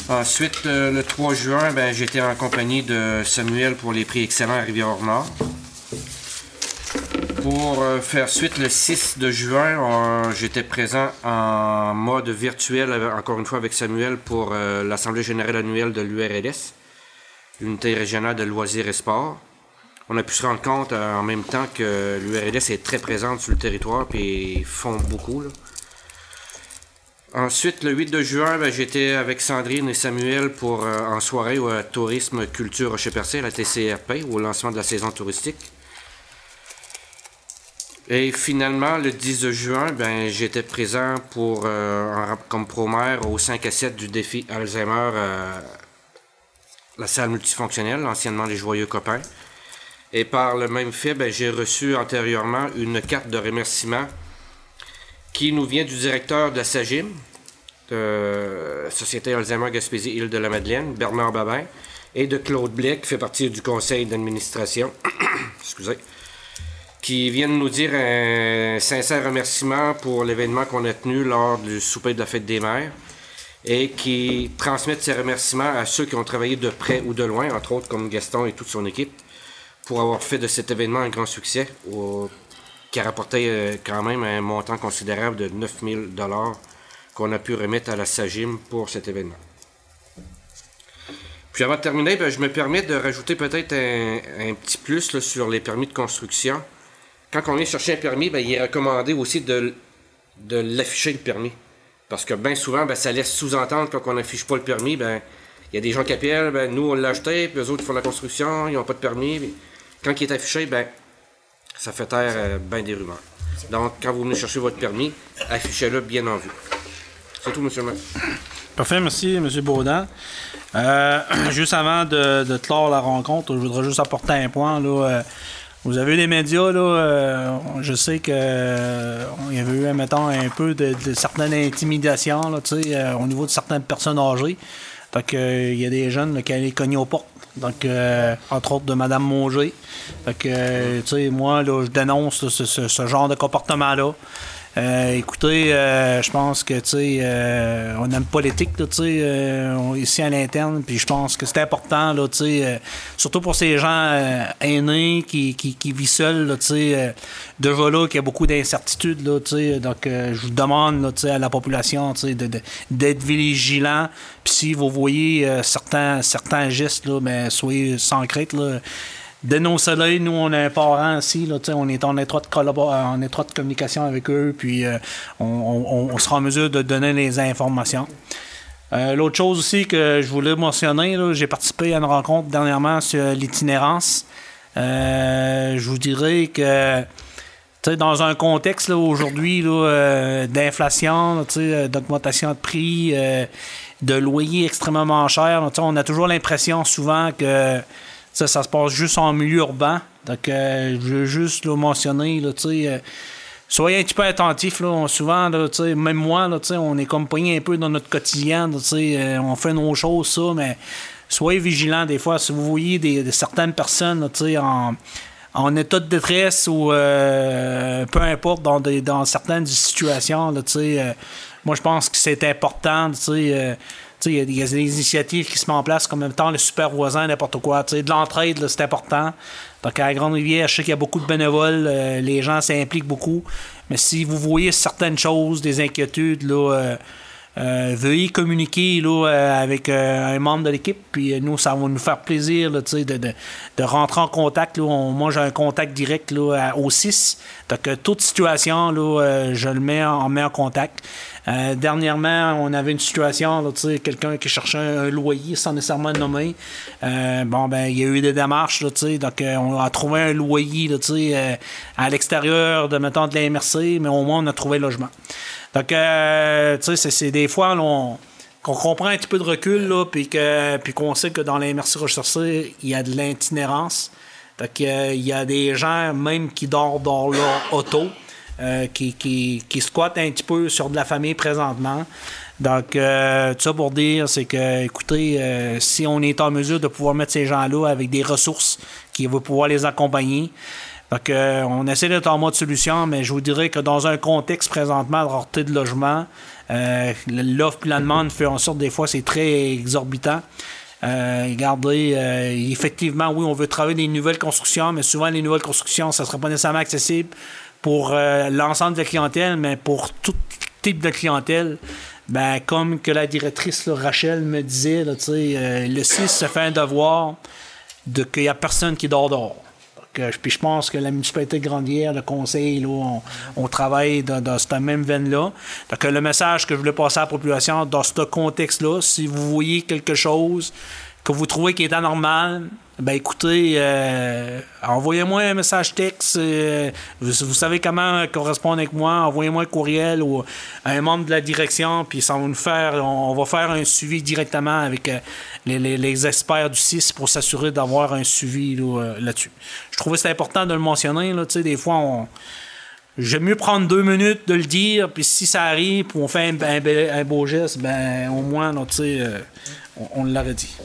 Ensuite, euh, le 3 juin, ben, j'étais en compagnie de Samuel pour les prix excellents à Rivière-Nord. Pour euh, faire suite, le 6 de juin, euh, j'étais présent en mode virtuel, avec- encore une fois avec Samuel, pour euh, l'Assemblée générale annuelle de l'URLS, l'unité régionale de loisirs et sports. On a pu se rendre compte euh, en même temps que l'URLS est très présente sur le territoire et font beaucoup. là. Ensuite, le 8 de juin, ben, j'étais avec Sandrine et Samuel pour euh, en soirée au euh, Tourisme Culture Rocher-Percé, la TCRP, au lancement de la saison touristique. Et finalement, le 10 de juin, ben, j'étais présent pour, euh, en comme promère au 5 à 7 du défi Alzheimer, euh, la salle multifonctionnelle, anciennement les Joyeux Copains. Et par le même fait, ben, j'ai reçu antérieurement une carte de remerciement qui nous vient du directeur de SAGIM, de Société Alzheimer Gaspésie Île de la Madeleine, Bernard Babin, et de Claude Blais, qui fait partie du conseil d'administration. Excusez qui viennent nous dire un sincère remerciement pour l'événement qu'on a tenu lors du souper de la fête des mères et qui transmettent ces remerciements à ceux qui ont travaillé de près ou de loin, entre autres comme Gaston et toute son équipe, pour avoir fait de cet événement un grand succès qui a rapporté euh, quand même un montant considérable de 9000 dollars qu'on a pu remettre à la SAGIM pour cet événement. Puis avant de terminer, ben, je me permets de rajouter peut-être un, petit plus sur les permis de construction. Quand on vient chercher un permis, ben, il est recommandé aussi de, de l'afficher le permis. Parce que bien souvent, ben, ça laisse sous-entendre quand on n'affiche pas le permis, il y a des gens qui appellent, nous on l'a acheté, puis eux autres font la construction, ils n'ont pas de permis. Quand il est affiché, ben, ça fait taire euh, bien des rumeurs. Donc, quand vous venez chercher votre permis, affichez-le bien en vue. C'est tout, monsieur le maire.
Parfait, merci, M. Baudin. Euh, juste avant de, clore la rencontre, je voudrais juste apporter un point. Là, euh, vous avez eu les médias, là, je sais que euh, il y avait eu, mettons, un peu de, certaines intimidations là, au niveau de certaines personnes âgées. Fait que, euh, il y a des jeunes là, qui allaient cogner aux portes. Donc, euh, entre autres de Mme Monger. Fait que, euh, tu sais, moi, là, je dénonce là, ce- ce genre de comportement-là. Euh, écoutez, euh, je pense que tu sais, euh, on n'aime pas tu sais, euh, ici à l'interne, puis je pense que c'est important, tu sais, euh, surtout pour ces gens euh, aînés qui, qui, qui vivent seuls, tu sais, déjà là, qu'il y a beaucoup d'incertitudes, tu sais, donc je vous demande, tu sais, à la population, tu sais, d'être vigilant, si vous voyez certains, certains gestes, là, ben, soyez sans crainte, là, Dénoncez-les, nous on a un parent ici, là, on est en étroite, en étroite communication avec eux, puis euh, on, sera en mesure de donner les informations. Euh, L'autre chose aussi que je voulais mentionner, j'ai participé à une rencontre dernièrement sur l'itinérance. Euh, je vous dirais que dans un contexte aujourd'hui d'inflation, d'augmentation de prix, de loyers extrêmement chers, on a toujours l'impression souvent que ça, ça se passe juste en milieu urbain. Donc, euh, je veux juste le mentionner, là, euh, soyez un petit peu attentifs. Là. Souvent, même moi, là, on est comme pogné un peu dans notre quotidien. euh, on fait nos choses, ça, mais soyez vigilants des fois. Si vous voyez des, certaines personnes là, en, en état de détresse ou peu importe, dans, des, dans certaines situations, là, moi, je pense que c'est important. sais, Il y, a des- initiatives qui se mettent en place, comme en même temps le super voisin, n'importe quoi. De l'entraide, c'est important. Donc, à Grande-Rivière, je sais qu'il y a beaucoup de bénévoles, euh, les gens s'impliquent beaucoup. Mais si vous voyez certaines choses, des inquiétudes, là, euh, euh, veuillez communiquer là, avec un membre de l'équipe, puis nous, ça va nous faire plaisir de, de rentrer en contact. Là. On- moi, j'ai un contact direct là, à- au 6. Donc, euh, toute situation, là, euh, je le mets en, mets en contact. Euh, dernièrement, on avait une situation, quelqu'un qui cherchait un, loyer sans nécessairement le nommer. Euh, bon, ben, il y a eu des démarches, là, donc on a trouvé un loyer, là, à l'extérieur de, mettons, de la MRC, mais au moins, on a trouvé le logement. Donc, tu sais, c'est- des fois, qu'on comprend un petit peu de recul, puis que- qu'on sait que dans la MRC il y a de l'itinérance. Donc, euh, il y a des gens, même qui dorment dans leur auto, euh, qui, qui, squattent un petit peu sur de la famille présentement. Donc, euh, tout ça pour dire, c'est que, écoutez, si on est en mesure de pouvoir mettre ces gens-là avec des ressources qui vont pouvoir les accompagner, donc, on essaie d'être en mode solution, mais je vous dirais que dans un contexte présentement de rareté de logement, l'offre et la demande fait en sorte des fois c'est très exorbitant. Euh, regardez, euh, effectivement, oui, on veut travailler des nouvelles constructions, mais souvent les nouvelles constructions, ça ne sera pas nécessairement accessible pour euh, l'ensemble de la clientèle, mais pour tout type de clientèle. Ben, comme que la directrice Rachel me disait, le 6 se fait un devoir de qu'il n'y a personne qui dort dehors. Puis je pense que la municipalité de Grandière, le conseil, là, on, travaille dans, dans cette même veine-là. Donc, le message que je voulais passer à la population dans ce contexte-là, si vous voyez quelque chose que vous trouvez qui est anormal, ben écoutez, euh, envoyez-moi un message texte. euh, vous, savez comment correspondre avec moi. Envoyez-moi un courriel ou un membre de la direction, puis ça va nous faire, on, va faire un suivi directement avec euh, les, experts du 6 pour s'assurer d'avoir un suivi là, là-dessus. Je trouvais c'était important de le mentionner. Là, des fois, on, J'aime mieux prendre deux minutes de le dire, puis si ça arrive, puis on fait un, un be- un beau geste, ben au moins, on l'aurait dit.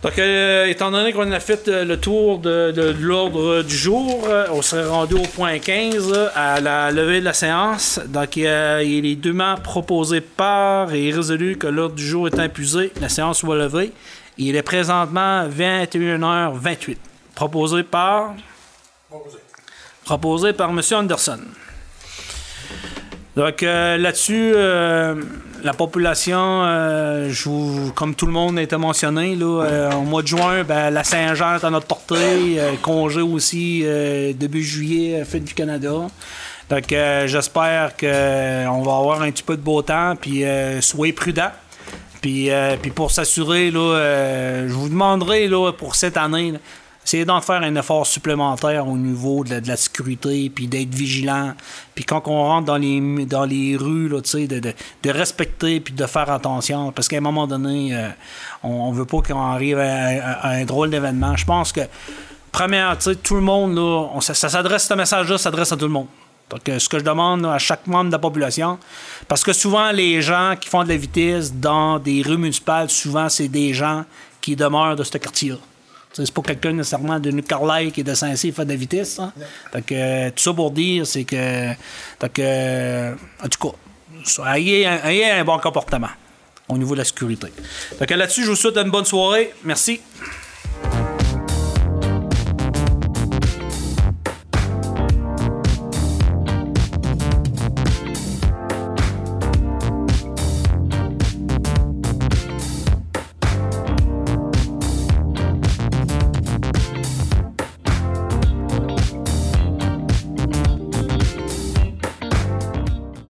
Donc, euh, étant donné qu'on a fait euh, le tour de, de l'ordre du jour, euh, on serait rendu au point 15, euh, à la levée de la séance. Donc, il est dûment proposé par et résolu que l'ordre du jour est impuisé, la séance soit levée. Il est présentement 21h28. Proposé par... Proposé par M. Anderson. Donc euh, là-dessus, euh, la population, euh, comme tout le monde a été mentionné, là, au mois de juin, ben, la Saint-Jean est à notre portée, congé aussi début juillet, fête du Canada. Donc j'espère qu'on va avoir un petit peu de beau temps, puis soyez prudents. Puis, puis pour s'assurer, je vous demanderai là, pour cette année, essayez d'en faire un effort supplémentaire au niveau de la, de la sécurité, puis d'être vigilant. Puis quand on rentre dans les, dans les rues, là, de, de, de respecter puis de faire attention. Parce qu'à un moment donné, euh, on, ne veut pas qu'on arrive à, un drôle d'événement. Je pense que, première, tout le monde, là, ça s'adresse, ce message-là s'adresse à tout le monde. Donc, euh, ce que je demande à chaque membre de la population, parce que souvent, les gens qui font de la vitesse dans des rues municipales, souvent, c'est des gens qui demeurent de ce quartier-là. C'est pas quelqu'un nécessairement de New Carlisle qui est de Saint-Cyr fait de la vitesse. hein. Donc, euh, tout ça pour dire, c'est que. Donc, euh, en tout cas, ayez un, ayez un bon comportement au niveau de la sécurité. Donc, là-dessus, je vous souhaite une bonne soirée. Merci.